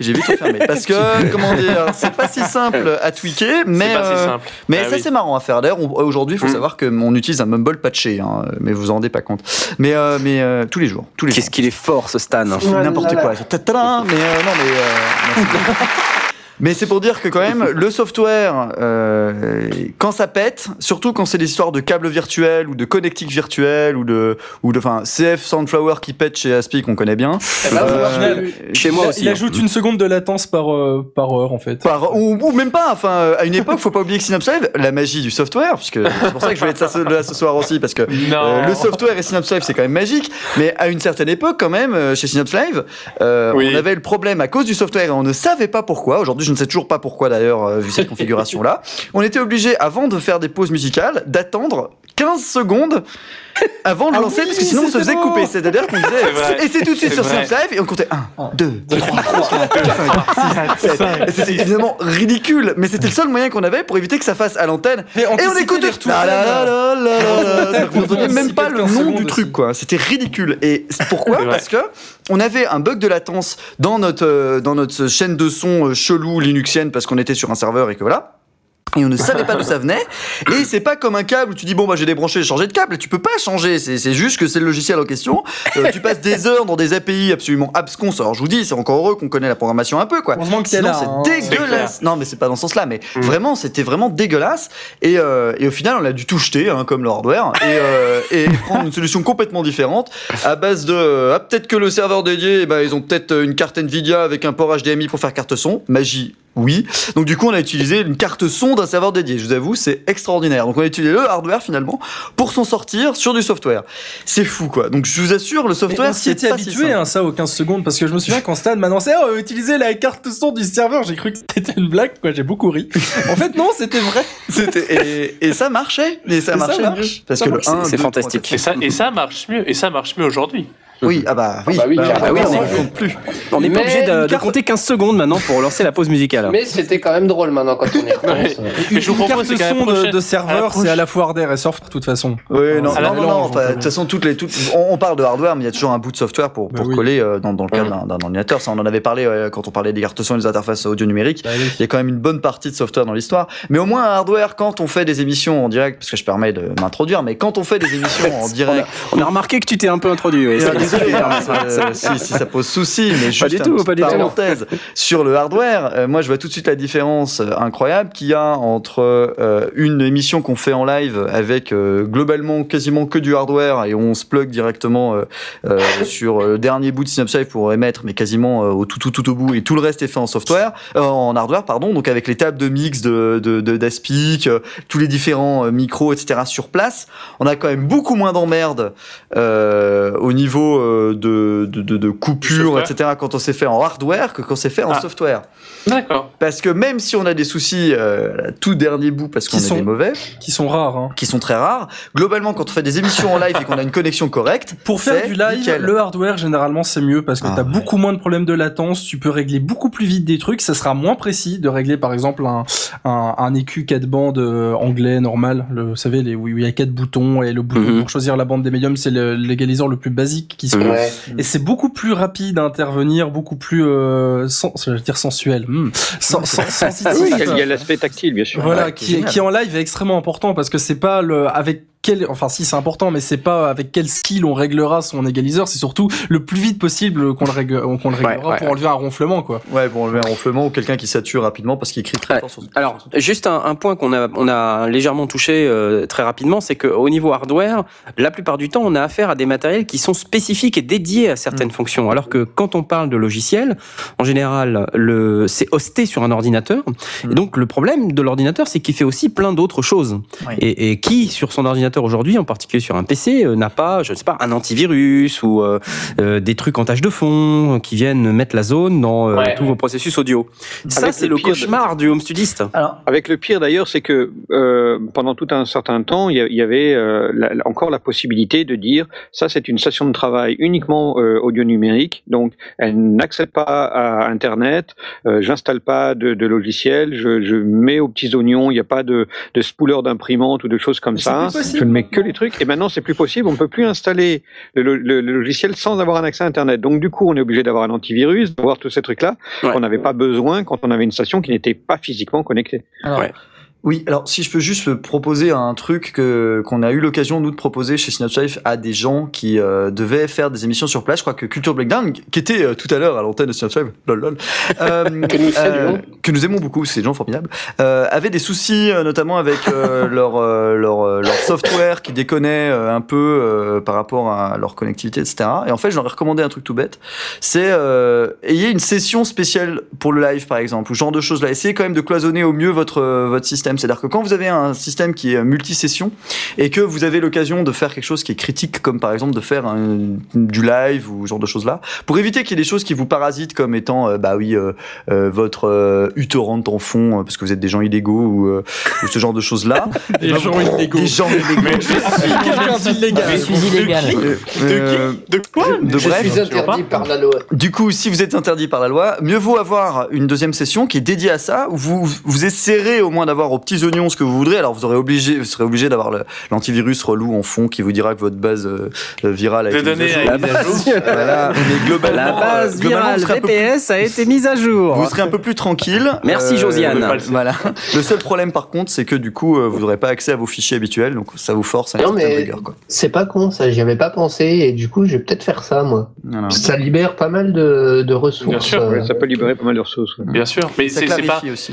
et j'ai vite refermé parce que comment dire, c'est pas si simple à tweaker, mais C'est pas si simple. Mais Ah ça oui. c'est marrant à faire. D'ailleurs, aujourd'hui, il faut Mm. savoir que on utilise un Mumble patché, hein, mais vous en rendez pas compte. Mais euh, mais euh, tous les jours, tous les jours. Qu'est-ce qu'il est fort, ce Stan N'importe quoi. Ta-ta-da, Mais euh, non, mais. Mais c'est pour dire que quand même, le software, euh, quand ça pète, surtout quand c'est des histoires de câbles virtuels ou de connectiques virtuels ou de, ou de, enfin, CF Soundflower qui pète chez Aspic, on connaît bien. Eh ben, Euh, Chez moi aussi. il hein. ajoute une seconde de latence par, euh, par heure en fait. Par- ou, ou même pas, enfin, à une époque, faut pas oublier que Synapse Live, la magie du software, puisque c'est pour ça que je voulais être ça- là ce soir aussi, parce que. Euh, le software et Synapse Live, c'est quand même magique, mais à une certaine époque, quand même, euh, chez Synapse Live, euh, Oui. on avait le problème à cause du software et on ne savait pas pourquoi. Aujourd'hui, ne sais toujours pas pourquoi d'ailleurs, euh, vu cette configuration-là. On était obligé, avant de faire des pauses musicales, d'attendre 15 secondes avant de Ah lancer, oui, parce que sinon on se faisait bon. couper. C'est-à-dire qu'on disait, et c'est tout de suite sur. Synapse Live, et on comptait 1, 2, 3, 4, 5, 6, 7. Et C'était évidemment ridicule, mais c'était le seul moyen qu'on avait pour éviter que ça fasse à l'antenne et on écoute les tout. même pas le 15 nom du truc, quoi. C'était ridicule. Et pourquoi? Parce que on avait un bug de latence dans notre euh, dans notre chaîne de son euh, chelou linuxienne parce qu'on était sur un serveur et que voilà. Et on ne savait pas d'où ça venait. Et c'est pas comme un câble où tu dis bon bah j'ai débranché, j'ai changé de câble. Tu peux pas changer. C'est c'est juste que c'est le logiciel en question. Euh, tu passes des heures dans des API absolument absconses. Alors je vous dis, c'est encore heureux qu'on connaît la programmation un peu quoi. Heureusement que Sinon, là. hein. c'est dégueulasse. Non, mais c'est pas dans ce sens-là, mais Mm. vraiment, c'était vraiment dégueulasse. Et, euh, et au final, on a dû tout jeter, hein, comme le hardware, et, euh, et prendre une solution complètement différente à base de ah, peut-être que le serveur dédié, eh ben, ils ont peut-être une carte Nvidia avec un port HDMI pour faire carte son. Magie. Oui. Donc du coup, on a utilisé une carte son d'un serveur dédié. Je vous avoue, c'est extraordinaire. Donc on a utilisé le hardware finalement pour s'en sortir sur du software. C'est fou quoi. Donc je vous assure, le Mais software, on s'y était pas si habitué simple. hein, ça aux 15 secondes parce que je me souviens quand Stan m'annonçait oh, utiliser la carte son du serveur, j'ai cru que c'était une blague quoi, j'ai beaucoup ri. En fait non, c'était vrai. C'était- et, et ça marchait. Et ça Et ça marchait marche. mieux. Parce Ça que le marche. 1, C'est 2, fantastique. 3, Et ça, et ça marche mieux. Et ça marche mieux aujourd'hui. Oui, ah bah oui. Ah bah oui, Bah, ah oui, on Oui, on est- compte plus. On n'est pas obligé de, une de compter 15 secondes maintenant pour lancer la pause musicale. Mais c'était quand même drôle maintenant quand on y repense. Mais je vous une propose carte la son de, prochaine- de serveur, c'est à la fois hardware et soft de toute façon. Oui, non, non, non, non, de toute façon, toutes les, toutes, on, on parle de hardware, mais il y a toujours un bout de software pour, Bah pour oui. coller euh, dans, dans le cadre d'un- ordinateur. Ça, on en avait parlé euh, quand on parlait des cartes son et des interfaces audio numériques. Bah oui. Il y a quand même une bonne partie de software dans l'histoire. Mais au moins, un hardware, quand on fait des émissions en direct, parce que je permets de m'introduire, mais quand on fait des émissions en direct, On a remarqué que tu t'es un peu introduit. Désolé, hein, euh, si, si ça pose souci, mais juste du une tout, pas du tout. parenthèse sur le hardware. euh, moi, je vois tout de suite la différence euh, incroyable qu'il y a entre euh, une émission qu'on fait en live avec euh, globalement quasiment que du hardware et on se plug directement euh, euh, sur le dernier bout de Synapse Live pour émettre, mais quasiment euh, au tout tout tout au bout et tout le reste est fait en software, euh, en hardware pardon. Donc avec les tables de mix de de, de d'Aspic, euh, tous les différents euh, micros, etc. sur place, on a quand même beaucoup moins d'emmerdes euh, au niveau euh, de, de, de, de coupures, etc. quand on s'est fait en hardware que quand c'est fait en Ah. software. D'accord. Parce que même si on a des soucis euh, tout dernier bout parce qu'on est des mauvais, Qui sont rares. Hein. qui sont très rares, globalement quand on fait des émissions en live et qu'on a une connexion correcte, Pour faire du live, nickel. le hardware généralement c'est mieux parce que Ah t'as ouais. beaucoup moins de problèmes de latence, tu peux régler beaucoup plus vite des trucs, ça sera moins précis de régler par exemple un, un, un EQ 4 bandes euh, anglais normal, le, vous savez les, où il y a quatre boutons et le bouton Mhm. pour choisir la bande des médiums c'est le- l'égaliseur le plus basique qui Ouais. Et c'est beaucoup plus rapide à intervenir, beaucoup plus, euh, sen- je veux dire sensuel. Sen- sen- sensitif. Ah oui, il y a- l'aspect tactile, bien sûr. Voilà, Ouais, qui, génial. qui en live est extrêmement important parce que c'est pas le avec quel, enfin si c'est important, mais c'est pas avec quel skill on réglera son égaliseur, c'est surtout le plus vite possible qu'on le, règle, qu'on le réglera ouais, pour ouais. enlever un ronflement quoi. Ouais, bon, enlever un ronflement ou quelqu'un qui sature rapidement parce qu'il crie très Ouais. fort sur Alors, juste un, un point qu'on a, on a légèrement touché euh, très rapidement, c'est qu'au niveau hardware, la plupart du temps, on a affaire à des matériels qui sont spécifiques et dédiés à certaines Mm. fonctions. Alors que quand on parle de logiciel, en général, le, c'est hosté sur un ordinateur. Mm. Et donc, le problème de l'ordinateur, c'est qu'il fait aussi plein d'autres choses. Oui. Et, et qui, sur son ordinateur aujourd'hui, en particulier sur un PC, euh, n'a pas, je ne sais pas, un antivirus ou euh, euh, des trucs en tâche de fond qui viennent mettre la zone dans euh, Ouais. tous vos processus audio. Ça, c'est le le pire de- cauchemar du home studiste. Alors, Avec le pire d'ailleurs, c'est que euh, pendant tout un certain temps, il y avait euh, la- encore la possibilité de dire ça c'est une station de travail uniquement euh, audio numérique, donc elle n'accède pas à Internet, euh, j'installe pas de, de logiciel, je, je mets aux petits oignons, il n'y a pas de, de spooler d'imprimante ou de choses comme ça. possible Je ne mets que les trucs et maintenant c'est plus possible, on peut plus installer le, le- le logiciel sans avoir un accès à Internet. Donc du coup, on est obligé d'avoir un antivirus, d'avoir tous ces trucs-là Ouais. qu'on n'avait pas besoin quand on avait une station qui n'était pas physiquement connectée. alors, Ouais. Oui, alors si je peux juste proposer un truc que qu'on a eu l'occasion nous de proposer chez Synapse Life à des gens qui euh, devaient faire des émissions sur place. Je crois que Culture Breakdown, qui était euh, tout à l'heure à l'antenne de Synapse Life, lol, lol, euh, Que nous saluons. que nous aimons beaucoup, c'est des gens formidables, euh, avaient des soucis euh, notamment avec euh, leur, euh, leur euh, leur software qui déconnait euh, un peu euh, par rapport à leur connectivité, etc. Et en fait, je leur ai recommandé un truc tout bête, c'est euh, ayez une session spéciale pour le live par exemple, ou ce genre de choses là. Essayez quand même de cloisonner au mieux votre euh, votre système. C'est-à-dire que quand vous avez un système qui est multi-session et que vous avez l'occasion de faire quelque chose qui est critique, comme par exemple de faire un- du live ou ce genre de choses là, pour éviter qu'il y ait des choses qui vous parasitent comme étant euh, bah oui euh, euh, votre euh, utorrent en fond euh, parce que vous êtes des gens illégaux ou, euh, ou ce genre de choses là. Des gens illégaux. Des gens illégaux. Quelqu'un d'illégal. Je suis illégal. De quoi? de Je bref, suis interdit par la loi. du coup, si vous êtes interdit par la loi, mieux vaut avoir une deuxième session qui est dédiée à ça, où vous, vous essaierez au moins d'avoir petits oignons ce que vous voudrez. Alors, vous, aurez obligé, vous serez obligé d'avoir l'antivirus relou en fond qui vous dira que votre base euh, euh, virale a été mise à jour. Voilà, mais globalement, La base euh, globalement, virale vous serez un peu plus- VPS a été mise à jour. vous serez un peu plus tranquille. Euh, Merci, Josiane. le. Voilà. Le seul problème, par contre, c'est que du coup, euh, vous n'aurez pas accès à vos fichiers habituels, donc ça vous force à une Non, mais- rigueur. C'est pas con ça, j'y avais pas pensé et du coup je vais peut-être faire ça moi. Voilà. Ça libère pas mal de, de ressources. Bien sûr, euh, ça peut libérer pas mal de ressources. ouais. Bien sûr, mais c'est pas. aussi.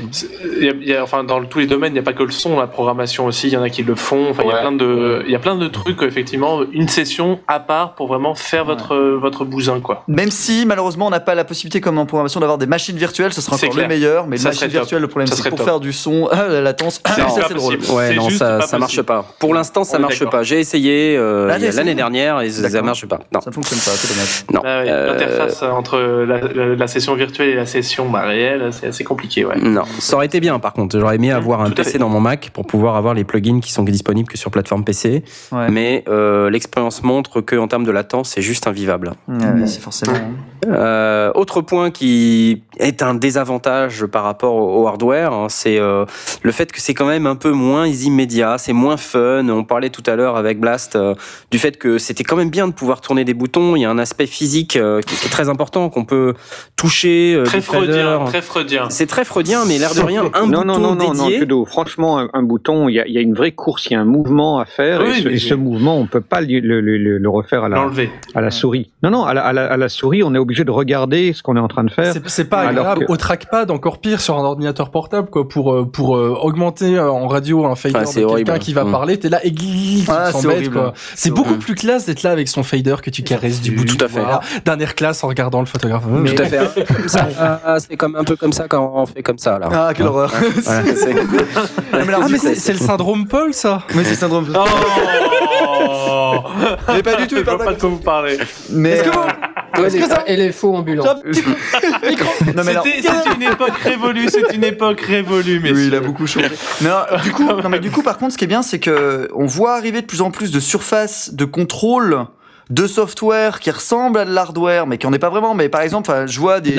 y a- y a- enfin, dans le- tous les domaines, il n'y a pas que le son, la programmation aussi, il y en a qui le font. Enfin, il y a plein de, il y a plein de trucs, effectivement, une session à part pour vraiment faire votre, votre bousin, quoi. Même si malheureusement on n'a pas la possibilité comme en programmation d'avoir des machines virtuelles, ce sera encore clair. le meilleur. Mais les Ça top. virtuelles, le problème c'est pour top. faire du son, ah, la latence, C'est ça pas c'est drôle. possible. Ouais, non, juste ça, pas ça marche pas. Pour l'instant, ça marche pas. J'ai essayé euh, Ah, t'as l'année essayé dernière et ça marche pas. Non. Ça ne fonctionne pas, c'est dommage. non. Ah ouais, Euh, L'interface entre la, la- la session virtuelle et la session bah, réelle, c'est assez compliqué, ouais. Non, ça aurait été bien par contre. J'aurais aimé avoir un Tout à PC dans mon Mac pour pouvoir avoir les plugins qui sont disponibles que sur plateforme PC. Ouais. Mais euh, l'expérience montre que en termes de latence, c'est juste invivable. Ouais, ouais, c'est forcément. Euh, autre point qui est un désavantage par rapport au au hardware, hein, c'est euh, le fait que c'est quand même un peu moins immédiat, c'est moins fun. On parlait tout à l'heure avec Blast euh, du fait que c'était quand même bien de pouvoir tourner des boutons. Il y a un aspect physique euh, qui, qui est très important qu'on peut toucher. euh, Très freudien, très freudien. C'est très freudien, mais l'air de rien, un non, bouton non, non, non, non, dédié. Franchement, un, un bouton, il y a, il y a une vraie course, il y a un mouvement à faire, Oui, et, ce, mais- et ce mouvement, on peut pas le, le- le- le refaire à la, L'enlever. à la souris. Non, non, à la, à, la, à la souris, on est obligé de regarder ce qu'on est en train de faire. C'est- pas agréable. que- Au trackpad, encore pire sur un ordinateur portable, quoi, pour euh, pour euh, augmenter euh, en radio un fader Ah, c'est de quelqu'un qui va Mm. parler. T'es là et Ah, c'est beaucoup plus classe d'être là avec son fader que tu caresses du bout Tout à fait. d'un air classe en regardant le photographe. Mais- Tout à fait. Ah, c'est comme un peu comme ça quand on fait comme ça là. Ah, quelle horreur. Voilà, c'est- Ah, mais Ah c'est le syndrome Paul ça. mais c'est syndrome. Oh Mais pas du tout, Je pas pas de quoi vous parlez. Mais Est-ce que euh, Ouais, Est-ce les- que ça- Et les faux ambulants. C'est une époque révolue, c'est une époque révolue, mais Oui, il a beaucoup changé. Non, du coup, non, mais du coup, par contre, ce qui est bien, c'est que on voit arriver de plus en plus de surfaces de contrôle de software qui ressemble à de l'hardware, mais qui en est pas vraiment. Mais par exemple, enfin, je vois des, des,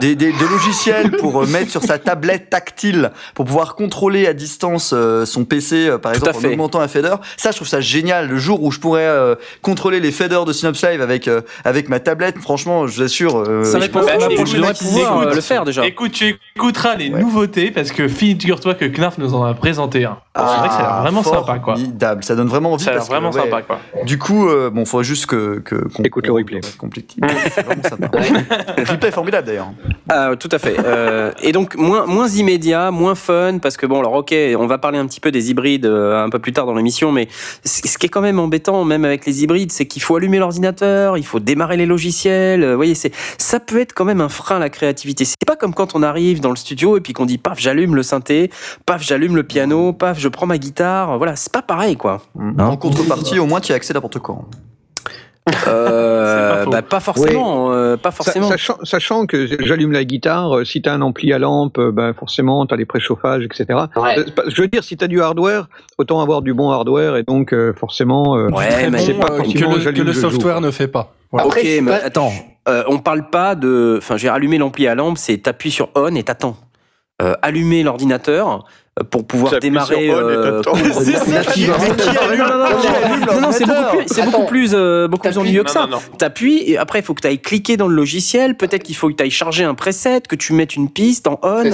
des, des- des logiciels pour euh, mettre sur sa tablette tactile pour pouvoir contrôler à distance euh, son PC, euh, par Tout exemple en augmentant un fader. Ça, je trouve ça génial. Le jour où je pourrais euh, contrôler les faders de Synops Live avec euh, avec ma tablette, franchement, je vous assure. euh, Ça je répond pense- à la je devrais épisode. pouvoir écoute, le faire déjà. Écoute, tu écouteras les nouveautés parce que figure-toi que Knarf nous en a présenté un. Ah, c'est vrai que ça a l'air vraiment sympa, quoi. Formidable. Ça donne vraiment envie. Ça a l'air parce que, vraiment ouais, sympa, quoi. Du coup, euh, bon, faut juste que, que qu'on- Écoute le replay. C'est vraiment sympa. le replay est formidable d'ailleurs. Ah, tout à fait. Euh, et donc moins moins immédiat, moins fun, parce que bon, alors ok, on va parler un petit peu des hybrides euh, un peu plus tard dans l'émission, mais ce qui est quand même embêtant, même avec les hybrides, c'est qu'il faut allumer l'ordinateur, il faut démarrer les logiciels. euh, Vous voyez, c'est ça peut être quand même un frein à la créativité. C'est pas comme quand on arrive dans le studio et puis qu'on dit paf, j'allume le synthé, paf, j'allume le piano, paf, je prends ma guitare. Voilà, c'est pas pareil quoi. en contrepartie, au moins, tu as accès n'importe quand. Euh, C'est pas faux. bah, pas forcément, euh, pas forcément. Sachant, sachant que j'allume la guitare, euh, si tu as un ampli à lampe, euh, ben forcément tu as les préchauffages, etc. Ouais. Euh, pas- Je veux dire, si tu as du hardware, autant avoir du bon hardware et donc euh, forcément. euh, Ouais, mais bon, c'est pas euh, forcément que le, que j'allume, le je joue, software ne fait pas. Voilà. Après, ok, mais pas- attends, euh, on parle pas de. Enfin, j'ai allumé l'ampli à lampe, c'est t'appuies sur on et t'attends. Euh, allumer l'ordinateur euh, pour pouvoir démarrer. euh, Non, non, c'est beaucoup plus, c'est beaucoup Attends. plus, euh, beaucoup plus ennuyeux que ça. T'appuies et après il faut que tu ailles cliquer dans le logiciel. Peut-être qu'il faut que tu ailles charger un preset, que tu mettes une piste en on.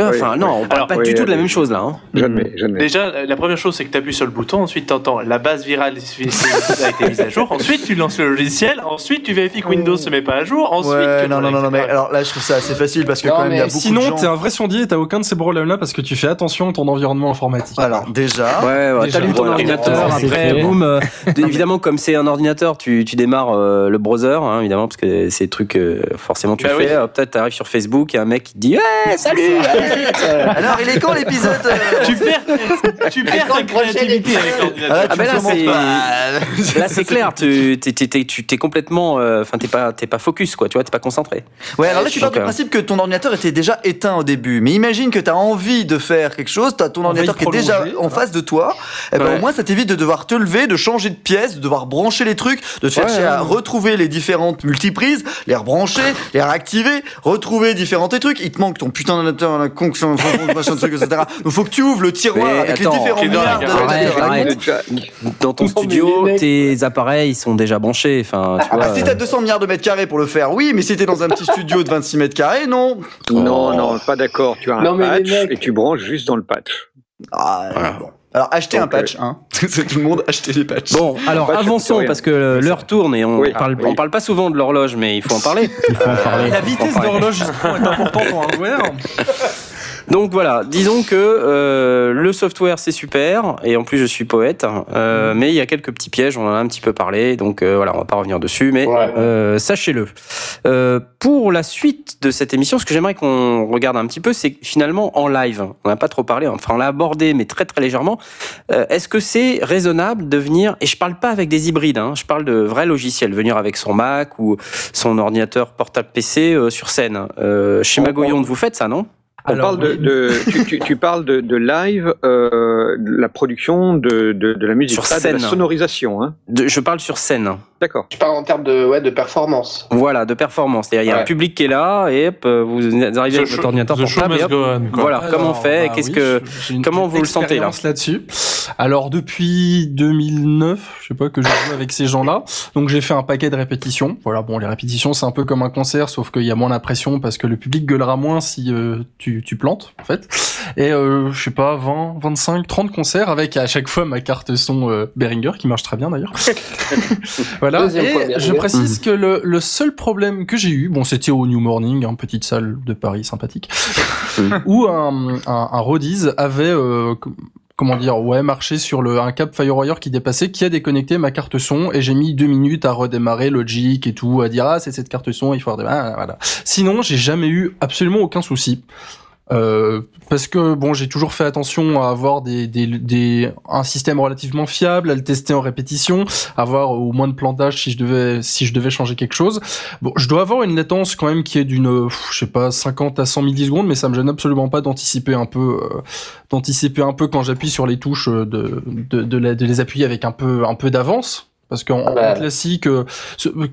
Enfin non, on parle Alors, pas du tout de la même chose là. hein. J'admets. Déjà, la première chose, c'est que tu appuies sur le bouton, ensuite tu entends la base virale a été mise à jour, ensuite tu lances le logiciel, ensuite tu vérifies que Windows se met pas à jour, ensuite. Non, non, non, non, mais alors là, je trouve ça assez facile parce que quand même, il y a beaucoup Sinon, de gens. t'es un vrai sondier et t'as aucun de ces problèmes-là parce que tu fais attention ton environnement informatique. Alors, déjà. Ouais, ouais Déjà, t'allumes ton voilà. ordinateur, après, boum. euh, évidemment, comme c'est un ordinateur, tu, tu démarres euh, le browser, hein, évidemment, parce que c'est des trucs, euh, forcément, tu Bah fais. oui. Peut-être t'arrives sur Facebook, et un mec qui te dit Ouais, salut euh, Alors, il est quand l'épisode euh, Tu perds, tu perds ta créativité avec Ah, l'ordinateur. Ah là, c'est- pas. Là, c'est clair, tu t'es, complètement. euh, Enfin, t'es pas, t'es pas focus, quoi, tu vois, t'es pas concentré. Ouais, alors là, tu pars du principe que ton ordinateur était déjà éteint au début. Mais imagine que tu as envie de faire quelque chose, tu as ton ordinateur qui est déjà en voilà. face de toi. Et ben, Ouais. au moins, ça t'évite de devoir te lever, de changer de pièce, de devoir brancher les trucs, de chercher Ouais, à ouais. retrouver les différentes multiprises, les rebrancher, les réactiver, retrouver différents tes trucs. Il te manque ton putain d'ordinateur, la con, machin de truc, etc. Donc, faut que tu ouvres le tiroir Mais avec attends, les différents milliards. Dans ton studio, tes appareils ils sont déjà branchés. Enfin, tu vois. Ah, si t'as 200 milliards de mètres carrés pour le faire, oui, mais si t'es dans un petit studio de 26 mètres carrés, non. Non, non, pas d'accord. Tu as un patch mecs- et tu branches juste dans le patch. Ah, Voilà. bon. Alors, achetez un patch, hein. C'est tout le monde, achetez des patchs. Bon, alors de avançons parce que l'heure tourne et on Oui, parle, oui. on parle pas souvent de l'horloge, mais il faut en parler. Il faut en parler. La vitesse d'horloge justement est importante en hardware. Donc voilà, disons que euh, le software c'est super et en plus je suis poète, euh, mais il y a quelques petits pièges, on en a un petit peu parlé, donc euh, voilà, on va pas revenir dessus, mais Ouais. euh, sachez-le. Euh, pour la suite de cette émission, ce que j'aimerais qu'on regarde un petit peu, c'est finalement en live, on n'a pas trop parlé, enfin on l'a abordé, mais très très légèrement. euh, Est-ce que c'est raisonnable de venir et je parle pas avec des hybrides, hein, je parle de vrais logiciels, venir avec son Mac ou son ordinateur portable PC euh, sur scène. Euh, chez On- Magoyonde, vous faites ça, non? On Alors, parle de, de- tu, tu- tu parles de, de live, euh, de la production de, la musique, Sur pas de la scène. sonorisation. Hein. Je parle sur scène. D'accord. Je parle en termes de, ouais, de performance. Voilà, de performance. C'est-à-dire, il y a un Ouais. public qui est là et hop, euh, vous arrivez avec The votre show- ordinateur the show portable et hop, on, voilà, comment on Alors, fait, bah qu'est-ce oui, que, comment vous le sentez, là là-dessus Alors depuis 2009, je sais pas que je joue avec ces gens-là, donc j'ai fait un paquet de répétitions. Voilà, bon les répétitions c'est un peu comme un concert, sauf qu'il y a moins la pression parce que le public gueulera moins si euh, tu, tu plantes en fait. Et euh, je sais pas 20, 25, 30 concerts avec à chaque fois ma carte son euh, Behringer qui marche très bien d'ailleurs. voilà. Et je précise que le, le seul problème que j'ai eu, bon c'était au New Morning, hein, petite salle de Paris sympathique, où un, un, un Rodies avait euh, com- comment dire ouais marché sur le un câble FireWire qui dépassait qui a déconnecté ma carte son et j'ai mis deux minutes à redémarrer Logic et tout à dire ah c'est cette carte son il faut redémarrer ah, voilà. Sinon j'ai jamais eu absolument aucun souci euh, parce que bon, j'ai toujours fait attention à avoir des, des, des, un système relativement fiable, à le tester en répétition, avoir au moins de plantage si je devais si je devais changer quelque chose. Bon, je dois avoir une latence quand même qui est d'une, je sais pas, 50 à 100 millisecondes, mais ça me gêne absolument pas d'anticiper un peu, euh, d'anticiper un peu quand j'appuie sur les touches, euh, de, de, de, de les appuyer avec un peu un peu d'avance. Parce qu'en Ah bah. classique, euh,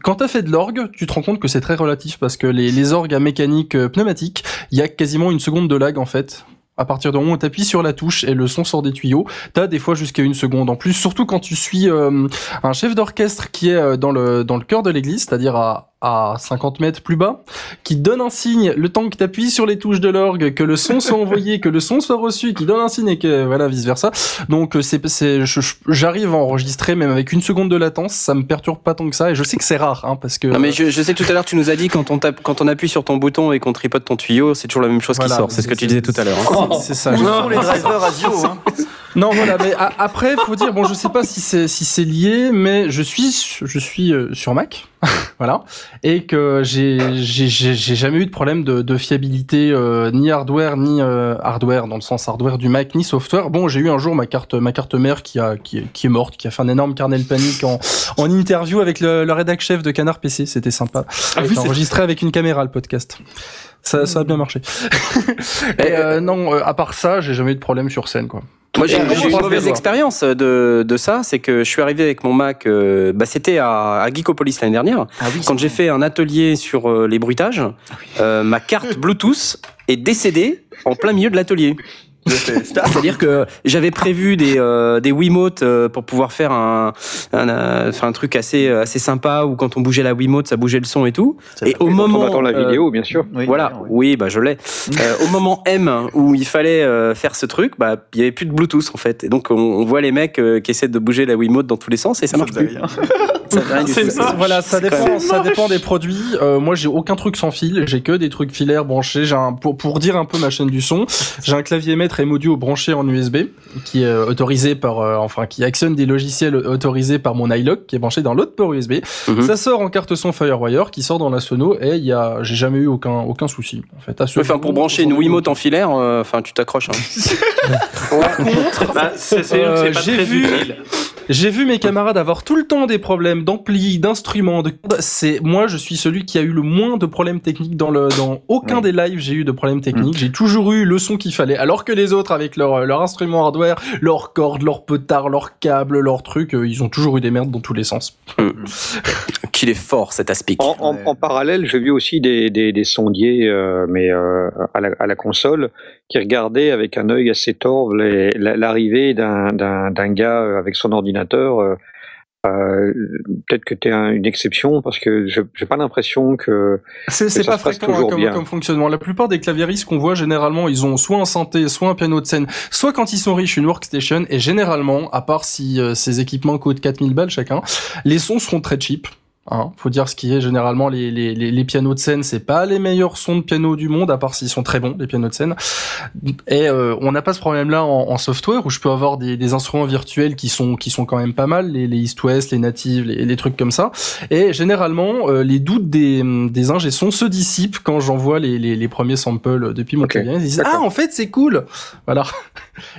quand t'as fait de l'orgue, tu te rends compte que c'est très relatif parce que les, les orgues à mécanique euh, pneumatique, il y a quasiment une seconde de lag en fait. À partir du moment où tu appuies sur la touche et le son sort des tuyaux, t'as des fois jusqu'à une seconde en plus. Surtout quand tu suis euh, un chef d'orchestre qui est dans le dans le cœur de l'église, c'est-à-dire à à 50 mètres plus bas, qui donne un signe le temps que tu appuies sur les touches de l'orgue, que le son soit envoyé, que le son soit reçu, qui donne un signe et que voilà vice versa. Donc euh, c'est c'est j'arrive à enregistrer même avec une seconde de latence, ça me perturbe pas tant que ça et je sais que c'est rare hein, parce que Non mais je, je sais que tout à l'heure tu nous as dit quand on tape, quand on appuie sur ton bouton et qu'on tripote ton tuyau, c'est toujours la même chose Voilà, qui sort. C'est ce que tu disais tout à l'heure. hein. c'est ça. Sont les drivers radio hein Non, voilà, mais a- après, faut dire, bon, je sais pas si c'est si c'est lié, mais je suis je suis euh, sur Mac, voilà, et que j'ai j'ai j'ai j'ai jamais eu de problème de, de fiabilité euh, ni hardware ni euh, hardware dans le sens hardware du Mac ni software. Bon, j'ai eu un jour ma carte ma carte mère qui a qui, est- qui est morte, qui a fait un énorme carnel panique en en interview avec le, le rédac chef de Canard PC, c'était sympa. Ah oui, enregistré avec une caméra le podcast. Ça, ça a bien marché. Et euh, non, euh, à part ça, j'ai jamais eu de problème sur scène, quoi. Moi j'ai eu une se mauvaise expérience de, de ça, c'est que je suis arrivé avec mon Mac, euh, bah, c'était à, à Geekopolis l'année dernière, Ah oui, quand j'ai fait un atelier sur euh, les bruitages, euh, ma carte Bluetooth est décédée en plein milieu de l'atelier. C'est-à-dire que j'avais prévu des, euh, des Wiimotes euh, pour pouvoir faire un, un, euh, un truc assez, assez sympa où quand on bougeait la Wiimote, ça bougeait le son et tout. Et au moment. on attend la euh, vidéo, bien sûr. Oui, voilà, oui. oui, bah je l'ai. Euh, au moment M où il fallait euh, faire ce truc, bah il y avait plus de Bluetooth en fait. Et donc on, on voit les mecs euh, qui essaient de bouger la Wiimote dans tous les sens et ça marche faisait plus. Ça ça. Voilà, ça dépend, ça dépend des produits. Euh, moi, j'ai aucun truc sans fil. J'ai que des trucs filaires branchés. J'ai un, pour, pour dire un peu ma chaîne du son, j'ai un clavier maître M audio branché en USB qui est euh, autorisé par, euh, enfin, qui actionne des logiciels autorisés par mon iLock qui est branché dans l'autre port USB. Mhm. Ça sort en carte son FireWire qui sort dans la sono et il y a, j'ai jamais eu aucun, aucun souci. En fait, à ce Enfin, pour brancher une Wiimote en filaire, euh, enfin tu t'accroches. hein. Bah, Euh, j'ai vu- utile. J'ai vu mes camarades avoir tout le temps des problèmes d'ampli, d'instruments, de c'est moi je suis celui qui a eu le moins de problèmes techniques dans le dans aucun Ouais. des lives, j'ai eu de problèmes techniques, j'ai toujours eu le son qu'il fallait alors que les autres avec leur leur instrument hardware, leurs cordes, leurs petards, leurs câbles, leurs trucs, euh, ils ont toujours eu des merdes dans tous les sens. Qu'il est fort cet aspic. En, en- Ouais. en parallèle, j'ai vu aussi des, des, des sondiers, euh, mais euh, à, la, à la console, qui regardaient avec un œil assez torve l'arrivée d'un gars avec son ordinateur. euh, euh, Peut-être que tu es une exception parce que je j'ai pas l'impression que C'est pas se fréquent hein, comme, comme fonctionnement. La plupart des claviéristes qu'on voit généralement, ils ont soit un synthé, soit un piano de scène, soit quand ils sont riches une workstation. Et généralement, à part si euh, ces équipements coûtent 4000 balles chacun, les sons seront très cheap. Hein, faut dire ce qui est généralement les, les, les, les pianos de scène, c'est pas les meilleurs sons de piano du monde, à part s'ils sont très bons les pianos de scène. Et euh, on n'a pas ce problème-là en, en software où je peux avoir des, des instruments virtuels qui sont qui sont quand même pas mal, les, les East West, les natives, les, les trucs comme ça. Et généralement, euh, les doutes des, des ingé sons se dissipent quand j'envoie les, les, premiers samples depuis mon Ok, clavier. Ils disent ah en fait c'est cool, voilà.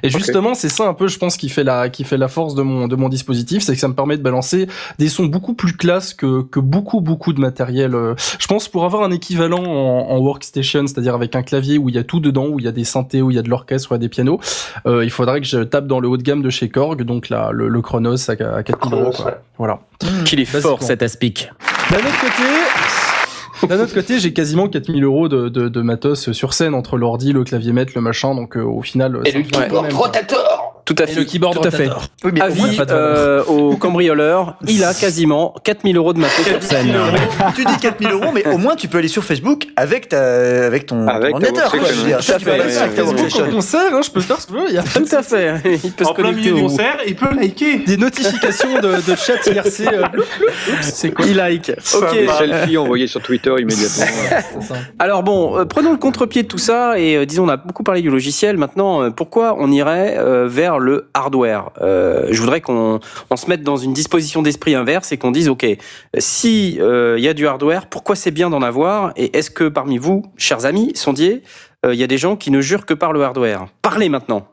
Et justement c'est ça un peu je pense qui fait la qui fait la force de mon de mon dispositif, c'est que ça me permet de balancer des sons beaucoup plus classe que que beaucoup beaucoup de matériel. euh. Je pense pour avoir un équivalent en, en workstation, c'est-à-dire avec un clavier où il y a tout dedans, où il y a des synthés, où il y a de l'orchestre, où il y a des pianos, euh, il faudrait que je tape dans le haut de gamme de chez Korg, donc là le, le Chronos à, à 4000 euros. Ouais. Voilà. Qu'il est fort cet aspic. D'un autre côté, d'un autre côté, j'ai quasiment 4000 euros de, de, de matos sur scène entre l'ordi, le clavier maître, le machin, donc euh, au final. Et le keyboard rotator Tout à Et fait. le keyboard tout à fait. Oui, mais Avis euh, au cambrioleur, il a quasiment 4000 euros de matos sur scène. tu dis 4000 euros, mais au moins tu peux aller sur Facebook avec ta, avec ton, Avec ordinateur. quoi. Je veux dire, ouais. ça, tu peux aller. Au concert, hein, je peux faire ce que je veux. Il y a Tout à fait. Il peut se En plein connecter milieu du concert, il peut liker. des notifications de, de chat IRC. euh, c'est quoi Il like. Ok. des selfies envoyés sur Twitter immédiatement. Alors bon, euh, prenons le contre-pied de tout ça et euh, disons on a beaucoup parlé du logiciel. Maintenant, euh, pourquoi on irait vers le hardware Euh, Je voudrais qu'on on se mette dans une disposition d'esprit inverse et qu'on dise ok, si euh, il y a du hardware, pourquoi c'est bien d'en avoir Et est-ce que parmi vous, chers amis sondiers, euh, il y a des gens qui ne jurent que par le hardware? Parlez maintenant.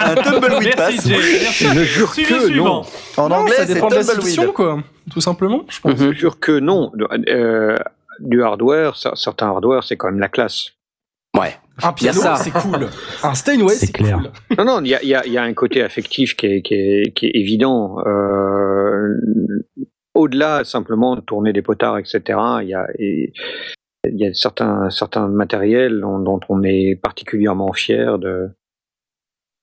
Un tumbleweed Merci, pass. Je jure Suivez que suivant. En Non, anglais, ça c'est dépend de la tumbleweed. fiction, quoi. Tout simplement, je pense. Je jure que non. Euh, du hardware, cer- certains hardware, c'est quand même la classe. Ouais. Un Il y a piano, c'est cool. Un Steinway, C'est clair. cool. Non, non, il y a, y, a, y a un côté affectif qui est, qui est, qui est évident. Euh, Au-delà simplement de tourner des potards, etc., il y a, et- y a certains, certains matériels dont, dont on est particulièrement fier de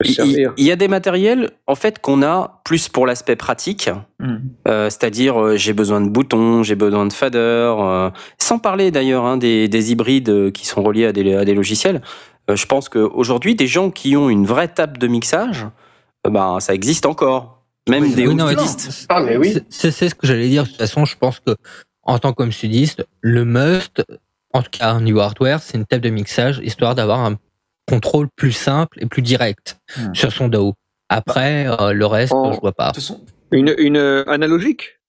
Il- Il servir. il y a des matériels en fait qu'on a plus pour l'aspect pratique, Hmm. Euh, c'est-à-dire euh, j'ai besoin de boutons, j'ai besoin de faders, euh, sans parler d'ailleurs hein, des, des hybrides qui sont reliés à des, à des logiciels. Euh, je pense qu'aujourd'hui, des gens qui ont une vraie table de mixage, euh, ben, ça existe encore. Même Oui, des oui, non. Ah, mais oui. C'est- ce que j'allais dire. De toute façon, je pense que en tant qu'homme sudiste, le must, en tout cas au niveau hardware, c'est une table de mixage histoire d'avoir un contrôle plus simple et plus direct Hmm. sur son DAO. Après, euh, le reste, En- je vois pas. Une, une euh, analogique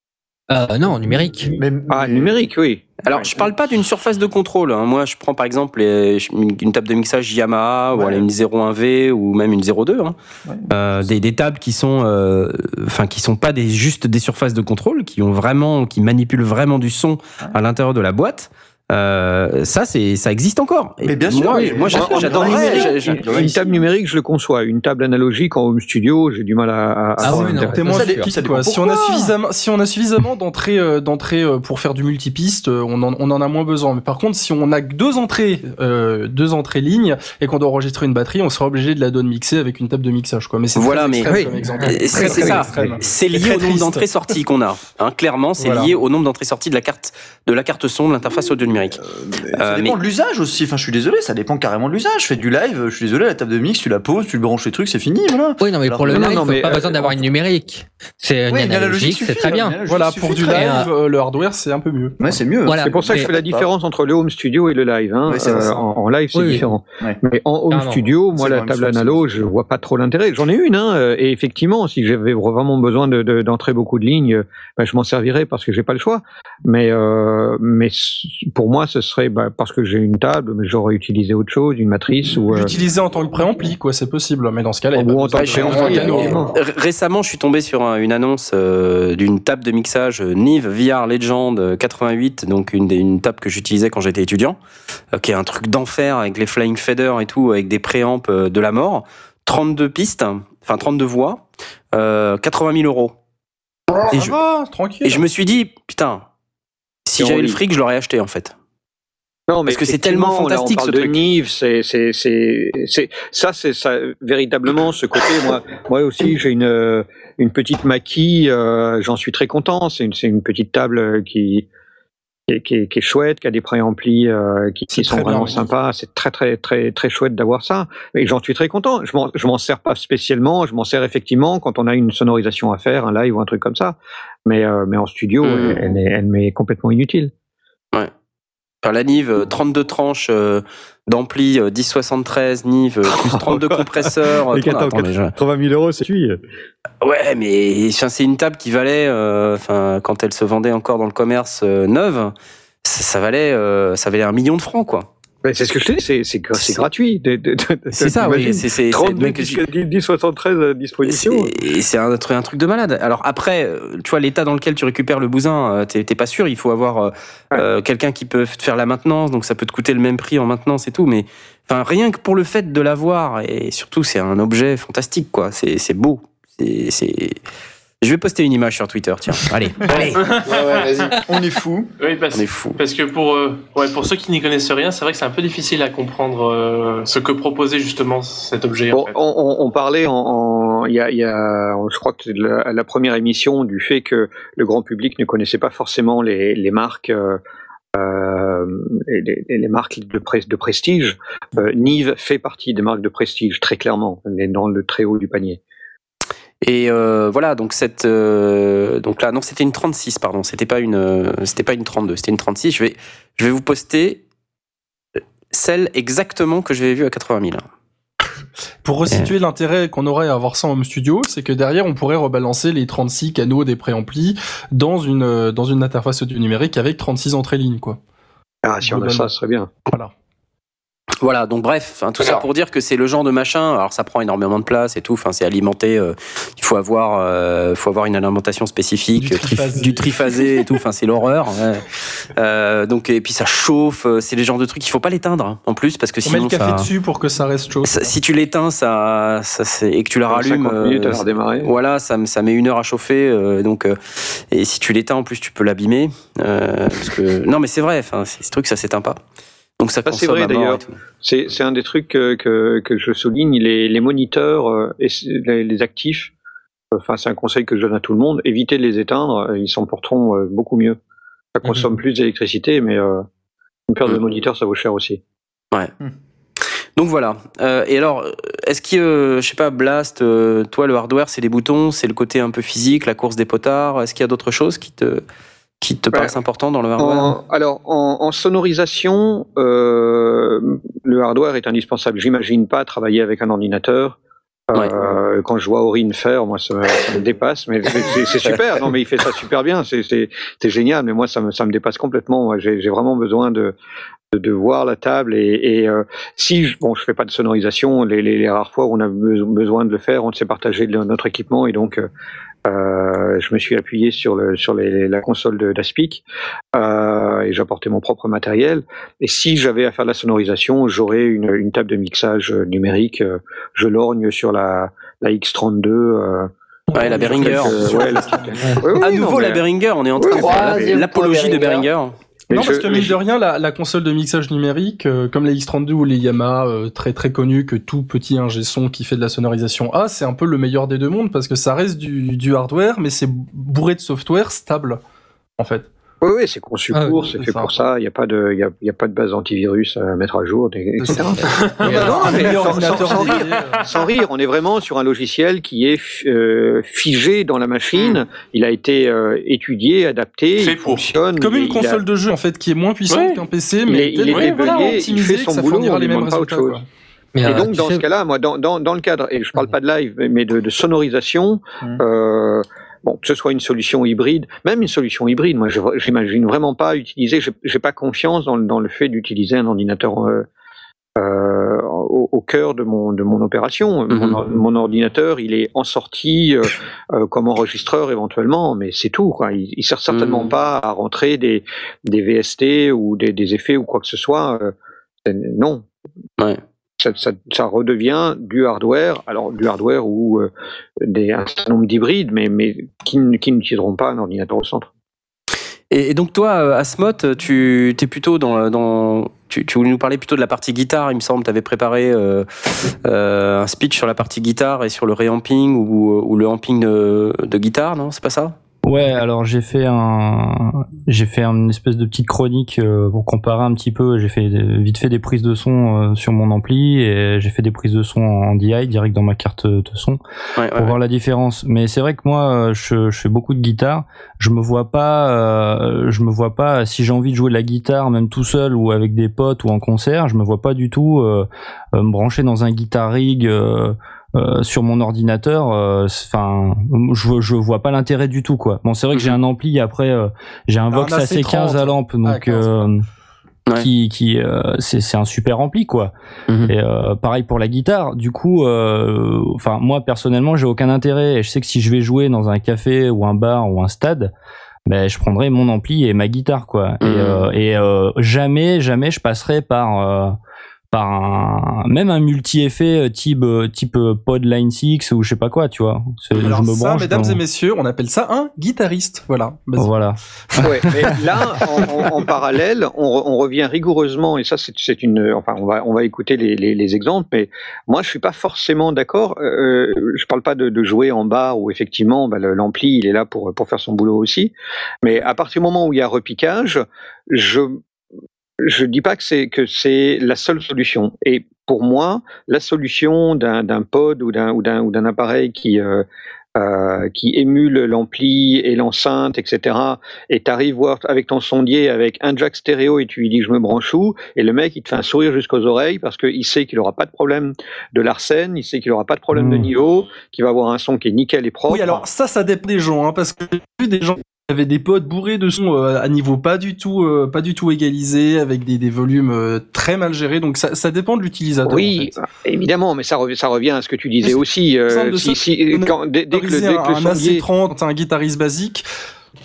Euh, non, numérique. mais, Ah, numérique, oui. Alors, je parle pas d'une surface de contrôle. hein. Moi, je prends par exemple les- une table de mixage Yamaha ou Ouais. alors une 01V ou même une 02. hein. Ouais. Euh, des, des tables qui sont, euh, enfin, qui sont pas des, juste des surfaces de contrôle, qui ont vraiment, qui manipulent vraiment du son à l'intérieur de la boîte. Euh, ça, c'est, ça existe encore. Et Mais bien sûr, Moi, oui. moi, j'adorerais. numérique, une, une table numérique, je le conçois. Une table analogique en home studio, j'ai du mal à. à- à Ah oui, non. Ça piqué, dépend- ça quoi. dépend Si on a suffisamment, si on a suffisamment d'entrées, euh, d'entrées euh, pour faire du multipiste, on en, on en a moins besoin. Mais par contre, si on a que deux entrées, euh, deux entrées lignes et qu'on doit enregistrer une batterie, on sera obligé de la donne mixer avec une table de mixage, quoi. Mais c'est Voilà, mais- oui. C'est ça. C'est lié au nombre triste. d'entrées-sorties qu'on a. Hein, clairement, c'est lié au nombre d'entrées-sorties de la carte, de la carte son, de l'interface audio numérique. Ça Euh, dépend mais- de l'usage aussi. Enfin, je suis désolé, ça dépend carrément de l'usage. Je fais du live, je suis désolé, la table de mix, tu la poses, tu branches les trucs, c'est fini, voilà. Oui, non, mais Alors pour le que- live, non, non, mais, pas euh, besoin d'avoir une numérique. C'est une Oui, analogique, c'est très bien. Voilà, pour du live, euh, le hardware, c'est un peu mieux. Ouais, c'est mieux. Voilà. C'est pour ça que je fais la différence entre le home studio et le live. Hein. Ouais, Euh, ça. en, en live, c'est Oui, différent. Ouais. Mais en home Ah, non. studio, moi, la table analo, je vois pas trop l'intérêt. J'en ai une, hein, euh, et effectivement, si j'avais vraiment besoin de- de- d'entrer beaucoup de lignes, euh, bah, je m'en servirais parce que j'ai pas le choix. Mais, euh, mais c- pour moi, ce serait bah, parce que j'ai une table, mais j'aurais utilisé autre chose, une matrice ou. euh, L'utiliser en tant que préampli, quoi, c'est possible. Mais dans ce cas-là, Ou pas en tant que Récemment, je suis tombé sur un- une annonce euh, d'une table de mixage euh, Nive VR Legend euh, 88, donc une, des- une table que j'utilisais quand j'étais étudiant, euh, qui est un truc d'enfer avec les flying faders et tout, avec des préamps euh, de la mort, 32 pistes, enfin 32 voix, euh, 80 000 euros. Et Ça je, va, tranquille. et je me suis dit, putain, si j'avais le fric, je l'aurais acheté en fait. Non, mais Parce que c'est tellement là, fantastique, on parle ce de truc. Nive, c'est, c'est, c'est, c'est, ça, c'est ça, véritablement ce côté. Moi, moi aussi, j'ai une, une petite maquille. euh, j'en suis très content. C'est une, c'est une petite table qui, qui est, qui est- qui est chouette, qui a des préamplis euh, qui, sont bien, vraiment sympas. C'est très, très, très, très chouette d'avoir ça. Et j'en suis très content. Je m'en, je m'en sers pas spécialement. Je m'en sers effectivement quand on a une sonorisation à faire, un live ou un truc comme ça. Mais, euh, mais en studio, Mhm. elle, elle, est- elle m'est complètement inutile. Enfin, la Nive, euh, 32 tranches euh, d'ampli, euh, 1073 Nive, euh, plus 32 compresseurs. Les Attends, 14, attends, mais je- 80 000 euros, c'est cuit. Ouais, mais c'est une table qui valait, euh, quand elle se vendait encore dans le commerce euh, neuve, ça, ça valait, euh, ça valait un million de francs, quoi. C'est ce que je te dis, c'est, gratuit. C'est ça, oui. C'est, c'est, c'est- 32 donc, jusqu'à 10, 10, 73 à disposition. c'est- et c'est un, truc- un truc de malade. Alors après, euh, tu vois, l'état dans lequel tu récupères le bousin, euh, t'es, pas sûr. Il faut avoir euh, quelqu'un qui peut te faire la maintenance, donc ça peut te coûter le même prix en maintenance et tout. Mais enfin, rien que pour le fait de l'avoir, et surtout, c'est un objet fantastique, quoi. C'est, beau. C'est... Je vais poster une image sur Twitter, tiens. Allez, allez, Ouais, ouais, vas-y. On est fou. Oui, parce, on est fou. parce que pour, euh, ouais, pour ceux qui n'y connaissent rien, c'est vrai que c'est un peu difficile à comprendre euh, ce que proposait justement cet objet. en Bon, fait. on, on- on parlait en, en- il y a, il y a, je crois que c'est la, la première émission du fait que le grand public ne connaissait pas forcément les, les marques, euh, euh, et les, et les marques de, pres- de prestige. Euh, Nive fait partie des marques de prestige très clairement, elle est dans le très haut du panier. Et euh, voilà, donc cette, euh, donc là, non, c'était une 36, pardon, c'était pas une, euh, c'était pas une 32, c'était une 36. Je vais, je vais vous poster celle exactement que j'avais vue à 80 000. Pour resituer l'intérêt qu'on aurait à avoir ça en home studio, c'est que derrière, on pourrait rebalancer les 36 canaux des préamplis dans une, euh, dans une interface audio numérique avec 36 entrées lignes, quoi. Ah, si on a ça, ce serait bien. Voilà. Voilà, donc bref, enfin, tout ça pour dire que c'est le genre de machin. Alors ça prend énormément de place et tout. Enfin, c'est alimenté. euh, il faut avoir, euh, faut avoir une alimentation spécifique, Du euh, triphasé. du triphasé et tout. Enfin, c'est l'horreur. ouais. Euh, donc et puis ça chauffe. euh, C'est les genres de trucs. Il faut pas l'éteindre hein, en plus parce que On met sinon le café ça, dessus pour que ça reste chaud. ça- si tu l'éteins, ça, ça c'est- et que tu la rallumes. 50 minutes à euh, la redémarrer. voilà, ça, me- ça met une heure à chauffer, euh, donc euh, et si tu l'éteins en plus, tu peux l'abîmer. euh, parce que non, mais c'est vrai. Enfin, c'est- ce truc, ça s'éteint pas. Donc ça Ça, c'est consomme vrai, à mort d'ailleurs. C'est c'est un des trucs que, que, que je souligne, les, les moniteurs euh, et les, les actifs, enfin c'est un conseil que je donne à tout le monde, évitez de les éteindre, euh, ils s'en porteront euh, beaucoup mieux. Ça consomme plus d'électricité, mais euh, une paire de Mhm. moniteurs, ça vaut cher aussi. Donc voilà. Euh, et alors, euh, est-ce que, euh, je sais pas, Blast, euh, toi, le hardware, c'est les boutons, c'est le côté un peu physique, la course des potards. Est-ce qu'il y a d'autres choses qui te, qui te Ouais. paraissent importantes dans le hardware En- alors, en, en sonorisation, euh, le hardware est indispensable. J'imagine pas travailler avec un ordinateur. Euh, Quand je vois Aurine faire, moi, ça, ça me dépasse. Mais c'est- super. Non, mais il fait ça super bien. C'est génial. Mais moi, ça me, ça me dépasse complètement. J'ai vraiment besoin de, de, de voir la table. Et, et euh, si, je- bon, je fais pas de sonorisation, les, les, les rares fois où on a be- besoin de le faire, on s'est partagé de notre équipement. Et donc, euh, euh, je me suis appuyé sur, le, sur les, la console de- d'Aspic euh, et j'apportais mon propre matériel. Et si j'avais à faire de la sonorisation, j'aurais une, une table de mixage euh, numérique. euh, Je lorgne sur la, la X32. euh, Ouais, la Behringer. ouais, la Ouais, ouais, à non, nouveau mais- la Behringer, on est en train Oui, de faire l'apologie de Behringer. Behringer. Mais non, je- parce que mine je- de rien, la, la console de mixage numérique, euh, comme les X32 ou les Yamaha, euh, très très connues, que tout petit ingé son qui fait de la sonorisation a, c'est un peu le meilleur des deux mondes parce que ça reste du, du hardware, mais c'est bourré de software stable, en fait. Oui, oui, c'est conçu Ah, pour, oui, c'est fait ça. pour ça. Il n'y a pas de, il y a, il y a pas de base antivirus à mettre à jour, et- etc. Non, mais sans- ordinateur sans- sans dédié, Sans rire, on est vraiment sur un logiciel qui est euh, figé dans la machine. Il a été euh, étudié, adapté, il pour. fonctionne. Comme il- une il a- console de jeu en fait qui est moins puissante Ouais. qu'un PC, Il mais est- il est il optimisée fait son boulot, on mêmes demande pas autre résultats. chose. quoi. Mais, Et euh, donc, dans ce cas-là, moi, dans, dans, dans le cadre, et je parle pas de live, mais- de, de sonorisation, euh, bon, que ce soit une solution hybride, même une solution hybride, moi, je- j'imagine vraiment pas utiliser, j'ai pas confiance dans, le- dans le fait d'utiliser un ordinateur euh, euh, au, au cœur de mon, de mon opération. mon, or- mon ordinateur, il est en sortie euh, euh, comme enregistreur éventuellement, mais c'est tout. Quoi. Il, il sert certainement Mhm. pas à rentrer des, des VST ou des, des effets ou quoi que ce soit. non. Ouais. Ça, redevient du hardware, alors du hardware ou euh, un certain nombre d'hybrides, mais, qui, qui n'utiliseront pas un ordinateur au centre. Et, donc toi, euh, Asmot, tu es plutôt dans, tu, voulais nous parler plutôt de la partie guitare, il me semble. Tu avais préparé euh, un speech sur la partie guitare et sur le réamping ou, le amping de guitare, non? C'est pas ça? Ouais, alors j'ai fait un, j'ai fait une espèce de petite chronique euh, pour comparer un petit peu. J'ai fait vite fait des prises de son euh, sur mon ampli et j'ai fait des prises de son en DI direct dans ma carte de son Ouais, pour voir la différence. Mais c'est vrai que moi, euh, je, je fais beaucoup de guitare. Je me vois pas, euh, je me vois pas si j'ai envie de jouer de la guitare, même tout seul ou avec des potes ou en concert, je me vois pas du tout euh, me brancher dans un guitar rig. euh, euh, sur mon ordinateur, euh, enfin, je, je vois pas l'intérêt du tout, quoi. Bon, c'est vrai que j'ai un ampli. Après, euh, j'ai un Vox AC30. AC15 à lampe, donc Ah, 15, Ouais. qui, qui, euh, c'est c'est un super ampli, quoi. Mhm. Et euh, pareil pour la guitare. Du coup, euh, enfin, moi personnellement, j'ai aucun intérêt. Et je sais que si je vais jouer dans un café ou un bar ou un stade. Ben, je prendrai mon ampli et ma guitare quoi et, Mhm. euh, et euh, jamais jamais je passerai par euh, par un, même un multi-effet euh, type, euh, type euh, Pod Line 6 ou je sais pas quoi, tu vois. C'est- Alors je me ça, branche mesdames et messieurs, on appelle ça un guitariste. Voilà. Vas-y. Voilà. Ouais, mais là, en, en- en parallèle, on, re- on revient rigoureusement, et ça, c'est c'est une. Enfin, on va, on va écouter les, les, les exemples, mais moi, je suis pas forcément d'accord. Euh, je parle pas de, de jouer en bar où effectivement, bah, l'ampli, il est là pour pour faire son boulot aussi. Mais à partir du moment où il y a repiquage, je je dis pas que c'est que c'est la seule solution. Et pour moi, la solution d'un pod ou d'un ou d'un ou d'un appareil qui euh, euh, qui émule l'ampli et l'enceinte, etc. Et t'arrives voir avec ton sondier avec un jack stéréo et tu lui dis je me branche où et le mec il te fait un sourire jusqu'aux oreilles parce qu'il sait qu'il aura pas de problème de l'arsène, il sait qu'il aura pas de problème de Mmh. niveau, qu'il va avoir un son qui est nickel et propre. Oui, alors ça, ça dépend des gens, hein, parce que j'ai vu des gens avait des pods bourrés de sons euh, à niveau pas du tout, euh, pas du tout égalisé, avec des, des volumes euh, très mal gérés. Donc ça, ça dépend de l'utilisateur. Oui, en évidemment, mais ça, revient, ça revient à ce que tu disais aussi. euh, si, si- quand- dès, dès que le, dès que le un sondier, AC30, un guitariste basique.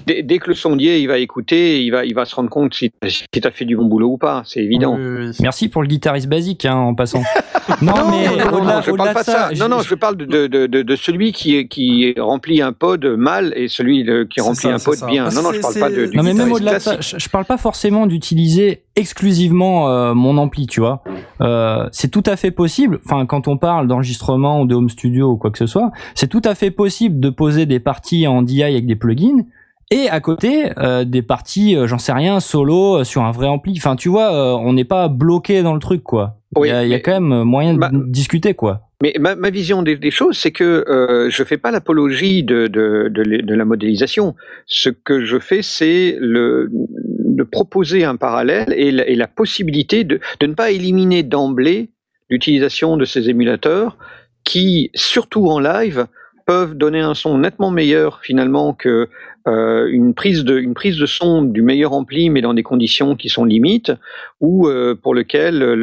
Dès, dès que le sondier, il va écouter, il va, il va se rendre compte si, si tu as fait du bon boulot ou pas. C'est évident. Oui, oui, oui. Merci pour le guitariste basique hein, en passant. non, Non, mais non, non, au-delà je au-delà parle pas de ça. je- Non, non, je parle de, de, de, de celui qui, qui remplit un pod mal et celui de- qui remplit ça, un pod ça. bien. Ah, Non, non, je c'est- parle pas de, du Non mais même au-delà de ça, je, je parle pas forcément d'utiliser exclusivement euh, mon ampli, tu vois. Euh, c'est tout à fait possible. Enfin, quand on parle d'enregistrement ou de home studio ou quoi que ce soit, c'est tout à fait possible de poser des parties en DI avec des plugins et à côté euh, des parties, euh, j'en sais rien, solo euh, sur un vrai ampli. Enfin, tu vois, on n'est pas bloqué dans le truc, quoi. Il Oui, y, a, y quand même moyen de discuter, quoi. Mais ma, ma vision des, des choses, c'est que je fais pas l'apologie de, de, de, les- de la modélisation. Ce que je fais, c'est le de proposer un parallèle et la, et la possibilité de, de ne pas éliminer d'emblée l'utilisation de ces émulateurs qui, surtout en live, peuvent donner un son nettement meilleur finalement que euh, une prise de une prise de son du meilleur ampli mais dans des conditions qui sont limites ou euh, pour lequel le,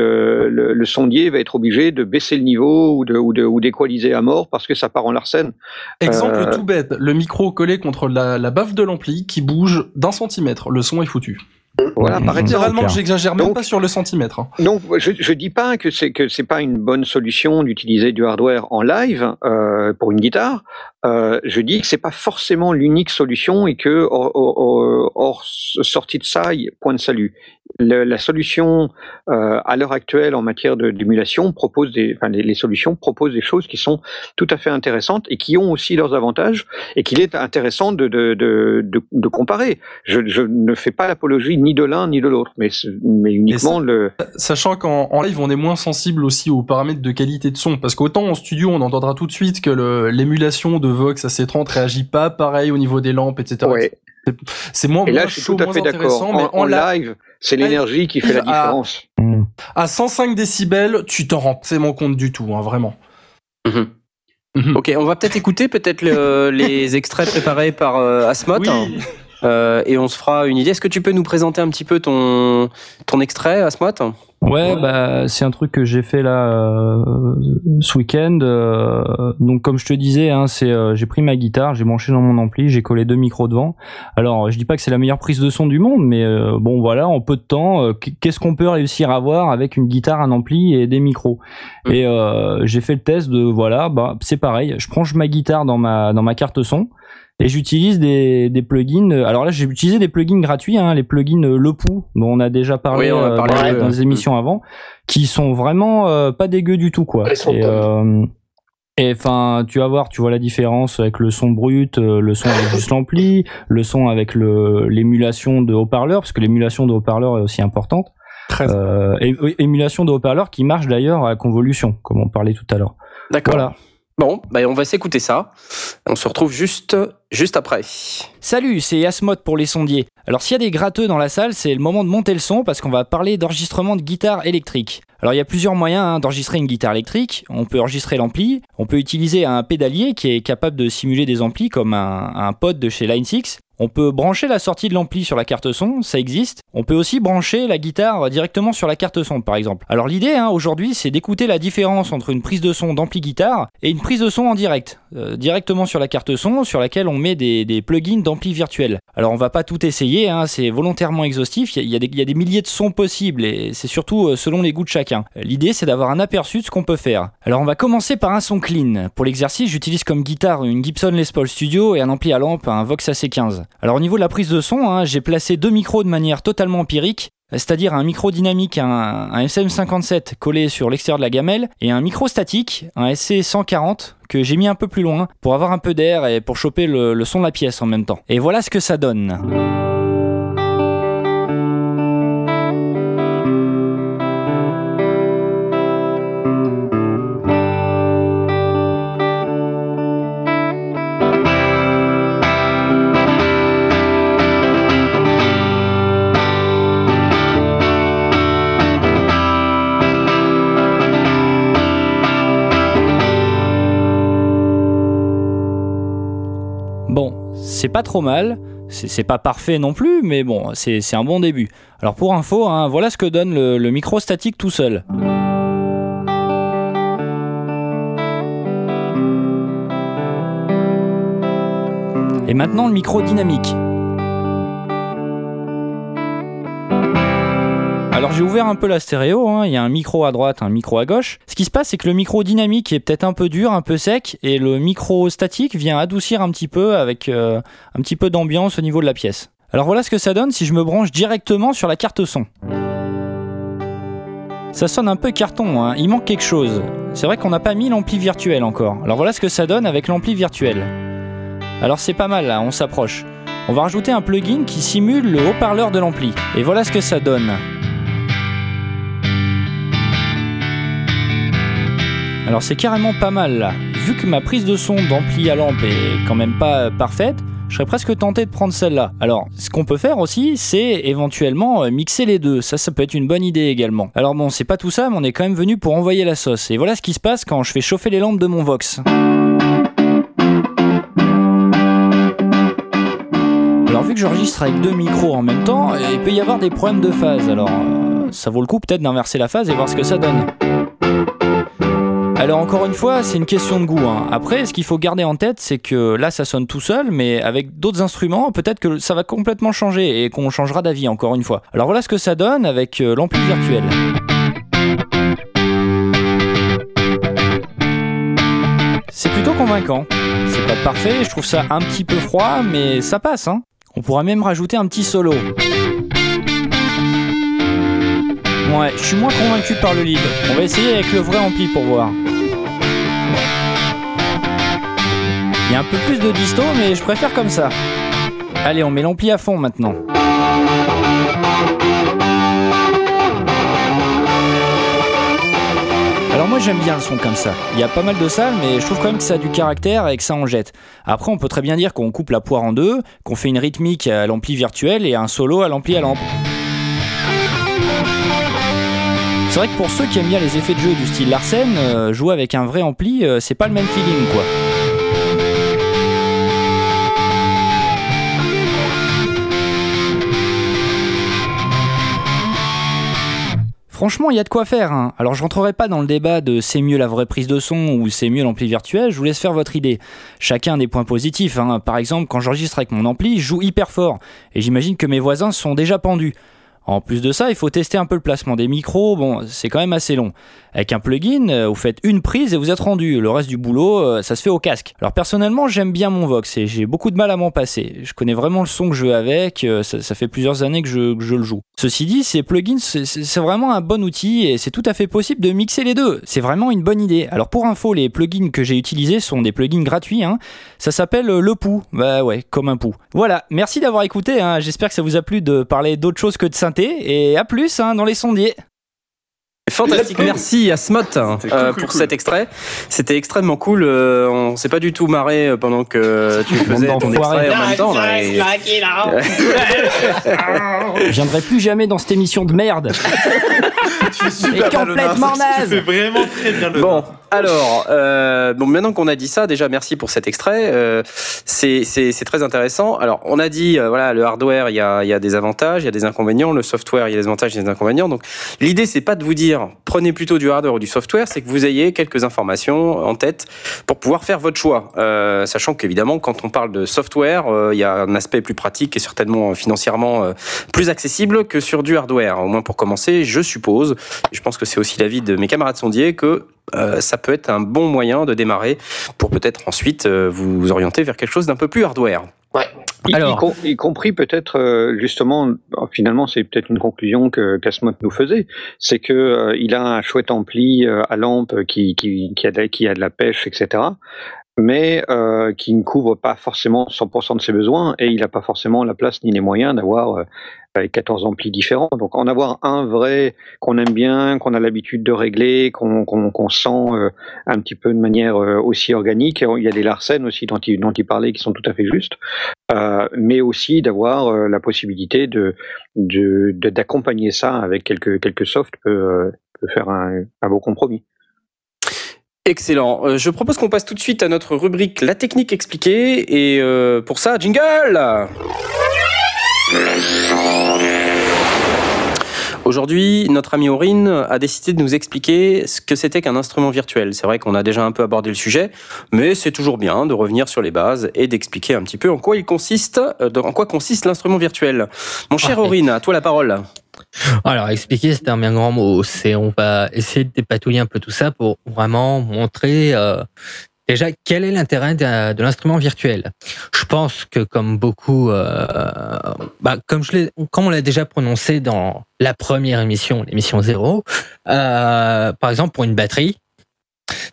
le, le sondier va être obligé de baisser le niveau ou de ou de ou d'équaliser à mort parce que ça part en larcène. Exemple Euh, tout bête, le micro collé contre la, la baffe de l'ampli qui bouge d'un centimètre. Le son est foutu. Voilà, par exemple. Littéralement, clair. j'exagère même Donc- pas sur le centimètre. hein. Donc, je, je dis pas que c'est que c'est pas une bonne solution d'utiliser du hardware en live euh, pour une guitare. Euh, je dis que c'est pas forcément l'unique solution et que hors, hors- sortie de ça, il- point de salut. Le- la solution euh, à l'heure actuelle en matière de- d'émulation propose des, enfin, les, les solutions proposent des choses qui sont tout à fait intéressantes et qui ont aussi leurs avantages et qu'il est intéressant de, de, de, de, de comparer. Je, je ne fais pas l'apologie ni de l'un ni de l'autre, mais, mais uniquement le. Sachant qu'en en live, on est moins sensible aussi aux paramètres de qualité de son. Parce qu'autant en studio, on entendra tout de suite que l'émulation de Vox AC30 réagit pas pareil au niveau des lampes, etc. Ouais. C'est moins, Et là, moins je suis chaud, tout à fait d'accord. intéressant, mais En, en live, c'est l'énergie qui fait la Ah. différence. À 105 décibels, tu t'en rends forcément compte du tout, hein, vraiment. Mhm. Mhm. Ok, on va peut-être écouter peut-être le- les extraits préparés par euh, Asmod Oui. Euh, et on se fera une idée. Est-ce que tu peux nous présenter un petit peu ton, ton extrait, Asmod Ouais, bah c'est un truc que j'ai fait là euh, ce week-end. euh, donc comme je te disais, hein, c'est euh, j'ai pris ma guitare, j'ai branché dans mon ampli, j'ai collé deux micros devant. Alors je dis pas que c'est la meilleure prise de son du monde, mais euh, bon voilà, en peu de temps, euh, qu'est-ce qu'on peut réussir à avoir avec une guitare, un ampli et des micros? Mm. Et euh, j'ai fait le test de voilà, bah c'est pareil, je branche ma guitare dans ma dans ma carte son. Et j'utilise des, des plugins. Alors là, j'ai utilisé des plugins gratuits, hein, les plugins euh, Le Pou, dont on a déjà parlé, Oui, on a euh, parlé dans, les émissions avant, qui sont vraiment euh, pas dégueux du tout, quoi. Et, euh, et enfin, tu vas voir, tu vois la différence avec le son brut, euh, le son avec juste l'ampli, le son avec l'émulation de haut-parleur, parce que l'émulation de haut-parleur est aussi importante. Très Euh, émulation de haut-parleur qui marche d'ailleurs à convolution, comme on parlait tout à l'heure. D'accord. Voilà. Bon, bah, on va s'écouter ça. On se retrouve juste, juste après. Salut, c'est Asmod pour les sondiers. Alors s'il y a des gratteux dans la salle, c'est le moment de monter le son parce qu'on va parler d'enregistrement de guitare électrique. Alors il y a plusieurs moyens hein, d'enregistrer une guitare électrique. On peut enregistrer l'ampli, on peut utiliser un pédalier qui est capable de simuler des amplis comme un, un pod de chez Line 6. On peut brancher la sortie de l'ampli sur la carte son, ça existe. On peut aussi brancher la guitare directement sur la carte son, par exemple. Alors l'idée hein, aujourd'hui, c'est d'écouter la différence entre une prise de son d'ampli guitare et une prise de son en direct, euh, directement sur la carte son, sur laquelle on met des, plugins d'ampli virtuel. Alors on va pas tout essayer, hein, c'est volontairement exhaustif. Il y, a- il y a des- il y a des milliers de sons possibles et c'est surtout euh, selon les goûts de chacun. L'idée, c'est d'avoir un aperçu de ce qu'on peut faire. Alors on va commencer par un son clean. Pour l'exercice, j'utilise comme guitare une Gibson Les Paul Studio et un ampli à lampe, un Vox AC15. Alors au niveau de la prise de son, hein, j'ai placé deux micros de manière totalement empirique, c'est-à-dire un micro dynamique, un, un SM57 collé sur l'extérieur de la gamelle, et un micro statique, un SC140, que j'ai mis un peu plus loin pour avoir un peu d'air et pour choper le, le son de la pièce en même temps. Et voilà ce que ça donne. C'est pas trop mal, C'est pas parfait non plus, mais bon, c'est un bon début. Alors pour info, hein, voilà ce que donne le, le micro statique tout seul. Et maintenant le micro dynamique. Alors j'ai ouvert un peu la stéréo, hein. il y a un micro à droite, un micro à gauche. Ce qui se passe, c'est que le micro dynamique est peut-être un peu dur, un peu sec, et le micro statique vient adoucir un petit peu avec euh, un petit peu d'ambiance au niveau de la pièce. Alors voilà ce que ça donne si je me branche directement sur la carte son. Ça sonne un peu carton, hein. il manque quelque chose. C'est vrai qu'on n'a pas mis l'ampli virtuel encore. Alors voilà ce que ça donne avec l'ampli virtuel. Alors c'est pas mal là, on s'approche. On va rajouter un plugin qui simule le haut-parleur de l'ampli. Et voilà ce que ça donne. Alors c'est carrément pas mal là. Vu que ma prise de son d'ampli à lampe est quand même pas parfaite, je serais presque tenté de prendre celle-là. Alors, ce qu'on peut faire aussi, c'est éventuellement euh, mixer les deux. Ça, ça peut être une bonne idée également. Alors bon, c'est pas tout ça, mais on est quand même venu pour envoyer la sauce. Et voilà ce qui se passe quand je fais chauffer les lampes de mon Vox. Alors vu que j'enregistre avec deux micros en même temps, il peut y avoir des problèmes de phase. Alors, euh, ça vaut le coup peut-être d'inverser la phase et voir ce que ça donne. Alors encore une fois, c'est une question de goût. hein. Après, ce qu'il faut garder en tête, c'est que là, ça sonne tout seul, mais avec d'autres instruments, peut-être que ça va complètement changer et qu'on changera d'avis encore une fois. Alors voilà ce que ça donne avec euh, l'ampli virtuel. C'est plutôt convaincant. C'est pas parfait, je trouve ça un petit peu froid, mais ça passe. Hein. On pourra même rajouter un petit solo. Ouais, je suis moins convaincu par le lead. On va essayer avec le vrai ampli pour voir. Il y a un peu plus de disto, mais je préfère comme ça. Allez, on met l'ampli à fond maintenant. Alors moi j'aime bien le son comme ça. Il y a pas mal de salles, mais je trouve quand même que ça a du caractère et que ça en jette. Après on peut très bien dire qu'on coupe la poire en deux, qu'on fait une rythmique à l'ampli virtuel et un solo à l'ampli à lampe. C'est vrai que pour ceux qui aiment bien les effets de jeu du style Larsen, euh, jouer avec un vrai ampli, euh, c'est pas le même feeling quoi. Franchement, il y a de quoi faire. hein. Alors, je rentrerai pas dans le débat de c'est mieux la vraie prise de son ou c'est mieux l'ampli virtuel. Je vous laisse faire votre idée. Chacun des points positifs. hein. Par exemple, quand j'enregistre avec mon ampli, je joue hyper fort et j'imagine que mes voisins sont déjà pendus. En plus de ça, il faut tester un peu le placement des micros. Bon, c'est quand même assez long. Avec un plugin, euh, vous faites une prise et vous êtes rendu. Le reste du boulot, euh, ça se fait au casque. Alors personnellement, j'aime bien mon Vox et j'ai beaucoup de mal à m'en passer. Je connais vraiment le son que je veux avec. euh, Ça, fait plusieurs années que je, le joue. Ceci dit, ces plugins, c'est- vraiment un bon outil et c'est tout à fait possible de mixer les deux. C'est vraiment une bonne idée. Alors pour info, les plugins que j'ai utilisés sont des plugins gratuits. hein. Ça s'appelle le pou. Bah ouais, comme un pou. Voilà. Merci d'avoir écouté. hein. J'espère que ça vous a plu de parler d'autre chose que de synthé. Et à plus hein, dans les sondiers. Fantastique, merci à Smot euh, pour cool. cet extrait. C'était extrêmement cool. euh, on s'est pas du tout marré euh, pendant que tu faisais ton extrait en même temps. là, et- Je viendrai plus jamais dans cette émission de merde. Tu fais super complètement naze. Tu fais vraiment très bien le Bon, alors, euh, bon, maintenant qu'on a dit ça, déjà merci pour cet extrait. Euh, c'est très intéressant. Alors, on a dit, euh, voilà, le hardware, il y a, y a des avantages, il y a des inconvénients. Le software, il y a des avantages, il y a des inconvénients. Donc, l'idée, c'est pas de vous dire, prenez plutôt du hardware ou du software, c'est que vous ayez quelques informations en tête pour pouvoir faire votre choix. Euh, sachant qu'évidemment, quand on parle de software, euh, il y a un aspect plus pratique et certainement financièrement plus accessible que sur du hardware. Au moins pour commencer, je suppose. Je pense que c'est aussi l'avis de mes camarades sondiers que euh, ça peut être un bon moyen de démarrer pour peut-être ensuite euh, vous orienter vers quelque chose d'un peu plus hardware. Y, Alors. y com- y compris peut-être euh, justement, finalement c'est peut-être une conclusion que qu'Asmot nous faisait, c'est que euh, il a un chouette ampli euh, à lampe qui, qui, qui, a de, qui a de la pêche, etc. Mais euh, qui ne couvre pas forcément 100% de ses besoins et il n'a pas forcément la place ni les moyens d'avoir euh, avec 14 amplis différents. Donc en avoir un vrai qu'on aime bien, qu'on a l'habitude de régler, qu'on qu'on qu'on sent euh, un petit peu de manière euh, aussi organique. Il y a des Larsen aussi dont il, dont il parlait qui sont tout à fait justes euh, mais aussi d'avoir euh, la possibilité de de- de- d'accompagner ça avec quelques quelques softs peut, peut faire un, un beau compromis. Excellent. Euh, je propose qu'on passe tout de suite à notre rubrique La technique expliquée. Et euh, pour ça, jingle Aujourd'hui, notre ami Aurine a décidé de nous expliquer ce que c'était qu'un instrument virtuel. C'est vrai qu'on a déjà un peu abordé le sujet, mais c'est toujours bien de revenir sur les bases et d'expliquer un petit peu en quoi il consiste, euh, en quoi consiste l'instrument virtuel. Mon cher Aurine, à toi la parole. Alors, expliquer, c'est un bien grand mot. C'est, on va essayer de dépatouiller un peu tout ça pour vraiment montrer euh, déjà quel est l'intérêt de, de l'instrument virtuel. Je pense que comme beaucoup, euh, bah, comme je l'ai, comme on l'a déjà prononcé dans la première émission, l'émission zéro, euh, par exemple pour une batterie.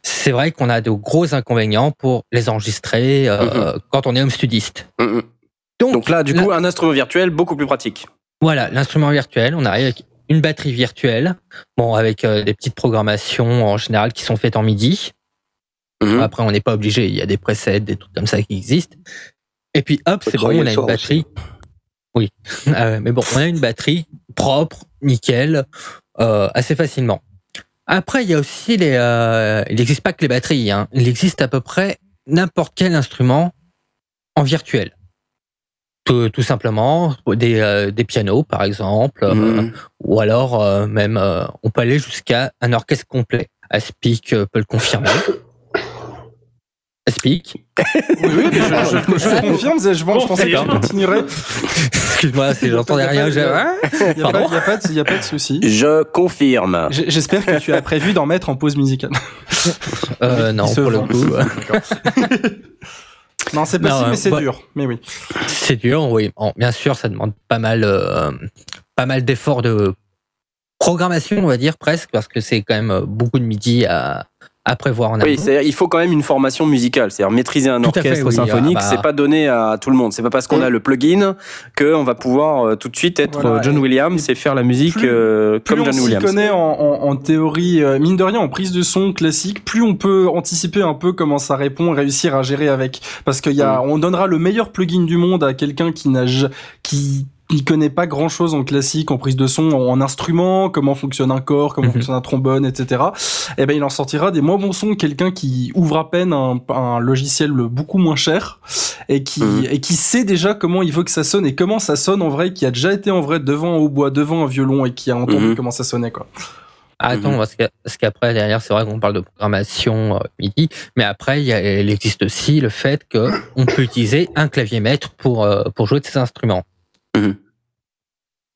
C'est vrai qu'on a de gros inconvénients pour les enregistrer euh, quand on est home studiste. Mhm. Donc, Donc là, du coup, un instrument virtuel beaucoup plus pratique. Voilà, l'instrument virtuel, on arrive avec une batterie virtuelle, bon, avec euh, des petites programmations en général qui sont faites en MIDI. Mhm. Après, on n'est pas obligé, il y a des presets, des trucs comme ça qui existent. Et puis, hop, c'est bon, on a une batterie. Oui, Euh, mais bon, on a une batterie propre, nickel, euh, assez facilement. Après, il y a aussi les. euh, il n'existe pas que les batteries. Hein. Il existe à peu près n'importe quel instrument en virtuel. Tout, tout simplement, des, euh, des pianos, par exemple, euh, Mhm. ou alors euh, même, euh, on peut aller jusqu'à un orchestre complet. Aspic euh, peut le confirmer. Aspic. Oui, oui, mais je, je, je confirme, je, je pensais que tu continuerais. Excuse-moi, si j'entendais rien. j'ai- Hein Il n'y a, a pas de- y a pas de souci. Je confirme. J'espère que tu as prévu d'en mettre en pause musicale. Euh, non, pour le coup, Non, c'est possible, mais c'est bah- dur. Mais oui. c'est dur, oui. Bon, bien sûr, ça demande pas mal, euh, pas mal d'efforts de programmation, on va dire presque, parce que c'est quand même euh, beaucoup de midi à, à prévoir en amont. Oui, il faut quand même une formation musicale, c'est-à-dire maîtriser un Tout à fait, orchestre oui. symphonique, Ah, bah. c'est pas donné à tout le monde. C'est pas parce qu'on a le plugin que on va pouvoir euh, tout de suite être Voilà, John et- Williams et faire la musique plus- euh, Plus comme on John s'y Williams. connaît en, en- en théorie, euh, mine de rien, en prise de son classique, plus on peut anticiper un peu comment ça répond, réussir à gérer avec. Parce qu'il y a, on donnera le meilleur plugin du monde à quelqu'un qui n'a, qui il connaît pas grand chose en classique, en prise de son, en, en instrument, comment fonctionne un corps, comment Mhm. fonctionne un trombone, etc. Et ben il en sortira des moins bons sons que quelqu'un qui ouvre à peine un, un logiciel beaucoup moins cher et qui Mhm. et qui sait déjà comment il veut que ça sonne et comment ça sonne en vrai, qui a déjà été en vrai devant un hautbois, devant un violon et qui a entendu Mhm. comment ça sonnait quoi. Ah, Attends, parce qu'après, derrière, c'est vrai qu'on parle de programmation euh, MIDI, mais après, il, y a, il existe aussi le fait que on peut utiliser un clavier maître pour, euh, pour jouer de ces instruments. Mhm.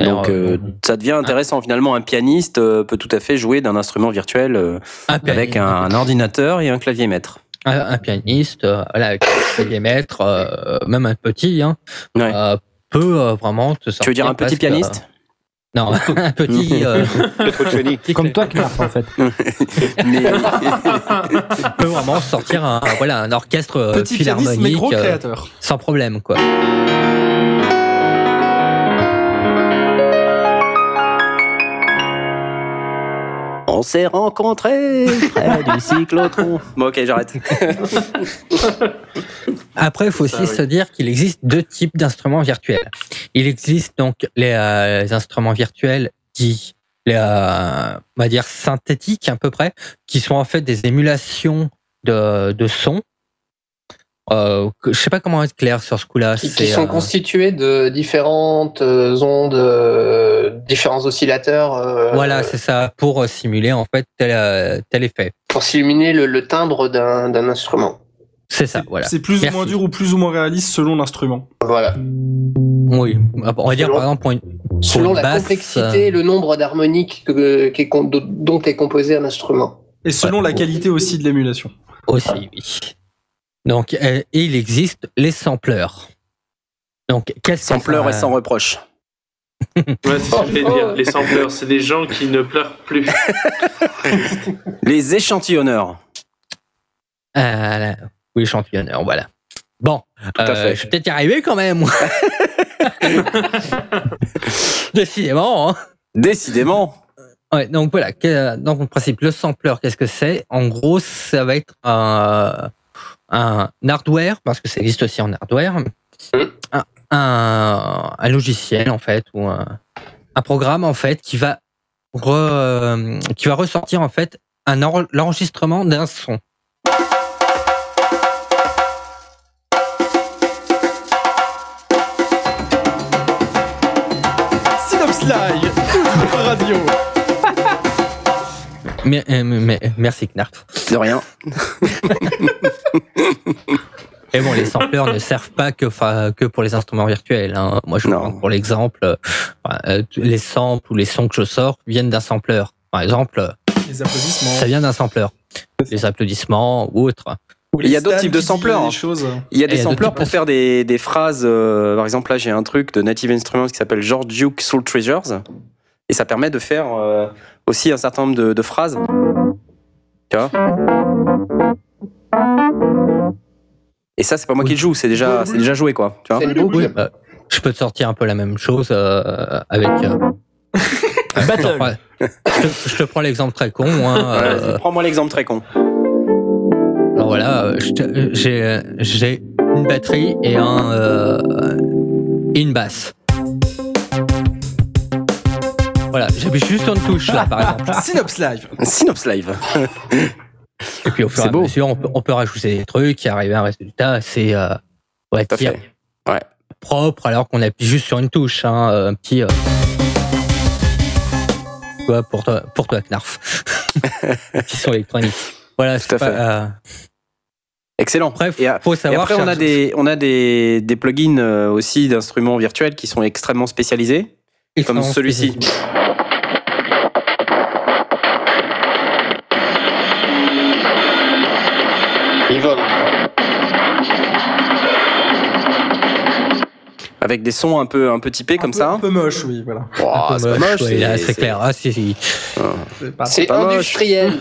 Alors, Donc euh, ça devient intéressant finalement. Un pianiste euh, peut tout à fait jouer d'un instrument virtuel euh, un, avec un, un ordinateur et un clavier maître. un, un pianiste, euh, voilà, avec un clavier maître, euh, même un petit, hein, Ouais. euh, peut euh, vraiment te sortir. tu veux dire un petit pianiste euh, Non, un petit. euh. Comme toi, Knarf, en fait. Mais peut vraiment sortir un, voilà, un orchestre euh, Petit pianiste mais philharmonique gros euh, créateur. sans problème, quoi. On s'est rencontrés près du cyclotron. Bon ok, j'arrête. Après, il faut aussi se dire qu'il existe deux types d'instruments virtuels. Il existe donc les, euh, les instruments virtuels dits, les, euh, on va dire synthétiques à peu près, qui sont en fait des émulations de, de sons. Euh, je sais pas comment être clair sur ce coup-là. Qui, sont euh, constitués de différentes euh, ondes, euh, différents oscillateurs euh, Voilà, c'est ça, pour simuler en fait tel, tel effet. pour s'illuminer le, le timbre d'un d'un instrument. C'est ça, voilà. C'est plus Merci. ou moins dur ou plus ou moins réaliste selon l'instrument. Voilà. Oui, on va dire Selon- par exemple pour une, Selon une la basse, complexité et le nombre d'harmoniques dont est composé un instrument. Et selon Ouais. la qualité aussi de l'émulation. Aussi, oui. Donc, euh, et il existe les sampleurs. Donc, qu'est-ce que Sans pleurs ça- et sans reproche. Ouais, c'est ce que je vais dire. Les sampleurs, c'est des gens qui ne pleurent plus. Les échantillonneurs. Euh, oui, échantillonneur, voilà. Bon, Tout à euh, fait. je vais peut-être y arriver quand même. Décidément. hein. Décidément. Ouais, donc voilà. Donc en principe, le sampler, qu'est-ce que c'est? En gros, ça va être un, un hardware, parce que ça existe aussi en hardware, mmh. un, un, logiciel en fait, ou un, un, programme en fait qui va, re, qui va ressortir en fait l'enregistrement d'un son. Synapse Live, radio. Mais, mais- mais- merci Knarf. De rien. Et bon, les sampleurs ne servent pas que, que pour les instruments virtuels. hein. Moi, je Non. prends pour l'exemple, euh, euh, les samples ou les sons que je sors viennent d'un sampleur. Par exemple, euh, Les applaudissements. ça vient d'un sampleur. Les applaudissements ou autres. Ou Il y a d'autres types de sampleurs, hein. Il y a des il y a sampleurs pour faire des, des phrases. euh, par exemple, là, j'ai un truc de Native Instruments qui s'appelle George Duke Soul Treasures. Et ça permet de faire euh, aussi un certain nombre de, de phrases. Tu vois Et ça, c'est pas moi qui le joue, c'est déjà, c'est déjà joué, quoi. Tu vois. Oui, bah, je peux te sortir un peu la même chose euh, avec. euh, Battle. je, te, je te prends l'exemple très con. Hein, euh, Prends-moi l'exemple très con. alors voilà, j'ai j'ai une batterie et un euh, et une basse. Voilà, j'appuie juste sur une touche là, par exemple. Synops Live. Synops Live. Et puis au fur et à beau. mesure, on peut, on peut rajouter des trucs et arriver à un résultat assez euh. Ouais. propre alors qu'on appuie juste sur une touche. Hein, un petit. Euh... Pour toi, pour toi, Knarf. Petit son électronique. Voilà, Tout à pas, fait. euh, Excellent. Et, à- faut et savoir. après, on a des, on a des, des plugins aussi d'instruments virtuels qui sont extrêmement spécialisés, comme celui-ci. Ils volent. avec des sons un peu, un peu typés comme peu- ça. Un peu moche, oui, voilà. Oh, c'est pas moche, ouais, c'est- clair. Ah, si, si. C'est industriel.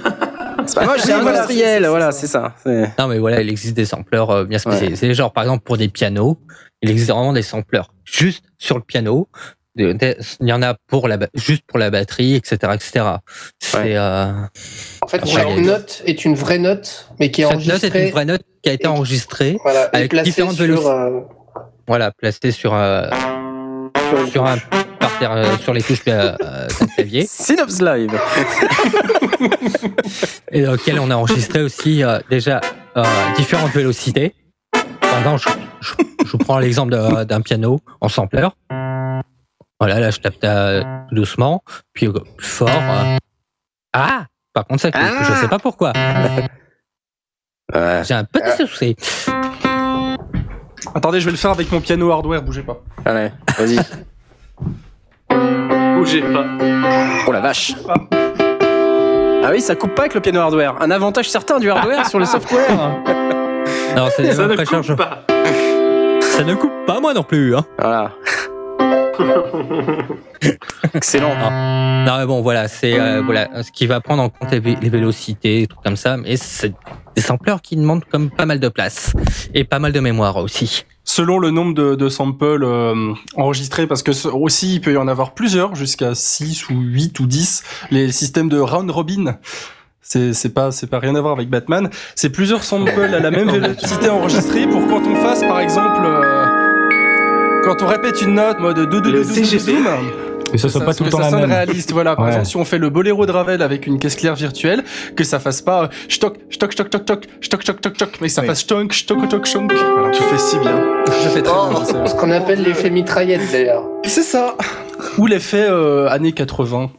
C'est pas moche, c'est industriel, c'est- voilà, c'est ça. Non, mais voilà, il existe des sampleurs euh, bien spécialisés. Genre, par exemple, pour des pianos, il existe vraiment des sampleurs juste sur le piano. Il y en a pour la, juste pour la batterie, etc., etc. Ouais. euh, En fait, Ouais. chaque note est une vraie note, mais qui est cette note est enregistrée. une vraie note qui a été et- enregistrée, Voilà, et avec placée différentes sur, euh, voilà, placée sur, euh, sur une sur un, par terre, euh, sur les touches euh, d'un clavier, Synops Live. et dans lequel on a enregistré aussi euh, déjà euh, différentes vélocités. Par exemple, je, je- je vous prends l'exemple d'un piano en sampler. Voilà, là, je tape tout doucement, puis plus fort. euh. Ah Par contre, ça coupe. Ah Je sais pas pourquoi. Ouais, J'ai un petit souci. Attendez, je vais le faire avec mon piano hardware, bougez pas. allez, vas-y. Bougez pas. Oh la vache. Ah oui, ça coupe pas avec le piano hardware. Un avantage certain du hardware sur le software. Non, c'est Ça ne coupe charge. pas. Ça ne coupe pas, moi non plus. Hein. Voilà. Excellent. Non, mais bon, voilà, c'est euh, voilà, ce qui va prendre en compte les, vé- les vélocités, tout comme ça. Mais c'est des sampleurs qui demandent comme pas mal de place et pas mal de mémoire aussi. Selon le nombre de, de samples euh, enregistrés, parce que ce- aussi il peut y en avoir plusieurs, jusqu'à 6 ou 8 ou 10, les systèmes de round robin. C'est c'est pas c'est pas rien à voir avec Batman. C'est plusieurs samples à la même vélocité enregistrée pour quand on fasse par exemple euh, quand on répète une note mode 2 2 Le 2 CGP. zoom. Que ce soit pas tout le temps ça la sonne même. réaliste, voilà. Par Ouais. exemple, si on fait le boléro de Ravel avec une caisse claire virtuelle, que ça fasse pas euh, stock, stock, stock, stock, stock, stock, stock, stock, stock, mais que ça Oui. fasse stonk, stock, stock, stock. Voilà. Tu fais si bien. Je fais très Oh, bien, je sais. ce qu'on appelle l'effet mitraillette d'ailleurs. C'est ça. Ou l'effet euh, années 80.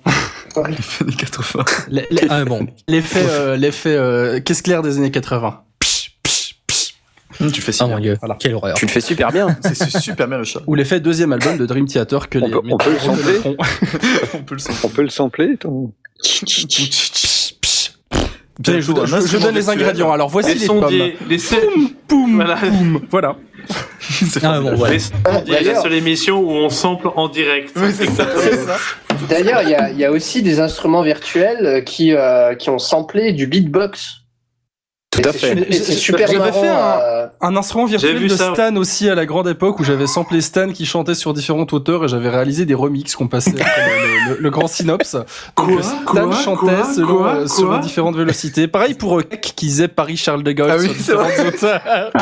Les années 80. Les- les- ah, bon, L'effet euh, l'effet euh, caisse claire des années 80. Psh. Tu fais si oh bien. mon dieu, Voilà. quelle horreur. Tu le fais super bien. C'est super bien le chat. Ou l'effet deuxième album de Dream Theater que On les peut- on peut le sampler. On peut le sentir. On peut le sampler. Tiens, je, donne- je- je donne les ingrédients. Alors voici Les les, pommes. les Poum, poum, Voilà. poum. Voilà. C'est Ah, bon, sondiers, la D'ailleurs- seule émission où on sample en direct. Oui. D'ailleurs, il y a, il y a aussi des instruments virtuels qui, euh, qui ont samplé du beatbox. Tout à fait. C'est super J'avais fait un- euh, Un instrument virtuel vu de ça. Stan aussi à la grande époque où j'avais samplé Stan qui chantait sur différentes hauteurs et j'avais réalisé des remixes qu'on passait après le, le- le grand synopsis. Quoi euh, Stan Quoi chantait Quoi selon, Quoi euh, selon Quoi différentes vélocités. Pareil pour euh, Keck qui disait Paris Charles de Gaulle Ah oui, sur c'est vrai. différentes hauteurs.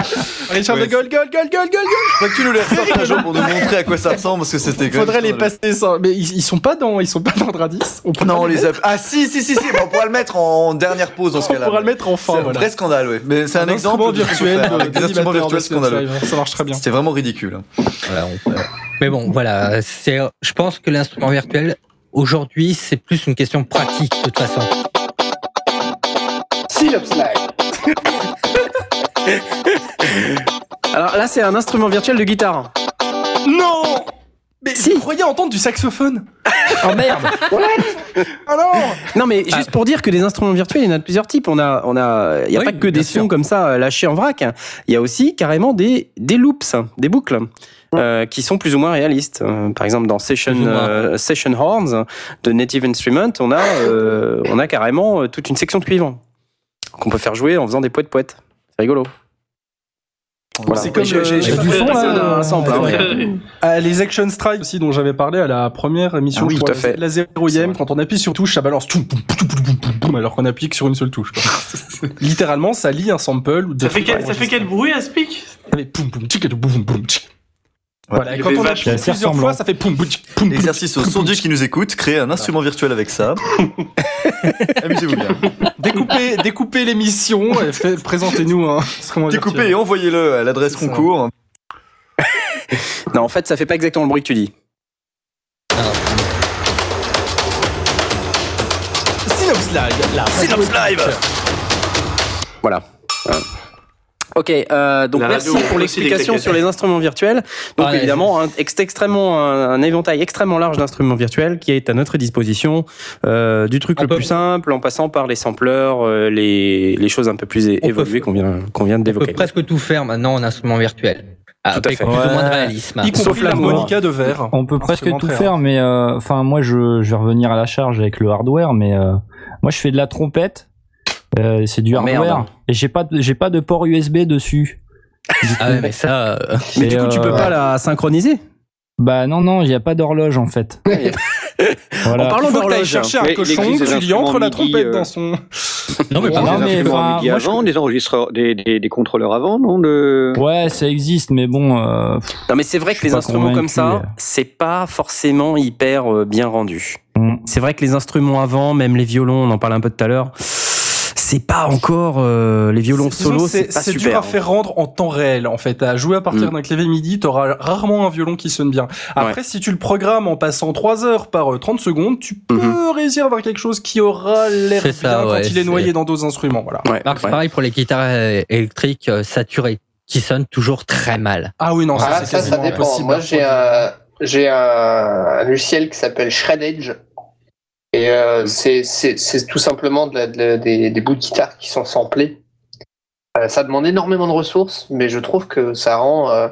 Paris Charles Ouais, de Gaulle, Gaulle, Gaulle, Gaulle, Gaulle, Gaulle. Faudrait que tu nous les ressortes un jour pour nous montrer à quoi ça ressemble parce que c'était Faudrait les passer sans. Mais ils, ils sont pas dans, ils sont pas dans le Radis. On peut Non, on les a. Ah si, si, si, si. on pourra le mettre en dernière pause dans ce On cas-là. pourra le mettre en fin. Voilà. Scandale. Mais c'est un, exemple virtuel faire, de- avec des instruments virtuels scandaleux. Ça marche très bien. C'était vraiment ridicule. Voilà, on peut- Mais bon, voilà, c'est. Je pense que l'instrument virtuel aujourd'hui, c'est plus une question pratique de toute façon. Alors là, c'est un instrument virtuel de guitare. Non Mais Si. vous croyez entendre du saxophone Oh merde Ah non Non, mais juste pour dire que des instruments virtuels, il y en a de plusieurs types. On a, on a, il y a Oui, pas que des sons sûr. comme ça euh, lâchés en vrac. Il y a aussi carrément des, des loops, des boucles. euh, qui sont plus ou moins réalistes. Euh, par exemple, dans Session, euh, Session Horns de Native Instrument, on a, euh, on a carrément toute une section de cuivre qu'on peut faire jouer en faisant des poètes poètes. C'est rigolo. Voilà. C'est comme J'ai- du son, là, un un sample, hein, ouais. Ah, les Action Strike aussi dont j'avais parlé à la première émission, Ah oui, tout à fait. la zéroième, quand on appuie sur touche, ça balance tout, boum, boum, boum, boum, boum, alors qu'on appuie que sur une seule touche. quoi. Littéralement, ça lit un sample. de Ça fait, quel, ça fait quel bruit à Speak? Voilà, et quand fait on appuie plusieurs fois, ça fait poum poum boum, Exercice aux sondiers qui nous écoutent, créez un instrument virtuel avec ça. Amusez-vous bien. Découpez, découpez l'émission, et fait- présentez-nous un instrument Découpez et envoyez-le à l'adresse concours. Non, en fait, ça fait pas exactement le bruit que tu dis. Synops Live, la Synops Live Voilà. Voilà. Ok, euh, donc La merci radio, pour l'explication sur les instruments virtuels. Donc Ah, ouais, évidemment, un, ex- extrêmement, un, un éventail extrêmement large d'instruments virtuels qui est à notre disposition, euh, du truc On le peut- plus simple en passant par les sampleurs, euh, les, les choses un peu plus évoluées qu'on vient, qu'on vient On peut d'évoquer. presque tout faire maintenant en instrument virtuel. Tout à Avec fait. plus ou moins de réalisme. Y Sauf compris l'harmonica de verre. On peut presque tout faire, mais euh, enfin moi je, je vais revenir à la charge avec le hardware, mais euh, moi je fais de la trompette. Euh, c'est du Oh, merde. hardware et j'ai pas de- j'ai pas de port USB dessus. Ah ouais, mais ça, euh, Mais Et, du coup, tu euh, peux pas la synchroniser Bah non non, il y a pas d'horloge en fait. voilà. En parlant d'horloge, chercher un Mais cochon, tu lui entres la trompette euh, dans son... non mais non, mais instruments enfin, MIDI moi, je- avant, des enregistreurs, des, des, des contrôleurs avant, non de... Ouais, ça existe, mais bon. euh, Non, mais c'est vrai Je que les instruments comme ça, euh. c'est pas forcément hyper euh, bien rendu. mm. C'est vrai que les instruments avant, même les violons, on en parlait un peu tout à l'heure, c'est pas encore euh, les violons solo, c'est pas C'est dur super. à faire rendre en temps réel, en fait. À jouer à partir Mm. d'un clavier MIDI, t'auras rarement un violon qui sonne bien. Après, si tu le programmes en passant 3 heures par euh, 30 secondes, tu peux Mhm. réussir à avoir quelque chose qui aura l'air bien ça, quand ouais, il est noyé dans d'autres instruments. Voilà. Ouais, Marc, c'est ouais. pareil pour les guitares euh, électriques euh, saturées, qui sonnent toujours très mal. Ah oui, non, ça, Ah, ça, ça dépend. impossible. Moi, à j'ai un, j'ai un, un logiciel qui s'appelle Shredage. Et euh, c'est, c'est, c'est tout simplement de la- de la- des, des bouts de guitare qui sont samplés. Euh, ça demande énormément de ressources, mais je trouve que ça rend. euh,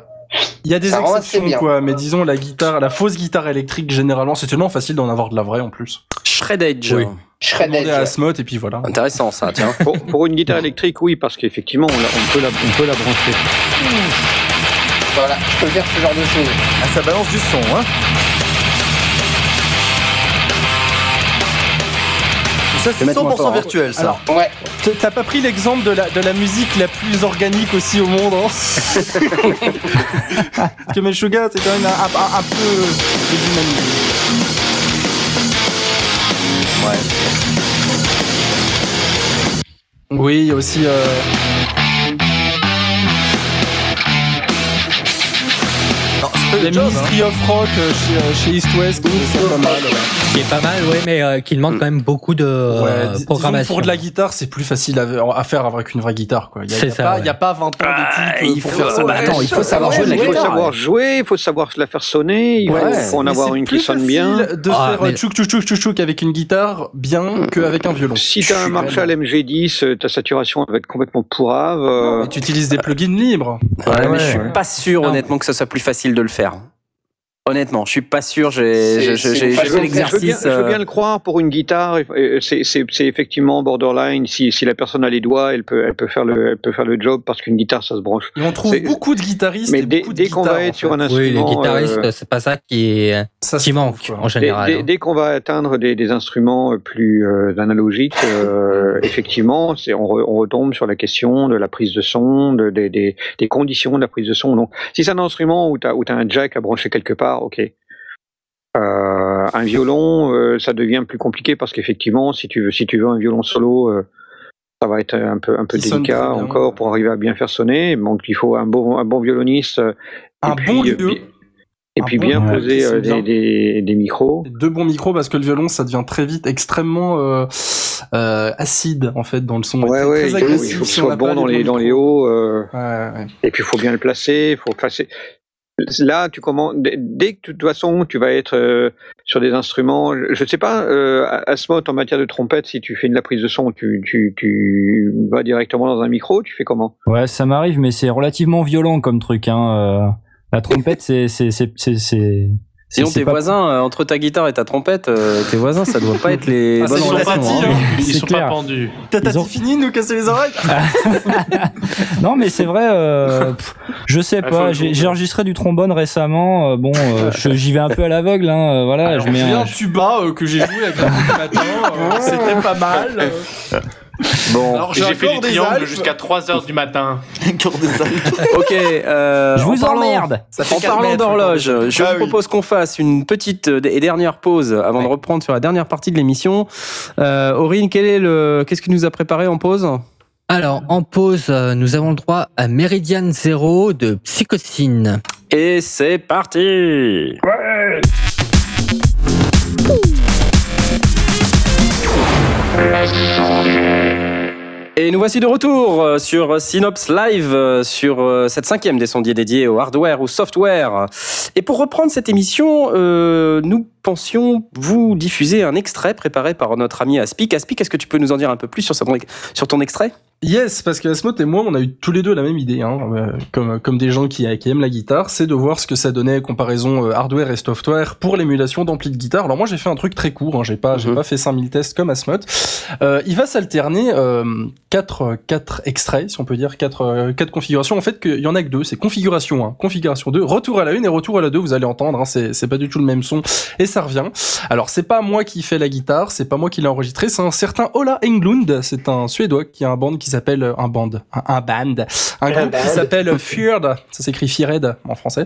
Il y a des exceptions, quoi, mais disons, la guitare, la fausse guitare électrique, généralement, c'est tellement facile d'en avoir de la vraie en plus. Shreddage. Oui. Demander à Shredage. Asmod, et puis voilà. Intéressant ça, tiens. Pour, pour une guitare électrique, oui, parce qu'effectivement, on peut la, on peut la brancher. Voilà, je peux faire ce genre de choses. Ah, ça balance du son, hein Ça, c'est mettre moins 100% fort, hein. virtuel, ça. Alors, Ouais. T'as pas pris l'exemple de la, de la musique la plus organique aussi au monde, hein Parce que Meshuggah, c'est quand même un, un- un peu déshumanisé. Oui, il y a aussi... euh, le job, hein. Ministry of Rock euh, chez, euh, chez East West qui est pas mal. ouais. Qui est pas mal, ouais, mais euh, qui demande quand même beaucoup de euh, Ouais, programmation. pour de la guitare, c'est plus facile à, à faire avec une vraie guitare. Quoi. Il n'y a, y ça, pas- ouais. il y a pas 20 ans d'études il pour faut- faire ça. bah, attends, il faut savoir jouer de la Il faut guitare. savoir jouer, il faut savoir la faire sonner, il faut, en avoir une qui sonne bien. de Ah, faire tchouk tchouk tchouk tchouk tchouk avec une guitare bien qu'avec un violon. Si t'as un Marshall MG10, euh, ta saturation va être complètement pourrave. tu utilises des plugins libres. Je suis pas sûr, honnêtement, que ce soit plus facile de le faire faire. Honnêtement, je suis pas sûr. J'ai fait de faire. Je veux, bien, l'exercice. je veux bien euh, le croire pour une guitare. C'est effectivement borderline. Si, si la personne a les doigts, elle peut, elle peut faire le, elle peut faire le job parce qu'une guitare, ça se branche. Et on trouve beaucoup de guitaristes Mais dès, qu'on va en être sur un Oui, les instrument, guitaristes, euh, c'est pas ça qui, est, Ça se qui trouve, manque quoi. en dès, général. dès- dès qu'on va atteindre des, des instruments euh, plus euh, analogiques, euh, effectivement, on, re- on retombe sur la question de la prise de son, de, des- des, des conditions de la prise de son. Donc, si c'est un instrument où tu as, un jack à brancher quelque part, ok. Euh, un violon, euh, ça devient plus compliqué parce qu'effectivement, si tu veux, si tu veux un violon solo, euh, ça va être un peu, un peu délicat bien. encore pour arriver à bien faire sonner. Donc, il faut un bon, un bon violoniste. Un et bon puis, lieu. Et Un puis bon bien poser des, des, des micros. Deux bons micros parce que le violon ça devient très vite extrêmement acide en fait dans le son. Ouais, ouais, très il faut, il agressif faut qu'il si on soit bon dans les, dans les micros. hauts. Ouais. Et puis il faut bien le placer. il Faut, c'est- là, tu commences. Dès que de toute façon tu vas être euh, sur des instruments, je ne sais pas, euh, Asmoth en matière de trompette, si tu fais de la prise de son, tu, vas directement dans un micro, tu fais comment? Ouais, ça m'arrive, mais c'est relativement violent comme truc. Hein. euh, La trompette, c'est. Sinon, tes pas- voisins, euh, entre ta guitare et ta trompette, euh, tes voisins, ça doit pas être les Ah, bonnes Ils sont pas, relations. hein. hein. ils sont clair. pas pendus. T'as ont- fini de nous casser les oreilles Non, mais c'est vrai. euh, pff, je sais Ah, pas. J'ai enregistré du trombone récemment. euh, bon, euh, j'y vais un peu à l'aveugle. Hein, voilà, Alors, je mets j'ai un. un tuba euh, que j'ai joué avec matin, euh, c'était pas mal. Bon, Alors J'ai fait du des triangle jusqu'à 3h du matin. Ok. euh, Je en vous parlant- emmerde. En parlant d'horloge, je Ah vous oui. propose qu'on fasse une petite euh, et dernière pause avant de reprendre sur la dernière partie de l'émission. Euh, Aurine, quel est le, qu'est-ce que nous a préparé en pause? Alors, en pause, nous avons le droit à Meridian Zero de Psychocine. Et c'est parti Et nous voici de retour euh, sur Synops Live, euh, sur euh, cette cinquième des sondiers dédiés au hardware ou software. Et pour reprendre cette émission, euh, nous pensions vous diffuser un extrait préparé par notre ami Aspic. Aspic, est-ce que tu peux nous en dire un peu plus sur ton extrait? Yes, parce que et moi, on a eu tous les deux la même idée, hein, euh, comme, comme des gens qui, qui aiment la guitare, c'est de voir ce que ça donnait comparaison euh, hardware et software pour l'émulation d'ampli de guitare. Alors moi, j'ai fait un truc très court, hein, j'ai pas, j'ai Mhm. pas fait 5000 tests comme Asmoth. Euh, il va s'alterner euh, quatre, quatre extraits, si on peut dire, quatre, euh, quatre configurations. En fait, qu'il y en a que deux, c'est configuration 1, configuration 2, retour à la 1 et retour à la 2, vous allez entendre, hein, c'est, c'est pas du tout le même son, et ça revient. Alors c'est pas moi qui fais la guitare, c'est pas moi qui l'ai enregistré, c'est un certain Ola Englund, c'est un suédois qui a un band qui s'appelle euh, un band, un, un band, un groupe qui s'appelle Feared, ça s'écrit Feared en français.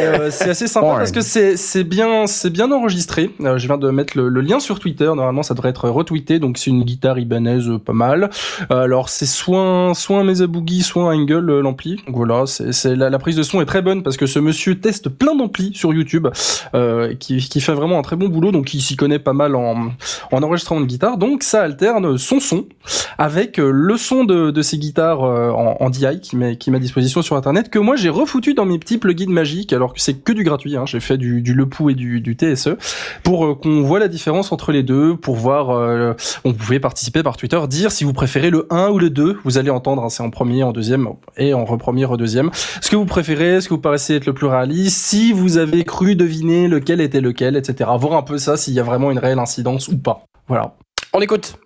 Euh, c'est assez sympa Feared. parce que c'est c'est bien c'est bien enregistré. Euh, je viens de mettre le, le lien sur Twitter, normalement ça devrait être retweeté, donc c'est une guitare ibanaise pas mal. Euh, alors c'est soit un, soit un Mesa Boogie, soit un Angle l'ampli. Donc voilà, c'est la, la prise de son est très bonne parce que ce monsieur teste plein d'amplis sur YouTube, euh, qui, qui fait vraiment un très bon boulot, donc il s'y connaît pas mal en, en enregistrement de guitare. Donc ça alterne son son avec le son de, ces guitares euh, en, en DI qui met, qui à disposition sur internet que moi j'ai refoutu dans mes petits plugins magiques alors que c'est que du gratuit. Hein. J'ai fait du, du Lepou et du, du TSE pour euh, qu'on voit la différence entre les deux, pour voir. euh, on pouvait participer par Twitter, dire si vous préférez le 1 ou le 2. Vous allez entendre, hein, c'est en premier, en deuxième et en repremier, en deuxième. Ce que vous préférez, ce que vous paraissez être le plus réaliste, si vous avez cru deviner lequel était lequel, etc. Voir un peu ça, s'il y a vraiment une réelle incidence ou pas. Voilà. On écoute.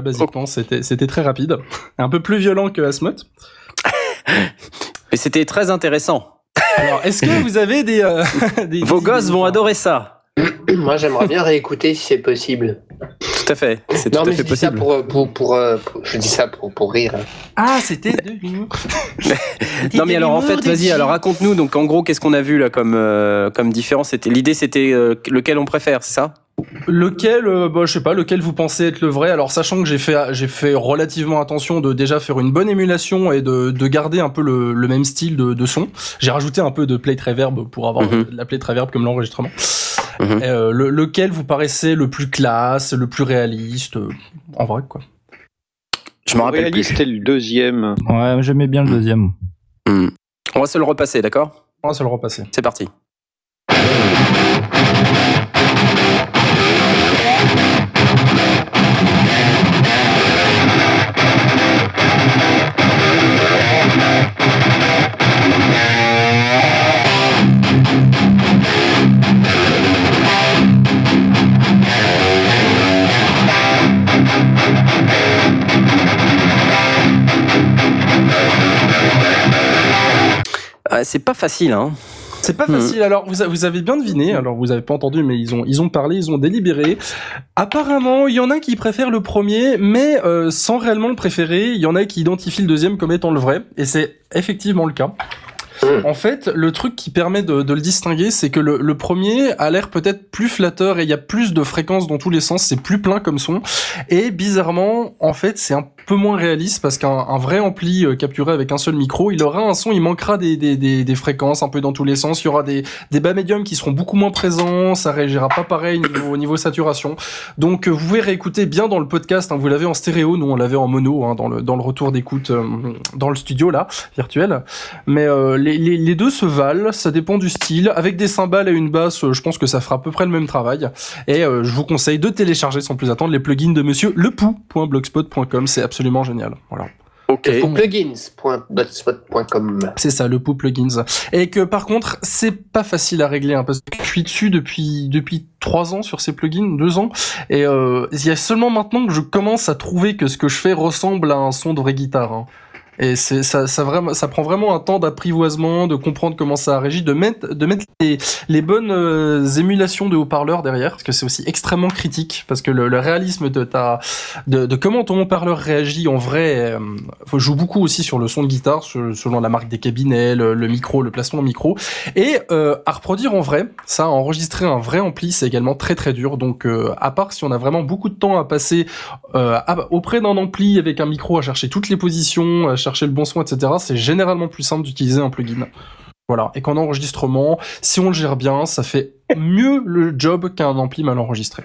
Voilà, basiquement, c'était c'était très rapide. Un peu plus violent que Asmoth. Et c'était très intéressant. Alors, est-ce que vous avez des... euh, des- Vos des- gosses vont adorer ça. Moi, j'aimerais bien réécouter si c'est possible. Tout à fait. C'est Non, tout à mais fait je dis ça possible. pour, pour, pour, euh, pour- je dis ça pour, pour rire. Ah, c'était de l'humour. Non mais alors en fait, vas-y, alors raconte-nous. Donc en gros, qu'est-ce qu'on a vu là comme euh, comme différence? C'était l'idée, c'était euh, lequel on préfère, c'est ça? Lequel, euh, bah, je sais pas, lequel vous pensez être le vrai? Alors sachant que j'ai fait, j'ai fait relativement attention de déjà faire une bonne émulation et de, de garder un peu le, le même style de, de son. J'ai rajouté un peu de plate reverb pour avoir de la plate reverb comme l'enregistrement. Mhm. Euh, le- lequel vous paraissait le plus classe, le plus réaliste, euh, en vrai quoi? Je me rappelle Réaliste, plus. c'était le deuxième. Ouais, j'aimais bien le deuxième. Hmm. On va se le repasser, d'accord? On va se le repasser. C'est parti. C'est pas facile, hein. C'est pas facile. Alors, vous, avez bien deviné. Alors, vous avez pas entendu, mais ils ont, ils ont parlé, ils ont délibéré. Apparemment, il y en a qui préfèrent le premier, mais euh, sans réellement le préférer. Il y en a qui identifient le deuxième comme étant le vrai, et c'est effectivement le cas. En fait, le truc qui permet de, de le distinguer, c'est que le, le premier a l'air peut-être plus flatteur et il y a plus de fréquences dans tous les sens, c'est plus plein comme son. Et bizarrement, en fait, c'est un peu moins réaliste parce qu'un un vrai ampli euh, capturé avec un seul micro, il aura un son, il manquera des, des, des, des fréquences un peu dans tous les sens. Il y aura des, des bas médiums qui seront beaucoup moins présents, ça réagira pas pareil niveau, niveau saturation. Donc euh, vous pouvez réécouter bien dans le podcast, hein, vous l'avez en stéréo, nous on l'avait en mono hein, dans, le, dans le retour d'écoute euh, dans le studio là, virtuel. Mais euh, les, les, les deux se valent, ça dépend du style. Avec des cymbales et une basse, euh, je pense que ça fera à peu près le même travail. Et euh, je vous conseille de télécharger sans plus attendre les plugins de monsieur lepou.blogspot.com, c'est absolument génial. Voilà. Ok. Plugins.blogspot.com. C'est ça, le pou plugins. Et que par contre, c'est pas facile à régler, hein, parce que je suis dessus depuis depuis trois ans sur ces plugins, deux ans, et euh, il y a seulement maintenant que je commence à trouver que ce que je fais ressemble à un son de vraie guitare. hein. Et c'est ça, ça vraiment, ça prend vraiment un temps d'apprivoisement, de comprendre comment ça régit, de mettre, de mettre les, les bonnes euh, émulations de haut-parleurs derrière, parce que c'est aussi extrêmement critique, parce que le, le réalisme de ta, de, de comment ton haut-parleur réagit en vrai, euh, joue beaucoup aussi sur le son de guitare, se- selon la marque des cabinets, le, le micro, le placement de micro, et euh, à reproduire en vrai, ça, enregistrer un vrai ampli, c'est également très très dur. Donc, euh, à part si on a vraiment beaucoup de temps à passer euh, auprès d'un ampli avec un micro à chercher toutes les positions, le bon son, etc., c'est généralement plus simple d'utiliser un plugin. Voilà. Et qu'en enregistrement, si on le gère bien, ça fait mieux le job qu'un ampli mal enregistré.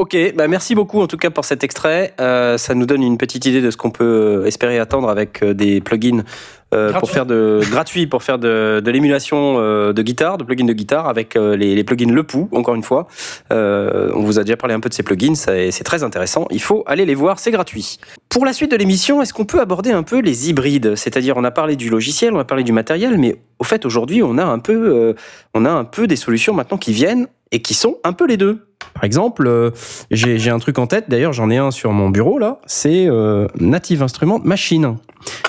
Ok, bah merci beaucoup en tout cas pour cet extrait. Euh, ça nous donne une petite idée de ce qu'on peut espérer attendre avec euh, des plugins euh, pour faire de gratuit pour faire de, de l'émulation euh, de guitare, de plugins de guitare avec euh, les, les plugins Le Pou. Encore une fois, Euh, on vous a déjà parlé un peu de ces plugins, c'est très intéressant. Il faut aller les voir, c'est gratuit. Pour la suite de l'émission, est-ce qu'on peut aborder un peu les hybrides? C'est-à-dire, on a parlé du logiciel, on a parlé du matériel, mais au fait aujourd'hui, on a un peu, euh, on a un peu des solutions maintenant qui viennent et qui sont un peu les deux. Par exemple, euh, j'ai un truc en tête, d'ailleurs j'en ai un sur mon bureau là, c'est euh, Native Instruments Machine.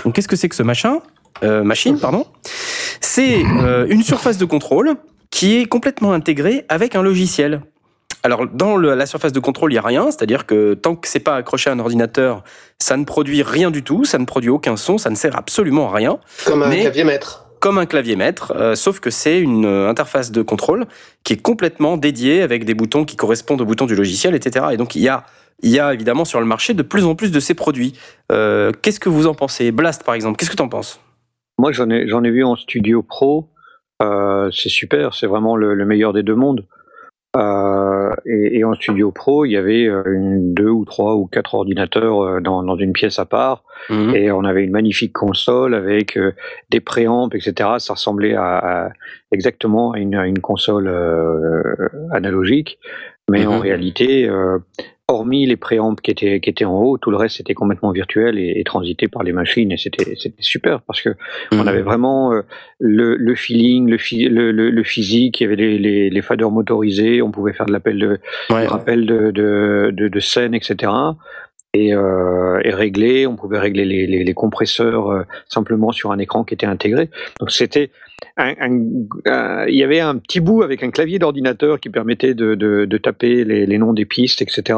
Donc qu'est-ce que c'est que ce machin? Euh, Machine, pardon. C'est une surface de contrôle qui est complètement intégrée avec un logiciel. Alors dans le- la surface de contrôle, il y a rien, c'est-à-dire que tant que c'est pas accroché à un ordinateur, ça ne produit rien du tout, ça ne produit aucun son, ça ne sert absolument à rien Comme un Mais- clavier maître. Comme un clavier maître, euh, sauf que c'est une euh, interface de contrôle qui est complètement dédiée avec des boutons qui correspondent aux boutons du logiciel, etc. Et donc il y a, évidemment sur le marché de plus en plus de ces produits. Euh, Qu'est-ce que vous en pensez? Blast par exemple, qu'est-ce que tu en penses? Moi, j'en ai, vu en studio pro. C'est super, c'est vraiment le meilleur des deux mondes. Euh, et, et en studio pro, il y avait euh, une, deux ou trois ou quatre ordinateurs euh, dans, dans une pièce à part. Mhm. Et on avait une magnifique console avec des préamps, etc. Ça ressemblait à, à- exactement à une, à une console euh, analogique. Mais en Mhm. réalité, euh, hormis les préamps qui étaient, qui étaient en haut, tout le reste était complètement virtuel et, et transité par les machines. Et c'était c'était super parce que on Mhm. avait vraiment euh, le, le feeling, le, le, physique, il y avait les, les, les faders motorisés, on pouvait faire de l'appel de, Ouais. rappel de, de, de, de scène, etc. Et, euh, et régler, on pouvait régler les, les, les compresseurs euh, simplement sur un écran qui était intégré. Donc c'était un, un- un- il y avait un petit bout avec un clavier d'ordinateur qui permettait de, de, de taper les, les noms des pistes, etc.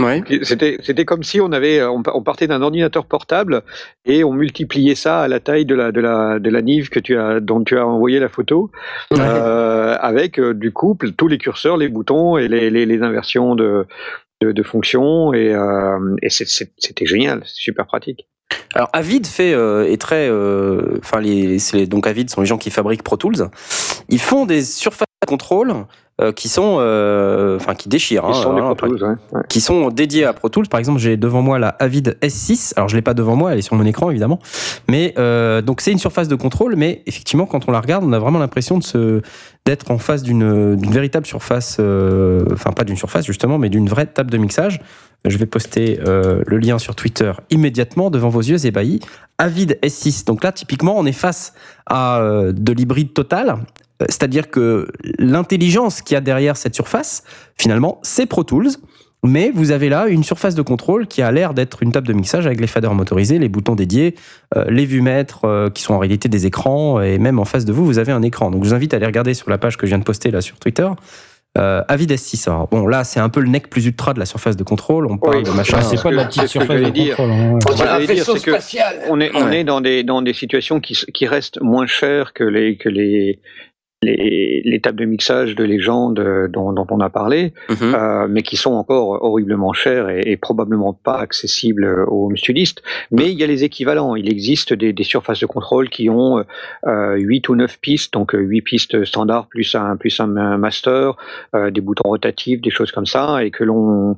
Ouais. C'était c'était comme si on avait on, on partait d'un ordinateur portable et on multipliait ça à la taille de la de la de la Nive que tu as dont tu as envoyé la photo euh, avec euh, du coup tous les curseurs, les boutons et les, les, les inversions de de, de fonctions et, euh, et c'était génial, super pratique. Alors Avid fait euh, est très, euh, enfin les, donc Avid sont les gens qui fabriquent Pro Tools. Ils font des surfaces de contrôle euh, qui sont, enfin qui déchirent. Hein, sont hein, Pro Tools, ouais, ouais. qui sont dédiés à Pro Tools. Par exemple, j'ai devant moi la Avid S6. Alors, je l'ai pas devant moi, elle est sur mon écran évidemment. Mais donc c'est une surface de contrôle, mais effectivement, quand on la regarde, on a vraiment l'impression de se d'être en face d'une véritable surface, enfin pas d'une surface justement, mais d'une vraie table de mixage. Je vais poster euh, le lien sur Twitter immédiatement devant vos yeux ébahis. Avid S6. Donc là, typiquement, on est face à euh, de l'hybride total. Euh, C'est-à-dire que l'intelligence qu'il y a derrière cette surface, finalement, c'est Pro Tools. Mais vous avez là une surface de contrôle qui a l'air d'être une table de mixage avec les faders motorisés, les boutons dédiés, les vumètres euh, qui sont en réalité des écrans, et même en face de vous, vous avez un écran. Donc je vous invite à aller regarder sur la page que je viens de poster là sur Twitter. Euh, Avid S6. Alors, bon, là, c'est un peu le nec plus ultra de la surface de contrôle. On parle Oui, de machin. Ah, c'est pas de la petite surface de dire. contrôle. hein, ouais. On dire, que est, on Ouais. est dans des, dans des situations qui, s- qui restent moins chères que les, que les, les, les tables de mixage de légende euh, dont, dont on a parlé, Mhm. euh, mais qui sont encore horriblement chères et, et probablement pas accessibles euh, aux home studistes. Mais il y a les équivalents. Il existe des, des surfaces de contrôle qui ont euh, 8 ou 9 pistes, donc euh, 8 pistes standards plus un, plus un master, euh, des boutons rotatifs, des choses comme ça, et que l'on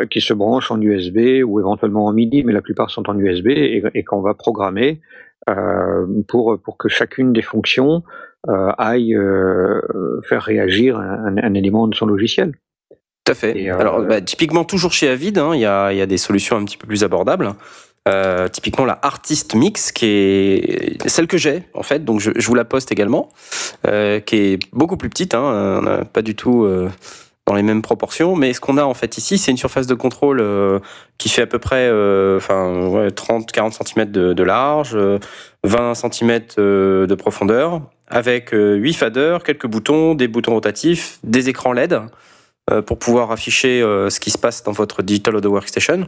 euh, qui se branchent en USB ou éventuellement en MIDI, mais la plupart sont en USB et, et qu'on va programmer euh, pour, pour que chacune des fonctions euh, aille euh, faire réagir un, un élément de son logiciel. Tout à fait. Et, euh, Alors, bah, typiquement, toujours chez Avid, hein, il y, a, il y a des solutions un petit peu plus abordables. Euh, typiquement, la Artist Mix, qui est celle que j'ai, en fait, donc je, je vous la poste également, euh, qui est beaucoup plus petite, hein, pas du tout euh, dans les mêmes proportions, mais ce qu'on a en fait ici, c'est une surface de contrôle euh, qui fait à peu près euh, enfin, ouais, 30-40 cm de, de large, euh, 20 cm euh, de profondeur, avec euh, 8 faders, quelques boutons, des boutons rotatifs, des écrans LED euh, pour pouvoir afficher euh, ce qui se passe dans votre Digital Audio Workstation.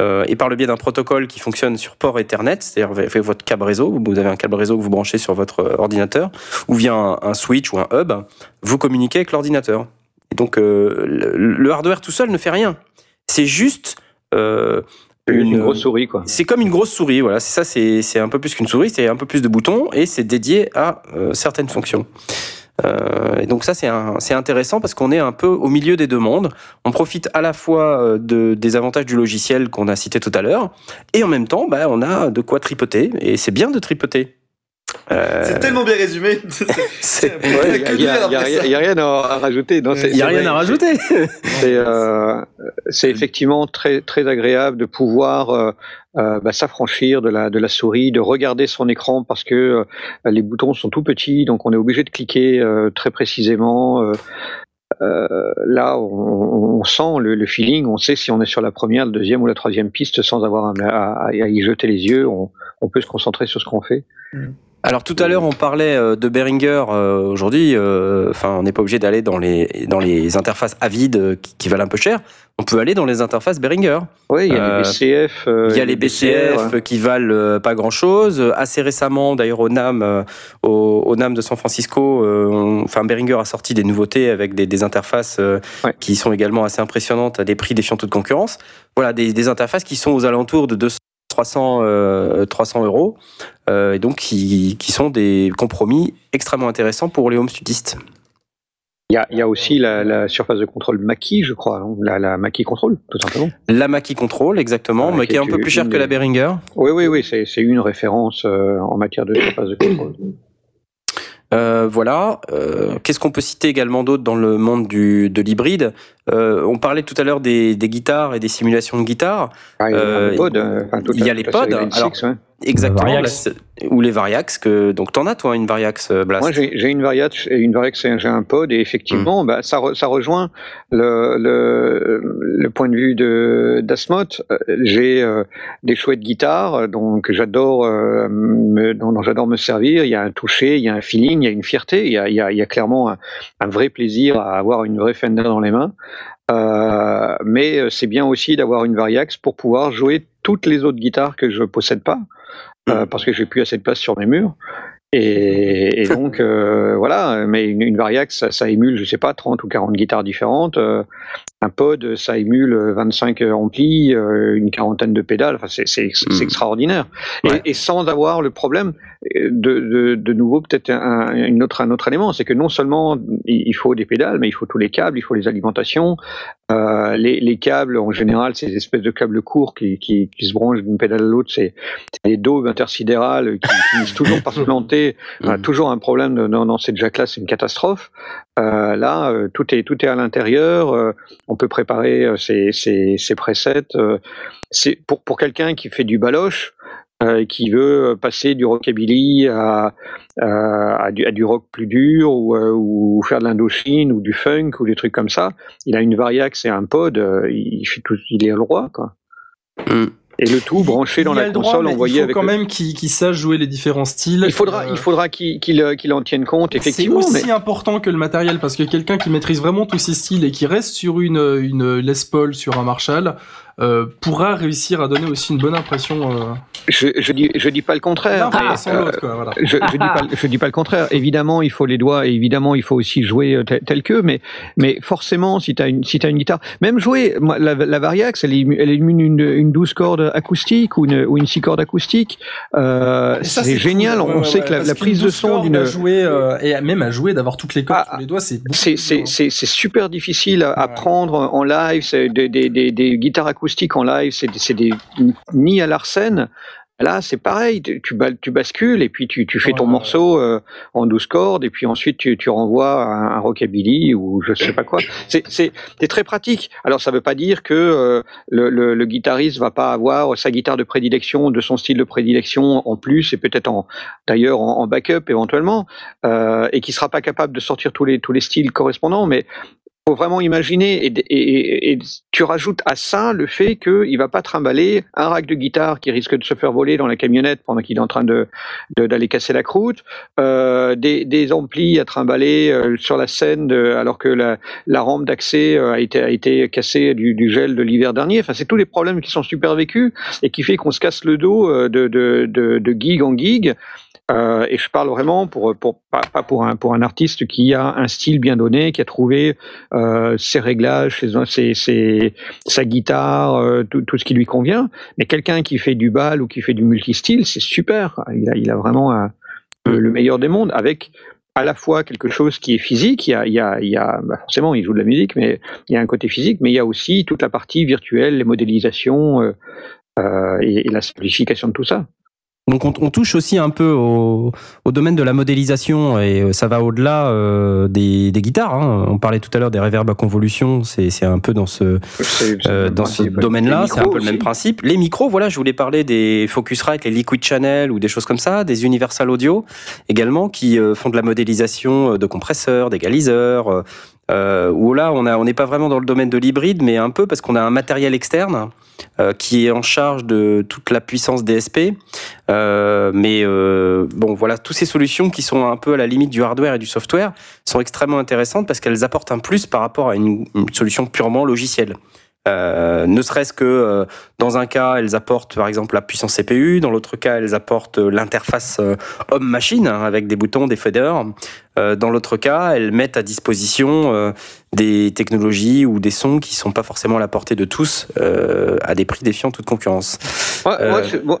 Euh, et par le biais d'un protocole qui fonctionne sur port Ethernet, c'est-à-dire avec votre câble réseau, vous avez un câble réseau que vous branchez sur votre euh, ordinateur, ou via un, switch ou un hub, vous communiquez avec l'ordinateur. Et donc euh, le, hardware tout seul ne fait rien. C'est juste euh, Une, une, grosse souris, quoi. c'est comme une grosse souris, voilà. C'est ça, c'est c'est un peu plus qu'une souris, c'est un peu plus de boutons et c'est dédié à euh, certaines fonctions. Euh, et donc ça, c'est intéressant parce qu'on est un peu au milieu des deux mondes. On profite à la fois euh, de, des avantages du logiciel qu'on a cité tout à l'heure et en même temps, bah, on a de quoi tripoter et c'est bien de tripoter. Euh, C'est tellement bien résumé. Il n'y a, rien- à rajouter. Il y a rien vrai. à rajouter. C'est euh, c'est effectivement très très agréable de pouvoir euh, bah, s'affranchir de la de la souris, de regarder son écran parce que euh, les boutons sont tout petits, donc on est obligé de cliquer euh, très précisément. euh, euh, là, on, on sent le, le feeling, on sait si on est sur la première, la deuxième ou la troisième piste sans avoir à, à- à y jeter les yeux. On, on peut se concentrer sur ce qu'on fait. Alors tout à l'heure on parlait euh, de Behringer. euh, Aujourd'hui, euh, enfin on n'est pas obligé d'aller dans les dans les interfaces Avid qui, qui valent un peu cher. On peut aller dans les interfaces Behringer. Oui, il y a Euh, les BCF. euh, Il y a les BCF qui valent pas grand chose. Assez récemment, d'ailleurs, au NAM, au, au NAM de San Francisco, euh, on- enfin Behringer a sorti des nouveautés avec des, des interfaces Ouais. qui sont également assez impressionnantes à des prix défiant toute concurrence. Voilà, des, des interfaces qui sont aux alentours de 200, 300, euh, 300 euros, euh, et donc qui, qui sont des compromis extrêmement intéressants pour les home studistes. Il y a, il y a aussi la, la surface de contrôle Mackie, je crois, hein, la, la Mackie Control, tout simplement. La Mackie Control, exactement, Ouais, mais qui est un peu plus cher une que la Behringer. Oui, oui, oui, c'est une référence euh, en matière de surface de contrôle. Euh, voilà. Euh, Qu'est-ce qu'on peut citer également d'autre dans le monde du, de l'hybride? Euh, On parlait tout à l'heure des, des guitarres et des simulations de guitare. Ah, il y a Euh, les pods, enfin, toute il y a les pods, ouais. Exactement. Ou les Variax. Que, donc, t'en as, toi, une Variax euh, Blast Moi, j'ai une Variax, une Variax, et j'ai un pod, et effectivement, Hmm. bah, ça, re- ça rejoint le, le, le point de vue de. Euh, J'ai euh, des chouettes guitares, donc j'adore, euh, dont, dont j'adore me servir. Il y a un toucher, il y a un feeling, il y a une fierté, il y a, il y a, il y a clairement un, un vrai plaisir à avoir une vraie Fender dans les mains. Euh, mais euh, c'est bien aussi d'avoir une Variax pour pouvoir jouer toutes les autres guitares que je possède pas, euh, parce que j'ai plus assez de place sur mes murs. Et, et donc euh, voilà, mais une, une Variax, ça, ça émule, je sais pas, 30 ou 40 guitares différentes. Un pod, ça émule 25 amplis, une quarantaine de pédales. Enfin, c'est c'est ex- c'est Mm. extraordinaire. Ouais. Et, et sans avoir le problème de, de, de nouveau peut-être un, autre, un autre élément, c'est que non seulement il faut des pédales, mais il faut tous les câbles, il faut les alimentations. Euh, les, les câbles, en général, des espèces de câbles courts qui, qui, qui se branchent d'une pédale à l'autre. C'est des daubes intersidérales qui finissent toujours par se planter. On a Mhm. toujours un problème dans, dans cette jack-là, c'est une catastrophe. Euh, là, euh, tout est tout est à l'intérieur. euh, on peut préparer euh, ses, ses, ses presets. euh, c'est pour pour quelqu'un qui fait du baloche. Euh, qui veut passer du rockabilly à, à, du, à du, rock plus dur ou, ou faire de l'indochine ou du funk ou des trucs comme ça. Il a une variax et un pod, il, fait tout, il est le roi quoi. Mm. Et le tout branché dans la console, envoyé avec. Il faut quand même qu'il sache jouer les différents styles. Il faudra, il faudra qu'il qu'il en tienne compte, effectivement. C'est aussi important que le matériel, parce que quelqu'un qui maîtrise vraiment tous ces styles et qui reste sur une, une Les Paul, sur un Marshall, euh, pourra réussir à donner aussi une bonne impression. Euh... Je, je dis je dis pas le contraire. Non, mais, euh, quoi, voilà. je, je, dis pas je dis pas le contraire. Évidemment, il faut les doigts et évidemment, il faut aussi jouer euh, tel, tel que. Mais mais forcément, si t'as une si as une guitare, même jouer la, la Variax, elle est elle est une, une, une 12 cordes acoustique ou une ou une 6 cordes acoustique. Euh, c'est génial. Cool. on sait que la, la prise de son d'une jouer euh, et même à jouer d'avoir toutes les cordes ah, sur les doigts, c'est c'est c'est c'est super difficile à, à prendre en live. C'est des, des, des, des guitares acoustiques en live, c'est des ni à l'arsène. Là, c'est pareil, tu, tu, bascules et puis tu, tu fais ton morceau euh, en 12 cordes et puis ensuite tu, tu renvoies un, un, rockabilly ou je sais pas quoi. C'est très pratique. Alors ça veut pas dire que euh, le, le, le, guitariste va pas avoir sa guitare de prédilection, de son style de prédilection en plus et peut-être en d'ailleurs en, en, backup éventuellement euh, et qui sera pas capable de sortir tous les tous les styles correspondants. Mais faut vraiment imaginer et, tu rajoutes à ça le fait qu'il va pas trimballer un rack de guitare qui risque de se faire voler dans la camionnette pendant qu'il est en train de d'aller casser la croûte, euh, des, des, amplis à trimballer euh, sur la scène de, alors que la, la rampe d'accès euh, a été a été cassée du, du gel de l'hiver dernier. Enfin, c'est tous les problèmes qui sont super vécus et qui fait qu'on se casse le dos euh, de, de, de, de gig en gig. Euh, et je parle vraiment pour, pour pas, pas, pour un pour un artiste qui a un style bien donné, qui a trouvé euh, ses réglages, ses, ses, sa guitare, euh, tout, tout, ce qui lui convient. Mais quelqu'un qui fait du bal ou qui fait du multistyle, c'est super. Il a, il a vraiment un, le meilleur des mondes avec à la fois quelque chose qui est physique, il y a, il y a, il y a bah forcément il joue de la musique, mais il y a un côté physique, mais il y a aussi toute la partie virtuelle, les modélisations euh, euh, et, et la simplification de tout ça. Donc on, on, touche aussi un peu au, au, domaine de la modélisation et ça va au-delà euh, des, des, guitares. Hein. On parlait tout à l'heure des reverbs à convolution, c'est un peu dans ce euh, dans ce domaine-là, c'est un peu aussi. le même principe. Les micros, voilà, je voulais parler des Focusrite, les Liquid Channel ou des choses comme ça, des Universal Audio également qui euh, font de la modélisation de compresseurs, d'égaliseurs. Euh, où là on n'est on pas vraiment dans le domaine de l'hybride, mais un peu parce qu'on a un matériel externe euh, qui est en charge de toute la puissance DSP. Euh, mais euh, bon, voilà, toutes ces solutions qui sont un peu à la limite du hardware et du software sont extrêmement intéressantes parce qu'elles apportent un plus par rapport à une, une solution purement logicielle. Euh, ne serait-ce que euh, dans un cas, elles apportent par exemple la puissance CPU, dans l'autre cas, elles apportent euh, l'interface euh, homme-machine hein, avec des boutons, des faders. Dans l'autre cas, elles mettent à disposition des technologies ou des sons qui sont pas forcément à la portée de tous à des prix défiant toute concurrence. Moi, bon,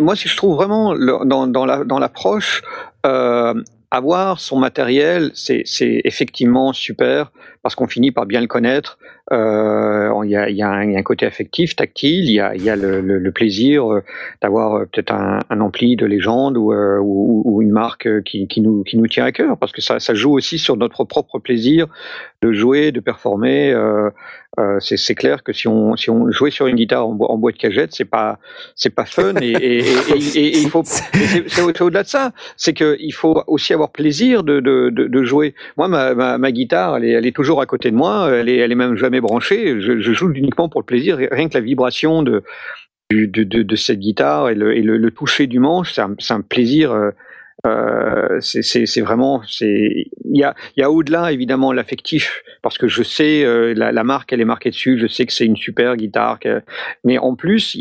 moi, si je trouve vraiment le, dans, dans l'approche, la, avoir son matériel, c'est effectivement super parce qu'on finit par bien le connaître. Euh, il y, a, y, un, y, a, un côté affectif, tactile. Il y a, y a le, le, le plaisir euh, d'avoir euh, peut-être un, un, ampli de légende ou, euh, ou, ou, une marque qui, qui, nous, qui nous tient à cœur parce que ça, ça joue aussi sur notre propre plaisir de jouer, de performer. Euh, euh, c'est clair que si on si on jouait sur une guitare en, bo en boîte cagette, c'est pas c'est pas fun et, et, et, et il faut c'est au-delà de ça, c'est que il faut aussi avoir plaisir de, de, de, de jouer. Moi, ma, ma, ma, guitare, elle est, elle est toujours à côté de moi, elle est elle est même jamais branchée. Je, joue uniquement pour le plaisir, rien que la vibration de de, cette guitare et le, toucher du manche, c'est un, un, plaisir. Euh, c'est vraiment, il y a, y a au-delà évidemment l'affectif parce que je sais euh, la, marque elle est marquée dessus, je sais que c'est une super guitare, mais en plus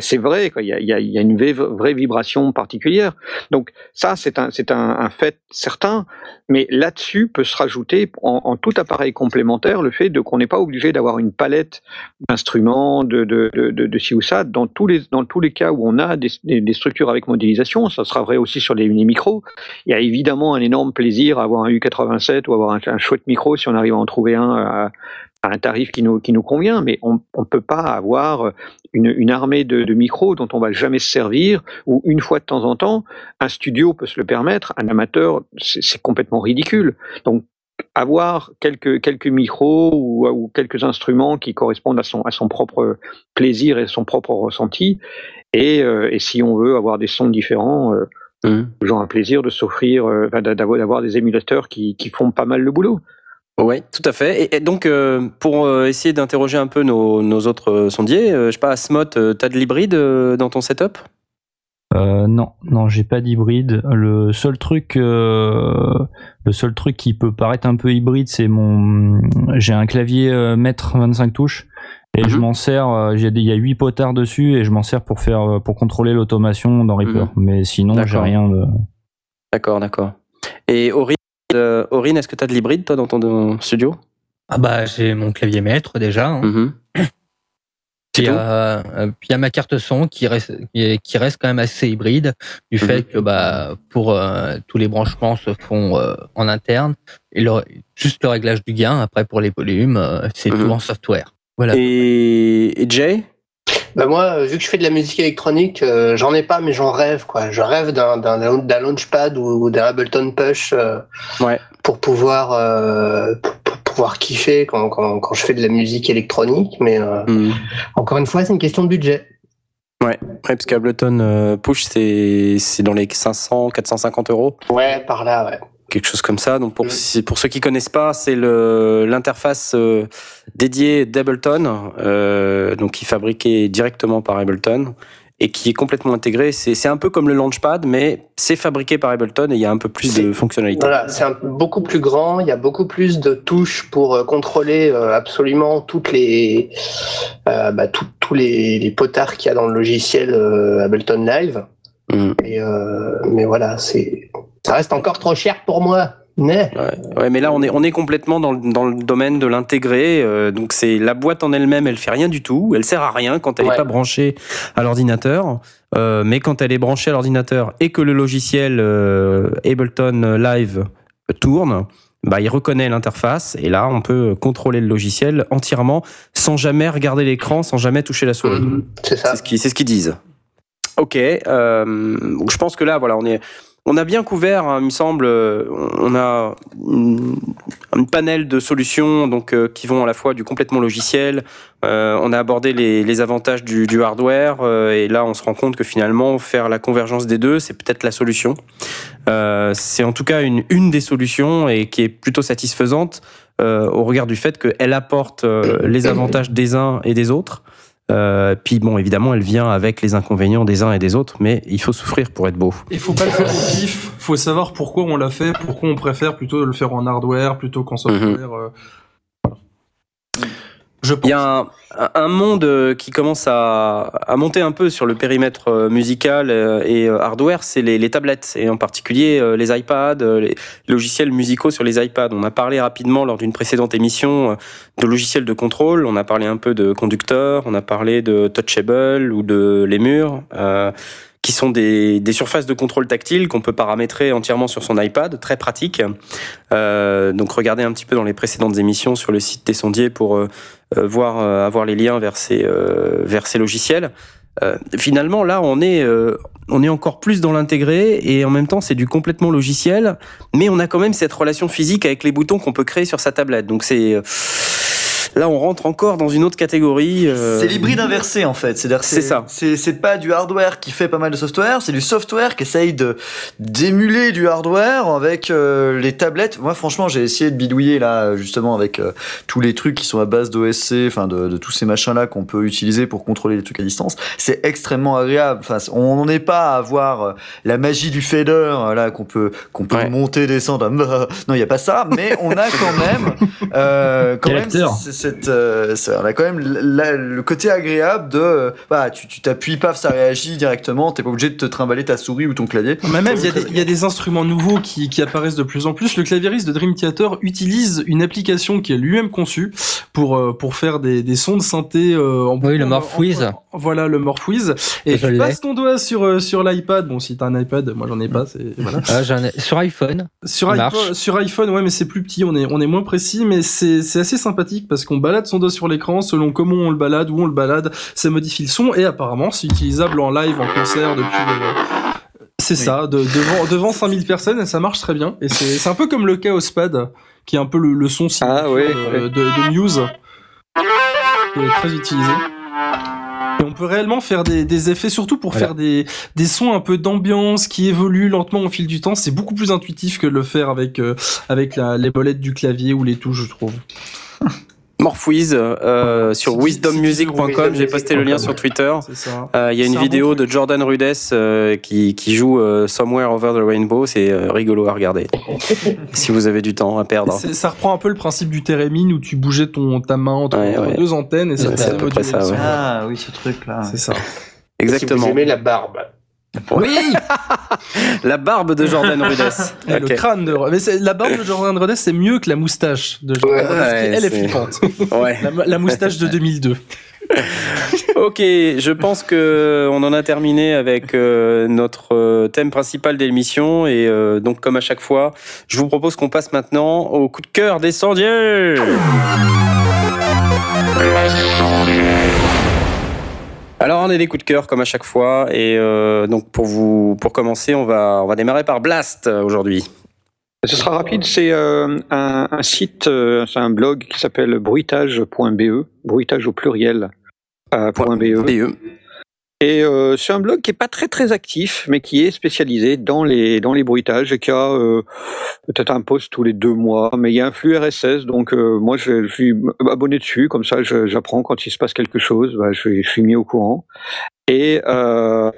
c'est vrai il y a, une vraie, vibration particulière. Donc ça c'est un c'est un, fait certain, mais là-dessus peut se rajouter en, tout appareil complémentaire le fait de qu'on n'est pas obligé d'avoir une palette d'instruments de ci ou ça dans tous les dans tous les cas où on a des structures avec modélisation, ça sera vrai aussi sur les, les micros. Il y a évidemment un énorme plaisir à avoir un U87 ou avoir un, chouette micro si on arrive à en trouver un à, à un tarif qui nous, qui nous convient, mais on ne peut pas avoir une, armée de, micros dont on va jamais se servir, ou une fois de temps en temps, un studio peut se le permettre, un amateur, c'est complètement ridicule. Donc avoir quelques quelques micros ou, quelques instruments qui correspondent à son à son propre plaisir et son propre ressenti. Et, euh, et si on veut avoir des sons différents, euh, Mhm. toujours un plaisir de s'offrir, euh, d'avoir des émulateurs qui qui font pas mal le boulot. Oui, tout à fait. Et, et donc, euh, pour euh, essayer d'interroger un peu nos, nos autres sondiers, euh, je sais pas, Asmot, euh, t'as de l'hybride euh, dans ton setup? Euh, non, non, j'ai pas d'hybride. Le seul truc, euh, le seul truc qui peut paraître un peu hybride, c'est mon, j'ai un clavier euh, mètre 25 touches et je Mhm. m'en sers. euh, j'ai il y a 8 potards dessus et je m'en sers pour faire, euh, pour contrôler l'automation dans Reaper. Mais sinon, j'ai D'accord. rien de. D'accord, d'accord. Et Aurine, euh, Aurine, est-ce que t'as de l'hybride, toi, dans ton studio? Ah bah j'ai mon clavier maître déjà. hein. Mhm. Puis, euh, puis il y a ma carte son qui reste, qui est- qui reste quand même assez hybride du Mhm. fait que bah, pour euh, tous les branchements se font euh, en interne et le, juste le réglage du gain après pour les volumes euh, c'est Mhm. tout en software. Voilà. Et, et Jay? Bah moi, euh, vu que je fais de la musique électronique, euh, j'en ai pas, mais j'en rêve quoi. Je rêve d'un launchpad ou d'un Ableton Push euh, Ouais. pour pouvoir euh, pour, pour pouvoir kiffer quand, quand quand je fais de la musique électronique. Mais euh, Mhm. encore une fois, c'est une question de budget. Ouais, ouais, parce qu'Ableton euh, Push, c'est c'est dans les 500, 450 euros, Ouais, par là, ouais. Quelque chose comme ça. Donc pour, pour ceux qui connaissent pas, c'est le l'interface euh, dédiée d'Ableton, euh, donc qui est fabriquée directement par Ableton et qui est complètement intégré. C'est c'est un peu comme le Launchpad, mais c'est fabriqué par Ableton et il y a un peu plus de fonctionnalités. Voilà, c'est beaucoup plus grand. Il y a beaucoup plus de touches pour euh, contrôler absolument toutes les euh, bah, tout- tous les, les potards qu'il y a dans le logiciel Ableton Live. Mm. Et, euh, mais voilà, c'est ça reste encore trop cher pour moi. Mais Ouais, ouais, mais là on est on est complètement dans le, dans le domaine de l'intégré. euh, donc c'est la boîte en elle-même, elle fait rien du tout, elle sert à rien quand elle n'est Ouais. pas branchée à l'ordinateur. Euh, mais quand elle est branchée à l'ordinateur et que le logiciel euh, Ableton Live tourne, bah il reconnaît l'interface et là on peut contrôler le logiciel entièrement sans jamais regarder l'écran, sans jamais toucher la souris. c'est ça. C'est ce qu'ils ce disent. Ok, euh, donc je pense que là, voilà, on est, on a bien couvert, hein, il me semble, euh, on a une, un panel de solutions donc euh, qui vont à la fois du complètement logiciel. euh, on a abordé les, avantages du, hardware et là, on se rend compte que finalement, faire la convergence des deux, c'est peut-être la solution. C'est en tout cas une, une des solutions et qui est plutôt satisfaisante au regard du fait qu'elle apporte les avantages des uns et des autres. Euh, puis bon, évidemment, elle vient avec les inconvénients des uns et des autres, mais il faut souffrir pour être beau. Il faut pas le faire au pif, faut savoir pourquoi on l'a fait, pourquoi on préfère plutôt le faire en hardware plutôt qu'en software. euh. Je pense. Il y a un, un monde euh, qui commence à, à monter un peu sur le périmètre euh, musical euh, et hardware, c'est les, les tablettes, et en particulier les iPads, les logiciels musicaux sur les iPads. On a parlé rapidement lors d'une précédente émission de logiciels de contrôle, on a parlé un peu de conducteurs, on a parlé de Touchable ou de Lemur. Euh, qui sont des, des surfaces de contrôle tactile qu'on peut paramétrer entièrement sur son iPad, très pratique. Euh, donc regardez un petit peu dans les précédentes émissions sur le site des sondiers pour euh, euh, voir euh, avoir les liens vers ces euh, vers ces logiciels. Finalement, là, on est on est encore plus dans l'intégré et en même temps, c'est du complètement logiciel, mais on a quand même cette relation physique avec les boutons qu'on peut créer sur sa tablette. Donc c'est là, on rentre encore dans une autre catégorie. euh, C'est l'hybride inversé en fait. C'est-à-dire que C'est ça. C'est pas du hardware qui fait pas mal de software, c'est du software qui essaye de d'émuler du hardware avec euh, les tablettes. Moi franchement j'ai essayé de bidouiller là justement avec euh, tous les trucs qui sont à base d'OSC, enfin de, de tous ces machins là qu'on peut utiliser pour contrôler les trucs à distance. C'est extrêmement agréable. Enfin on n'est pas à avoir la magie du fader là qu'on peut qu'on peut Ouais. monter descendre. non il y a pas ça, mais on a quand même euh, quand même c'est- cette, euh, ça- on a quand même la- le côté agréable de, euh, bah, tu tu t'appuies, paf, ça réagit directement, t'es pas obligé de te trimballer ta souris ou ton clavier. Mais même, il y, a des- il y a des instruments nouveaux qui, qui apparaissent de plus en plus. Le claviériste de Dream Theater utilise une application qui est lui-même conçue pour, euh, pour faire des, des sons de synthé euh, en Oui, le Morphwiz. Voilà, le Morphwiz. Et Je tu passes ton doigt sur, euh, sur l'iPad. Bon, si t'as un iPad, moi j'en ai pas, c'est, voilà. Ah, j'en ai- sur iPhone. Sur iPhone, sur iPhone, ouais, mais c'est plus petit, on est, on est moins précis, mais c'est, c'est assez sympathique parce qu'on balade son doigt sur l'écran, selon comment on le balade, où on le balade, ça modifie le son, et apparemment c'est utilisable en live, en concert depuis, euh, C'est ça, de- devant, devant 5000 personnes, et ça marche très bien. Et c'est un peu comme le Chaos Pad, qui est un peu le, le son signature Ah ouais, de, ouais. de, de Muse, est très utilisé. Et on peut réellement faire des, des effets, surtout pour Voilà. faire des, des sons un peu d'ambiance qui évoluent lentement au fil du temps. C'est beaucoup plus intuitif que de le faire avec, euh, avec la, les bolettes du clavier ou les touches, je trouve. Morphwiz euh, sur Si- wisdommusic.com. si- J'ai posté le lien sur Twitter. Ça. Euh, Il y a une un vidéo bon de Jordan Rudess euh, qui, qui joue euh, Somewhere Over the Rainbow. C'est euh, rigolo à regarder. si vous avez du temps à perdre. C'est- Ça reprend un peu le principe du thérémine où tu bougeais ton, ta main entre, Ouais, deux antennes et ça Ouais, te c'est à peu près ça. Ah oui, ce truc-là. C'est ça. Si Exactement. vous aimez la barbe. Oui La barbe de Jordan Rudess. Et. Le crâne de... Mais la barbe de Jordan Rudess, c'est mieux que la moustache de Jordan Ouais, Rudess, ouais, elle est flippante. Ouais. La, la moustache de 2002. Ok, je pense que on en a terminé avec euh, notre euh, thème principal de l'émission et euh, donc comme à chaque fois, je vous propose qu'on passe maintenant au coup de cœur des sondiers. Alors on a des coups de cœur comme à chaque fois et euh, donc pour vous pour commencer, on va on va démarrer par Blast euh, aujourd'hui. Ce sera rapide, c'est euh, un, un site, euh, c'est un blog qui s'appelle bruitage.be, bruitage au pluriel. .be. Et euh, c'est un blog qui est pas très très actif, mais qui est spécialisé dans les dans les bruitages et qui a euh, peut-être un post tous les deux mois, mais il y a un flux RSS, donc euh, moi je, suis abonné dessus, comme ça j'apprends quand il se passe quelque chose, bah, je, je suis mis au courant. Et euh,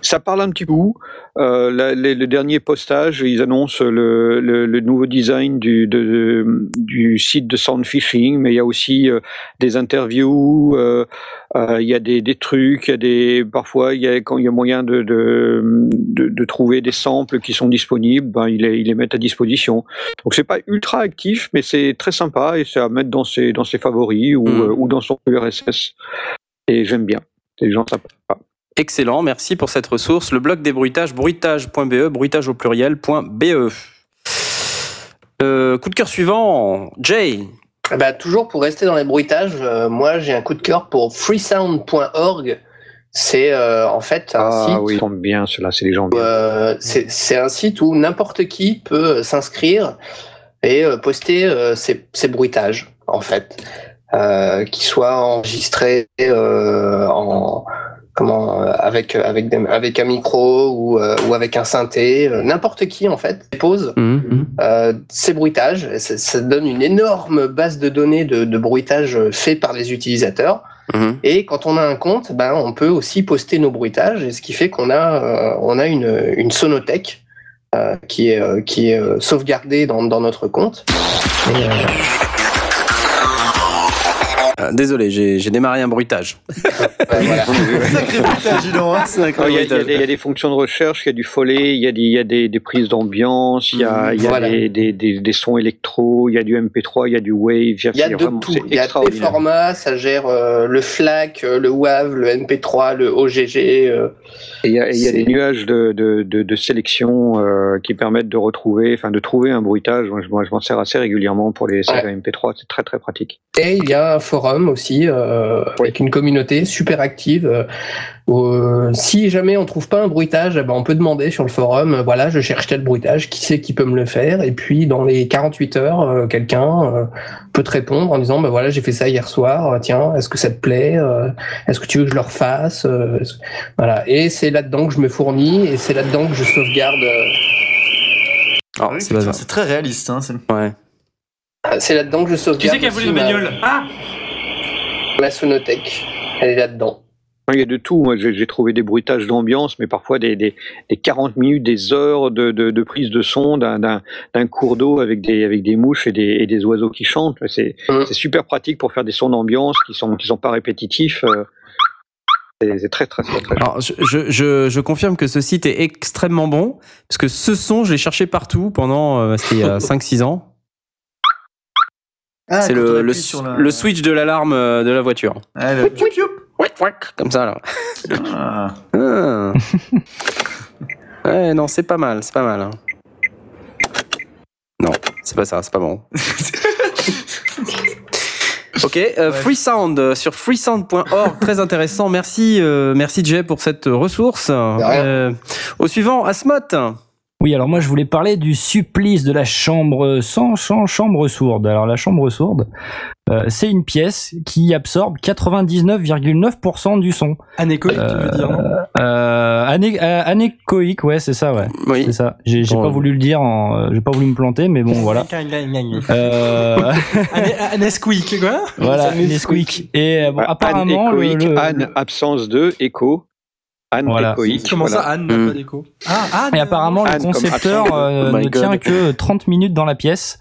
ça parle un petit coup. Euh, la- les- le dernier postage, ils annoncent le, le, le nouveau design du, de- de- du site de sound fishing, mais il y a aussi euh, des interviews, euh, il y a des, des trucs, il y a des parfois il y a quand il y a moyen de, de, de, de trouver des samples qui sont disponibles, ben ils les, ils les mettent à disposition. Donc c'est pas ultra actif, mais c'est très sympa et c'est à mettre dans ses dans ses favoris ou, Mm. euh, ou dans son RSS. Et j'aime bien. Des gens sympas. Excellent, merci pour cette ressource. Le blog des bruitages, bruitage.be, bruitage au pluriel.be. Euh, coup de cœur suivant, Jay. Eh ben, toujours pour rester dans les bruitages, euh, moi j'ai un coup de cœur pour freesound.org. C'est euh, en fait un Ah site oui, ils tombent bien, ceux-là, c'est les gens euh, c'est c'est un site où n'importe qui peut s'inscrire et euh, poster euh, ses, ses bruitages en fait, euh, qui soient enregistrés euh, en comment euh, avec avec des- avec un micro ou euh, ou avec un synthé, euh, n'importe qui en fait dépose euh, ces bruitages. Ça, ça donne une énorme base de données de, de bruitages faits par les utilisateurs. Mhm. Et quand on a un compte, ben, on peut aussi poster nos bruitages, et ce qui fait qu'on a, euh, on a une, une sonothèque euh, qui est, euh, qui est euh, sauvegardée dans, dans notre compte. Et, euh, Euh, désolé, j'ai démarré un bruitage. ouais, voilà. Sacré bruitage, dis donc, hein. Ah, Il y, a- des- fonctions de recherche, il y a du follet, il y a des, il y a des, des prises d'ambiance, il y a, il y a Voilà. des, des, des, des sons électro, il y a du MP3, il y a du Wave, il y a, Il y a de vraiment- tout. Il y a des formats, ça gère euh, le FLAC, euh, le WAV, le MP3, le OGG. euh, Et il y a, et il y a C'est- des nuages de, de, de, de sélection euh, qui permettent de retrouver, enfin de trouver un bruitage. Moi, je, m'en sers assez régulièrement pour les sagas MP3, c'est très très pratique. Et il y a un forum aussi euh, avec une communauté super active. euh, où, si jamais on trouve pas un bruitage, eh ben on peut demander sur le forum. euh, voilà, je cherche tel bruitage. Qui c'est qui peut me le faire? Et puis dans les 48 heures, euh, quelqu'un euh, peut te répondre en disant, ben voilà, j'ai fait ça hier soir. Tiens, est-ce que ça te plaît Euh, Est-ce que tu veux que je le refasse Euh, Voilà. Et c'est là-dedans que je me fournis et c'est là-dedans que je sauvegarde. euh, Oui, c'est très réaliste. Hein, c'est- Ouais. c'est là-dedans que je sauvegarde. Qui c'est qui a volé ma- bagnoles Ah Ma sonothèque. Elle est là-dedans. Il y a de tout. Moi, j'ai trouvé des bruitages d'ambiance, mais parfois des, des, des 40 minutes, des heures de, de, de prise de son d'un- cours d'eau avec des, avec des mouches et des, et des oiseaux qui chantent. C'est Mm. c'est super pratique pour faire des sons d'ambiance qui sont, qui sont pas répétitifs. euh. C'est très, très, très, très Alors, je, je, je, je confirme que ce site est extrêmement bon, parce que ce son, je l'ai cherché partout pendant, euh, c'était il y a 5-6 ans. Ah, c'est le, le, sur la- le switch de l'alarme euh, de la voiture. Ah, le- comme ça, là. Ah. Ah. ouais, non, c'est pas mal, c'est pas mal. hein. Non, c'est pas ça, c'est pas bon. ok, Ok, euh, Freesound euh, sur freesound.org, très intéressant. Merci, euh, merci Jay pour cette ressource. Euh, au suivant, Asmot. Oui, alors moi je voulais parler du supplice de la chambre sans cham- chambre sourde. Alors la chambre sourde, euh, c'est une pièce qui absorbe 99,9% du son. Anéchoïque, tu veux dire, non Euh, ané- euh, anéchoïque, ouais, c'est ça, ouais. Oui. C'est ça. J'ai Bon. pas voulu le dire, en, euh, j'ai pas voulu me planter, mais bon, voilà. Euh, quoi voilà, Nesquik. Et euh, bon, apparemment, le, absence de écho. Anne Voilà. échoïque. Comment voilà. ça, Anne n'a Mm. pas d'écho Ah, Anne Et apparemment, Anne le concepteur euh, Oh ne tient que 30 minutes dans la pièce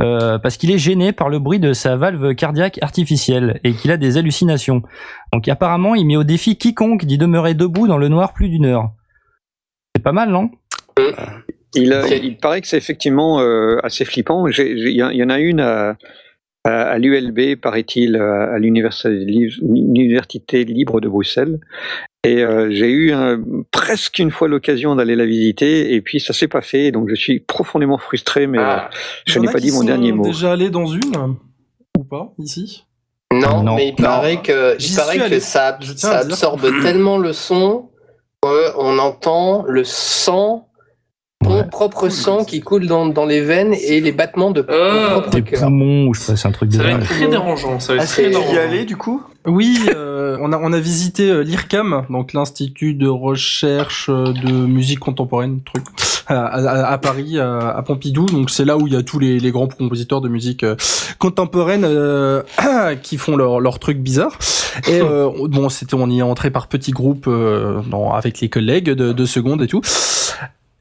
euh, parce qu'il est gêné par le bruit de sa valve cardiaque artificielle et qu'il a des hallucinations. Donc apparemment, il met au défi quiconque d'y demeurer debout dans le noir plus d'une heure. C'est pas mal, non? Il, euh, il paraît que c'est effectivement euh, assez flippant. J'ai- j'ai- Il y, en- il y en a une à, à, l'ULB, paraît-il, à, à l'Université li- l'Université libre de Bruxelles. Et euh, j'ai eu un- presque une fois l'occasion d'aller la visiter, et puis ça s'est pas fait. Donc je suis profondément frustré, mais Ah. euh, je n'ai pas dit mon dernier mot. déjà allé dans une Ou pas, ici? Non, Non. mais il paraît que, il paraît ça, ça absorbe tellement le son qu'on entend le sang, ton Ouais. propre sang qui coule dans, dans les veines et les battements de ton Ah. propre Des cœur. poumons, ou je sais pas, c'est un truc Ça va bizarre. être très dérangeant. Ça va être Est-ce très dérangeant. y allait du coup? Oui, euh, on, a, on a visité euh, l'IRCAM, donc l'Institut de recherche euh, de musique contemporaine, truc, à, à- à Paris, à, à Pompidou. Donc c'est là où il y a tous les, les grands compositeurs de musique euh, contemporaine euh, qui font leur, leur truc bizarre. Et euh, bon, c'était on y est entré par petits groupes euh, dans- avec les collègues de, de seconde et tout.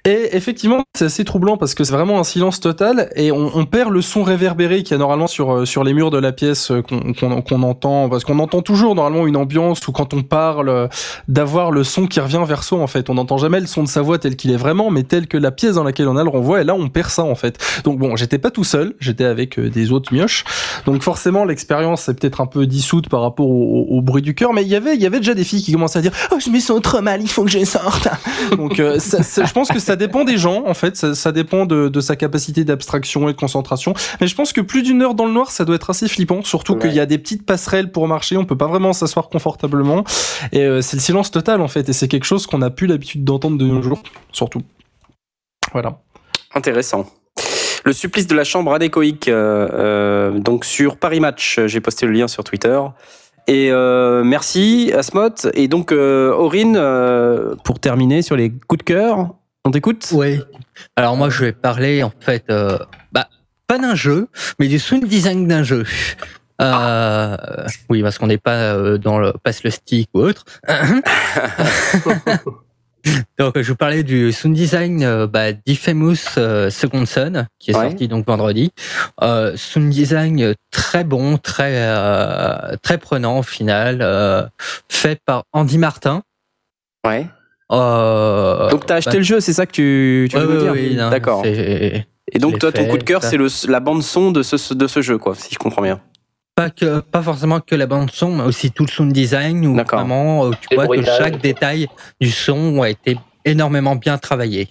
Et effectivement, c'est assez troublant parce que c'est vraiment un silence total et on, on perd le son réverbéré qu'il y a normalement sur euh, sur les murs de la pièce euh, qu'on qu'on qu'on entend parce qu'on entend toujours normalement une ambiance ou quand on parle euh, d'avoir le son qui revient vers soi en fait. On n'entend jamais le son de sa voix tel qu'il est vraiment, mais tel que la pièce dans laquelle on a le renvoi. Et là, on perd ça en fait. Donc bon, j'étais pas tout seul, j'étais avec des autres mioches. Donc forcément, l'expérience est peut-être un peu dissoute par rapport au, au- bruit du cœur, mais il y avait il y avait déjà des filles qui commençaient à dire oh je me sens trop mal, il faut que je sorte. Donc ça- ça- je pense que ça dépend des gens en fait, ça, ça dépend de, de sa capacité d'abstraction et de concentration. Mais je pense que plus d'une heure dans le noir, ça doit être assez flippant, surtout Ouais. qu'il y a des petites passerelles pour marcher, on peut pas vraiment s'asseoir confortablement et euh, c'est le silence total en fait et c'est quelque chose qu'on n'a plus l'habitude d'entendre de nos jours, surtout. Voilà. Intéressant. Le supplice de la chambre anéchoïque, euh, euh, donc sur Paris Match, j'ai posté le lien sur Twitter. Et euh, merci Asmot. Et donc Aurine, pour terminer sur les coups de cœur, on t'écoute? Oui. Alors moi, je vais parler en fait, euh, bah, pas d'un jeu, mais du sound design d'un jeu. Euh, oui, parce qu'on n'est pas euh, dans le passe le stick ou autre. donc, je vous parlais du sound design euh, bah, d'Ifamous euh, Second Son, qui est Ouais. sorti donc vendredi. Euh, sound design très bon, très euh, très prenant au final, euh, fait par Andy Martin. Ouais. Euh, Donc t'as acheté bah, le jeu, c'est ça que tu, tu ouais, veux ouais, dire oui, D'accord. Et donc toi, ton fait, coup de cœur, c'est la bande son de ce, de ce jeu, quoi, si je comprends bien. pas que pas forcément que la bande son mais aussi tout le sound design où D'accord. vraiment euh, tu Les vois que chaque détail du son a été énormément bien travaillé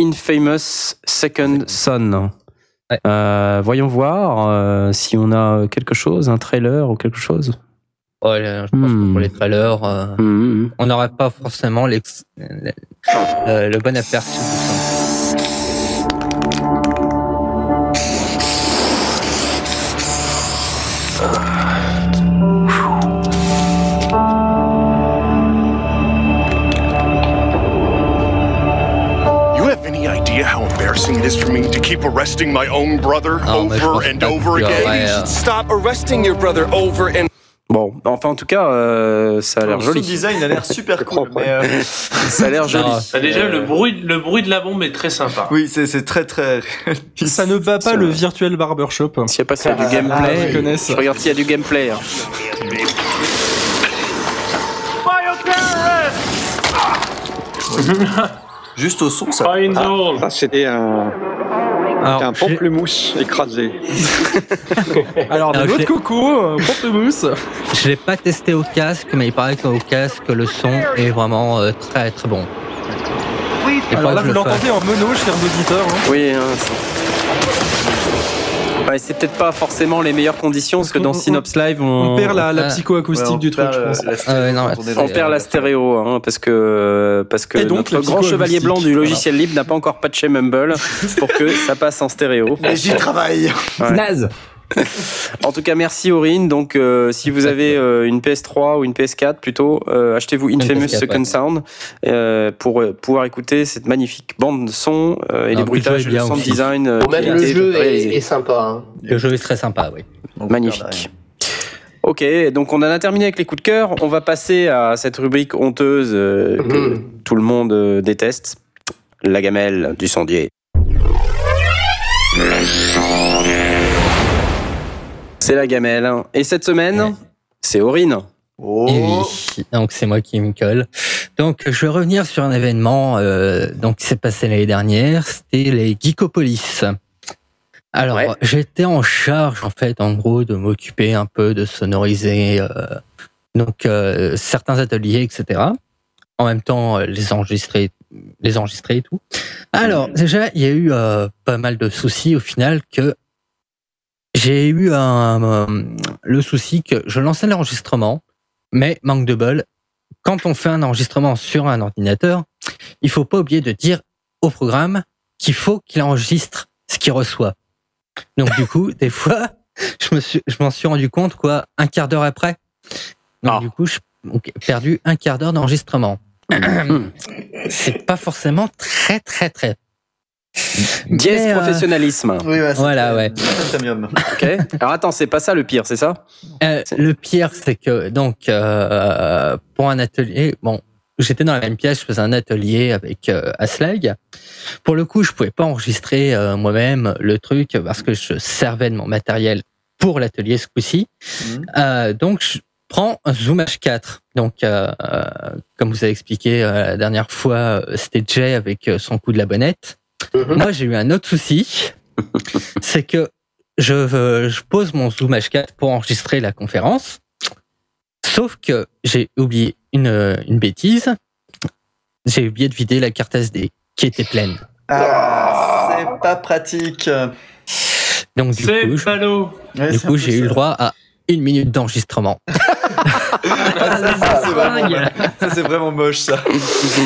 Infamous Second Son. Ouais. Euh, voyons voir euh, si on a quelque chose, un trailer ou quelque chose. Oh, je pense que Hmm. pour les trailers euh, Mhm. on n'aurait pas forcément l'ex- le, euh, le bon aperçu du son. You have any idea how embarrassing it is for me to keep arresting my own brother je over and que over again? aurais, euh, Stop arresting your brother over and Bon, enfin en tout cas, euh, ça a l'air Le joli. sound design a l'air super cool. mais, euh, Ça a l'air joli. Non, Bah, déjà, le bruit, le bruit de la bombe est très sympa. oui, c'est très très. Ça ne bat pas le virtuel barbershop. S'il n'y a pas s'il y a du Ah, gameplay, je regarde s'il y a du gameplay. hein. Juste au son, ça. Ça, c'était un, Alors, un pamplemousse écrasé. Alors, de Alors, l'eau de coco, pamplemousse. je l'ai pas testé au casque mais il paraît qu'au casque le son est vraiment euh, très très bon Alors là, vous l'entendez en mono, chers auditeurs. hein. Oui, hein, Ouais, c'est peut-être pas forcément les meilleures conditions parce que dans Synops Live, on, On perd la, la Ah. psychoacoustique Ouais, du truc, je pense. la stéréo Ah ouais, non, on perd la stéréo hein, parce que parce que Et donc, notre le grand chevalier blanc du logiciel libre n'a pas encore patché Mumble pour que ça passe en stéréo. Mais j'y travaille. Ouais. Naze. En tout cas, merci Aurine. Donc, euh, si vous avez euh, une PS3 ou une PS4 plutôt, euh, achetez-vous Infamous PS4, Second ouais. Sound euh, pour euh, pouvoir écouter cette magnifique bande de son euh, et Ah, les bruitages le sound aussi. design. euh, même le jeu est, sympa. hein. Le jeu est très sympa, oui. Donc, Magnifique. Ok, donc on en a terminé avec les coups de cœur. On va passer à cette rubrique honteuse euh, que Mhm. tout le monde déteste. La gamelle du sondier. C'est la gamelle. Et cette semaine, Ouais. c'est Aurine. Oh. Et oui, donc c'est moi qui me colle. Donc je vais revenir sur un événement euh, donc qui s'est passé l'année dernière, c'était les Geekopolis. Alors Ouais. j'étais en charge en fait en gros de m'occuper un peu de sonoriser euh, donc euh, certains ateliers etc. En même temps les enregistrer les enregistrer et tout. Alors déjà il y a eu euh, pas mal de soucis au final que j'ai eu un, euh, le souci que je lançais l'enregistrement mais manque de bol, quand on fait un enregistrement sur un ordinateur, il faut pas oublier de dire au programme qu'il faut qu'il enregistre ce qu'il reçoit. Donc du coup, des fois, je me suis, je m'en suis rendu compte quoi, un quart d'heure après. Donc Ah. du coup, j'ai perdu un quart d'heure d'enregistrement. C'est pas forcément très très très. Dièse euh, professionnalisme. Oui, ouais, c'est Voilà, ouais. très premium. Ok. Alors attends, c'est pas ça le pire, c'est ça? Euh, le pire, c'est que donc euh, pour un atelier, bon, j'étais dans la même pièce, je faisais un atelier avec euh, Aslag. Pour le coup, je pouvais pas enregistrer euh, moi-même le truc parce que je servais de mon matériel pour l'atelier ce coup-ci. Mhm. Euh, donc, je prends un Zoom H4. Donc, comme vous avez expliqué euh, la dernière fois, c'était Jay avec euh, son coup de la bonnette. Mhm. Moi, j'ai eu un autre souci, c'est que je, euh, je pose mon Zoom H4 pour enregistrer la conférence, sauf que j'ai oublié une, euh, une bêtise. J'ai oublié de vider la carte SD qui était pleine. Ah, c'est pas pratique. Donc du C'est coup, je- ballot. Ouais, du c'est coup j'ai eu le droit à une minute d'enregistrement. Ah, ça, ça, c'est vraiment, ça, c'est vraiment moche, ça.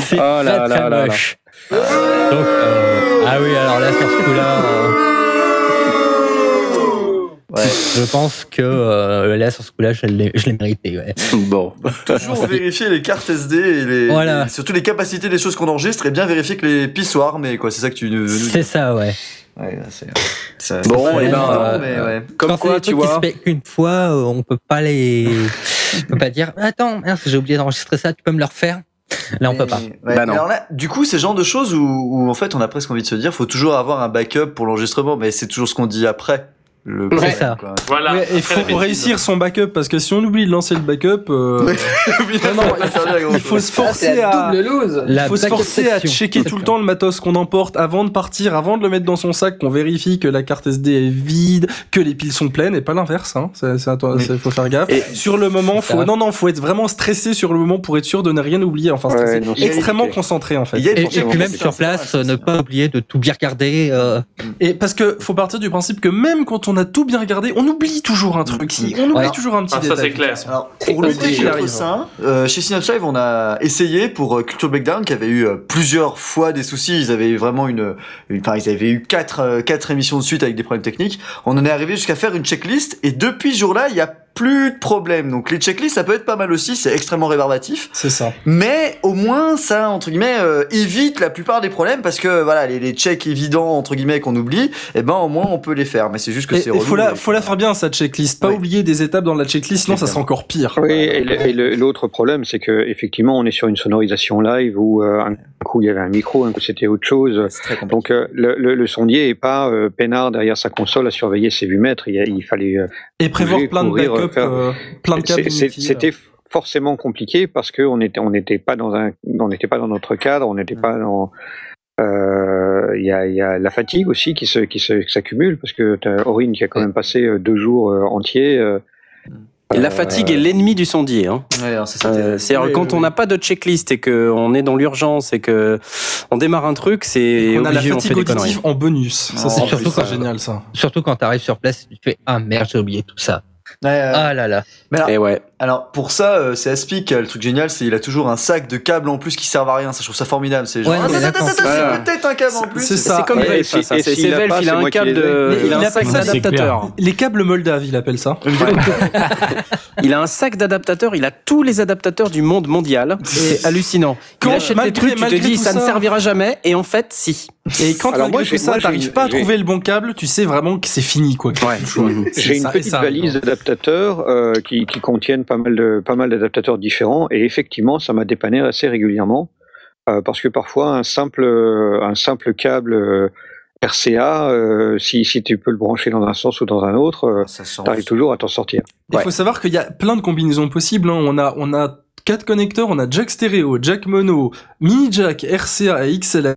C'est Oh là très, là très là là. moche. Donc, euh, ah oui, alors là, sur ce coup-là, euh, Ouais. je pense que euh, là, sur ce coup-là, je l'ai je l'ai mérité. Ouais. Bon. Toujours vérifier les cartes SD et les, Voilà. et surtout les capacités des choses qu'on enregistre et bien vérifier que les pistes soient armées, quoi. C'est ça que tu nous. C'est ça, ouais. Ouais, c'est, ça- Bon, fait eh ben, euh, mais ouais. Comme Quand quoi, tu vois. se fait qu'une fois, euh, on peut pas les, on peut pas dire, attends, j'ai oublié d'enregistrer ça, tu peux me le refaire? Là, on peut pas. ouais. Bah non. Alors là, du coup, c'est le genre de choses où, où, en fait, on a presque envie de se dire, faut toujours avoir un backup pour l'enregistrement, mais c'est toujours ce qu'on dit après. Le Ouais. Ça. quoi. Voilà. Ouais, après faut réussir son backup parce que si on oublie de lancer le backup, euh, non, non, il faut se forcer à. Il faut se forcer à checker tout le temps le matos qu'on emporte avant de partir, avant de le mettre dans son sac, qu'on vérifie que la carte SD est vide, que les piles sont pleines et pas l'inverse. Hein. C'est, c'est à toi, Oui. c'est- faut faire gaffe. Et- sur le moment, faut non non, faut être vraiment stressé sur le moment pour être sûr de ne rien oublier. Enfin, Ouais, extrêmement concentré en fait. Il y a Et, et puis même sur place, ne pas oublier de tout bien regarder. euh, Et parce que faut partir du principe que même quand on a tout bien regardé, on oublie toujours un truc. Si, On oublie toujours un petit Ah, ça, détail. c'est clair. Alors, C'est pour lutter obligé. contre ça, euh, chez on a essayé pour euh, Culture Breakdown, qui avait eu euh, plusieurs fois des soucis. Ils avaient eu vraiment une, une- enfin, ils avaient eu quatre, euh, quatre émissions de suite avec des problèmes techniques. On en est arrivé jusqu'à faire une checklist, et depuis ce jour-là, il y a plus de problèmes. Donc les checklists, ça peut être pas mal aussi. C'est extrêmement rébarbatif. C'est ça. Mais au moins, ça, entre guillemets, euh, évite la plupart des problèmes parce que voilà, les, les checks évidents, entre guillemets, qu'on oublie, eh ben au moins on peut les faire. Mais c'est juste que c'est il faut relou, la, faut la faire bien cette checklist. Pas Oui. oublier des étapes dans la checklist, sinon ça sera encore pire. Oui, et l'autre problème, c'est que effectivement, on est sur une sonorisation live où euh, un coup il y avait un micro, un coup c'était autre chose. Donc euh, le, le, le sondier est pas euh, peinard derrière sa console à surveiller ses vues-mètres. Il, y a- il fallait euh, Et prévoir plein de backups, euh, plein de câbles c'est- c'est- inutiles. C'était forcément compliqué parce que on était on n'était pas dans un on n'était pas dans notre cadre, on n'était pas dans euh, il y, a, il y a la fatigue aussi qui se s'accumule parce que t'as Aurine qui a quand même passé euh, deux jours entiers euh, la fatigue est l'ennemi du sondier. Hein. Ouais, c'était- Euh, C'est Oui, quand oui, on n'a pas de checklist et que on est dans l'urgence et que on démarre un truc, c'est On a la obligé on fait fatigue auditive en bonus. Ça, c'est surtout quand- génial, ça. Surtout quand tu arrives sur place, tu te fais Ah merde, j'ai oublié tout ça. Ouais, ouais. Ah là là. Mais alors, Et ouais. Alors, pour ça, euh, c'est Aspic, euh, le truc génial, c'est il a toujours un sac de câbles en plus qui servent à rien. Ça, je trouve ça formidable. C'est genre, Ouais, ah, c'est peut-être un câble en plus. C'est ça. C'est comme Velf, C'est Velf, il a un câble de, il a un a sac pas ça, c'est d'adaptateurs. Les câbles Moldave, il appelle ça. Il a un sac d'adaptateurs, il a tous les adaptateurs du monde mondial. C'est hallucinant. Quand- il achète des trucs, tu te dis ça, ne servira jamais, et en fait, si. Et quand Alors moi, tout ça, t'arrives pas à trouver le bon câble, tu sais vraiment que c'est fini, quoi. J'ai une petite valise d'adaptateurs euh, qui, qui contiennent pas mal de pas mal d'adaptateurs différents et effectivement ça m'a dépanné assez régulièrement euh, parce que parfois un simple un simple câble euh, RCA euh, si, si tu peux le brancher dans un sens ou dans un autre euh, change. t'arrives toujours à t'en sortir. Il Ouais. faut savoir qu'il y a plein de combinaisons possibles. hein. On a, on a quatre connecteurs, on a jack stéréo, jack mono, mini jack, RCA et XLR.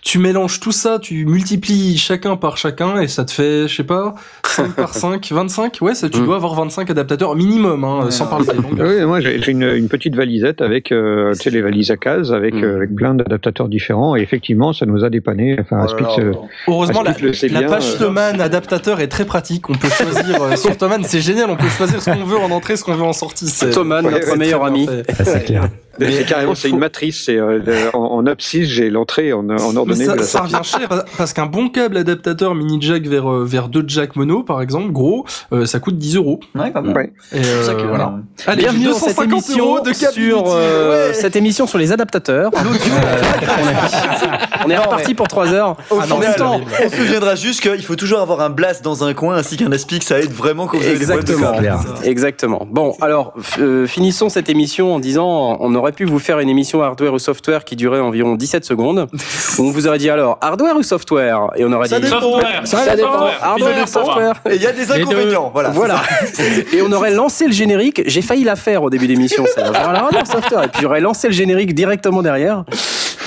Tu mélanges tout ça, tu multiplies chacun par chacun et ça te fait, je sais pas, 5 par 5, 25. Ouais, ça, tu Mm. dois avoir 25 adaptateurs minimum, hein, Ouais, sans parler des longueurs. Oui, moi j'ai une, une petite valisette avec euh, tu sais les valises à cases avec, Mhm. euh, avec plein d'adaptateurs différents et effectivement ça nous a dépanné. Enfin, Oh euh, Heureusement, la, Aspix le sait la bien, page euh, Thomann adaptateur est très pratique. On peut choisir euh, sur Thomann, c'est génial. On peut choisir ce qu'on veut en entrée, ce qu'on veut en sortie. Ouais, notre ouais, meilleur ami. fait. Ah, c'est clair. mais c'est carrément c'est faut- une matrice. C'est euh, en, en abscisse j'ai l'entrée en, en Mais ordonnée ça, de la ça sortie. revient cher parce qu'un bon câble adaptateur mini jack vers euh, vers deux jack mono par exemple gros euh, ça coûte 10 euros Ouais, quand même. Ouais. et C'est pour ça que, voilà voilà. Allez, Bienvenue dans 250 cette émission euros de câble sur euh, Ouais. cette émission sur les adaptateurs. On est, reparti pour 3 heures. Au Ah non, final, horrible. on se souviendra juste qu'il faut toujours avoir un blast dans un coin ainsi qu'un Aspic, ça aide vraiment quand vous avez des problèmes de Exactement. Exactement. Bon, alors euh, finissons cette émission en disant on aurait pu vous faire une émission hardware ou software qui durait environ 17 secondes. où on vous aurait dit alors hardware ou software et on aurait Ça dit dépend. Software. ça dépend. Software. Hardware, Ça dépend. software. Et il y a des inconvénients, voilà. Voilà. Et on aurait lancé le générique. J'ai failli la faire au début d'émission. alors, non, software. Et puis j'aurais lancé le générique directement derrière.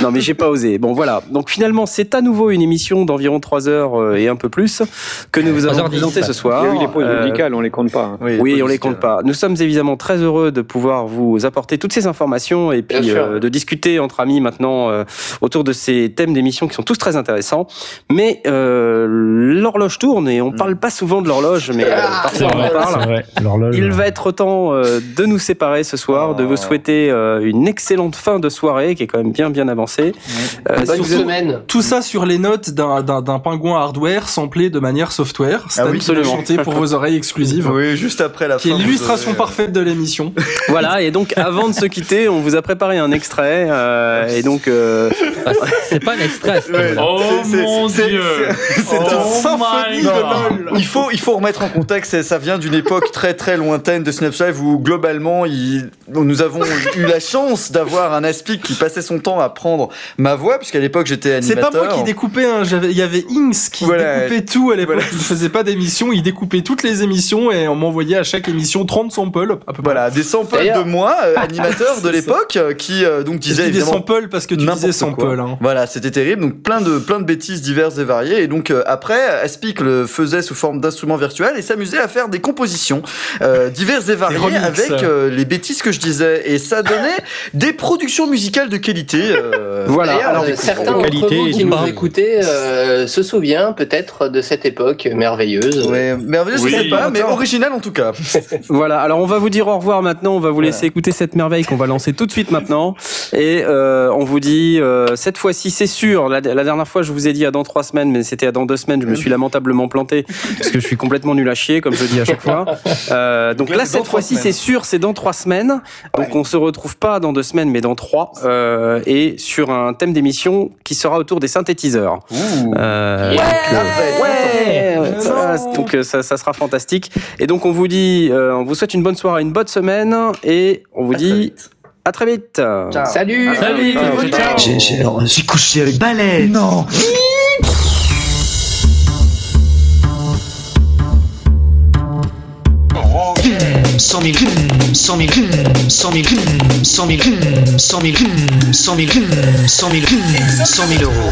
Non, mais j'ai pas osé. Bon, voilà. Donc finalement, c'est à nouveau une émission d'environ 3 heures euh, et un peu plus que nous vous avons 3h10, présentée ce soir. Il y a eu les pauses Euh, musicales, on les compte pas. hein. oui, on les compte pas. Nous sommes évidemment très heureux de pouvoir vous apporter toutes ces informations et puis euh, de discuter entre amis maintenant euh, autour de ces thèmes d'émission qui sont tous très intéressants. Mais euh, l'horloge tourne et on parle pas souvent de l'horloge, mais euh, Ah, parfois on en parle. Il va être temps euh, de nous séparer ce soir, de vous souhaiter euh, une excellente fin de soirée qui est quand même bien bien avancée. Euh, êtes- semaine. tout ça sur les notes d'un d'un d'un pingouin hardware samplé de manière software c'est Ah oui, absolument. chanter pour vos oreilles exclusives Oui, juste après la qui fin. est vous l'illustration aurez- parfaite de l'émission Voilà, et donc avant de se quitter, on vous a préparé un extrait, euh, et donc euh, Ah, c'est pas un extrait. Ouais. Oh mon dieu c'est- Oh un my symphonie de. LOL. Il faut, il faut remettre en contexte, ça- ça vient d'une époque très très lointaine de Snapchat où globalement il- nous avons eu la chance d'avoir un Aspic qui passait son temps à prendre ma voix, puisqu'à l'époque j'étais c'est animateur. pas moi qui découpais hein, il y avait Inks qui Voilà. découpait tout à l'époque Voilà. il faisait pas d'émission il découpait toutes les émissions et on m'envoyait à chaque émission 30 samples à peu près Voilà, des samples de moi, euh, animateur de l'époque, euh, qui euh, donc Je disait dis des samples parce que tu disais sample hein. Voilà, c'était terrible. Donc plein de plein de bêtises diverses et variées. Et donc euh, après, Aspic le faisait sous forme d'instrument virtuel et s'amusait à faire des compositions euh, diverses et variées avec euh, les bêtises que je disais. Et ça donnait des productions musicales de qualité. Euh, voilà. Alors, euh, certains d'entre vous qui nous écoutez euh, se souviennent peut-être de cette époque merveilleuse. Ouais, merveilleux, Oui. je sais pas, mais original en tout cas. Voilà, alors on va vous dire au revoir maintenant, on va vous laisser Voilà. écouter cette merveille qu'on va lancer tout de suite maintenant. Et euh, on vous dit, euh, cette fois-ci c'est sûr, la, la dernière fois je vous ai dit à dans trois semaines, mais c'était à dans deux semaines, je me suis lamentablement planté, parce que je suis complètement nul à chier, comme je dis à chaque fois. Euh, donc Donc là, cette fois-ci c'est sûr, c'est dans trois semaines. Donc on se retrouve pas dans deux semaines, mais dans trois, euh, et sur un thème d'émission qui sera autour des synthétiseurs. Euh, donc, euh, ouais, ça, donc ça, ça sera fantastique. Et donc on vous dit, euh, on vous souhaite une bonne soirée, une bonne semaine, et on vous À dit à très vite. Salut Salut Ciao. J'ai, couché avec Ballet. Non. Cent mille, cent mille, cent mille, cent mille, cent mille, cent mille, cent mille, cent mille euros.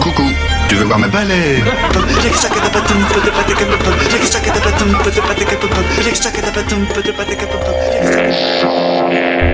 Coucou. Tu veux voir ma balai?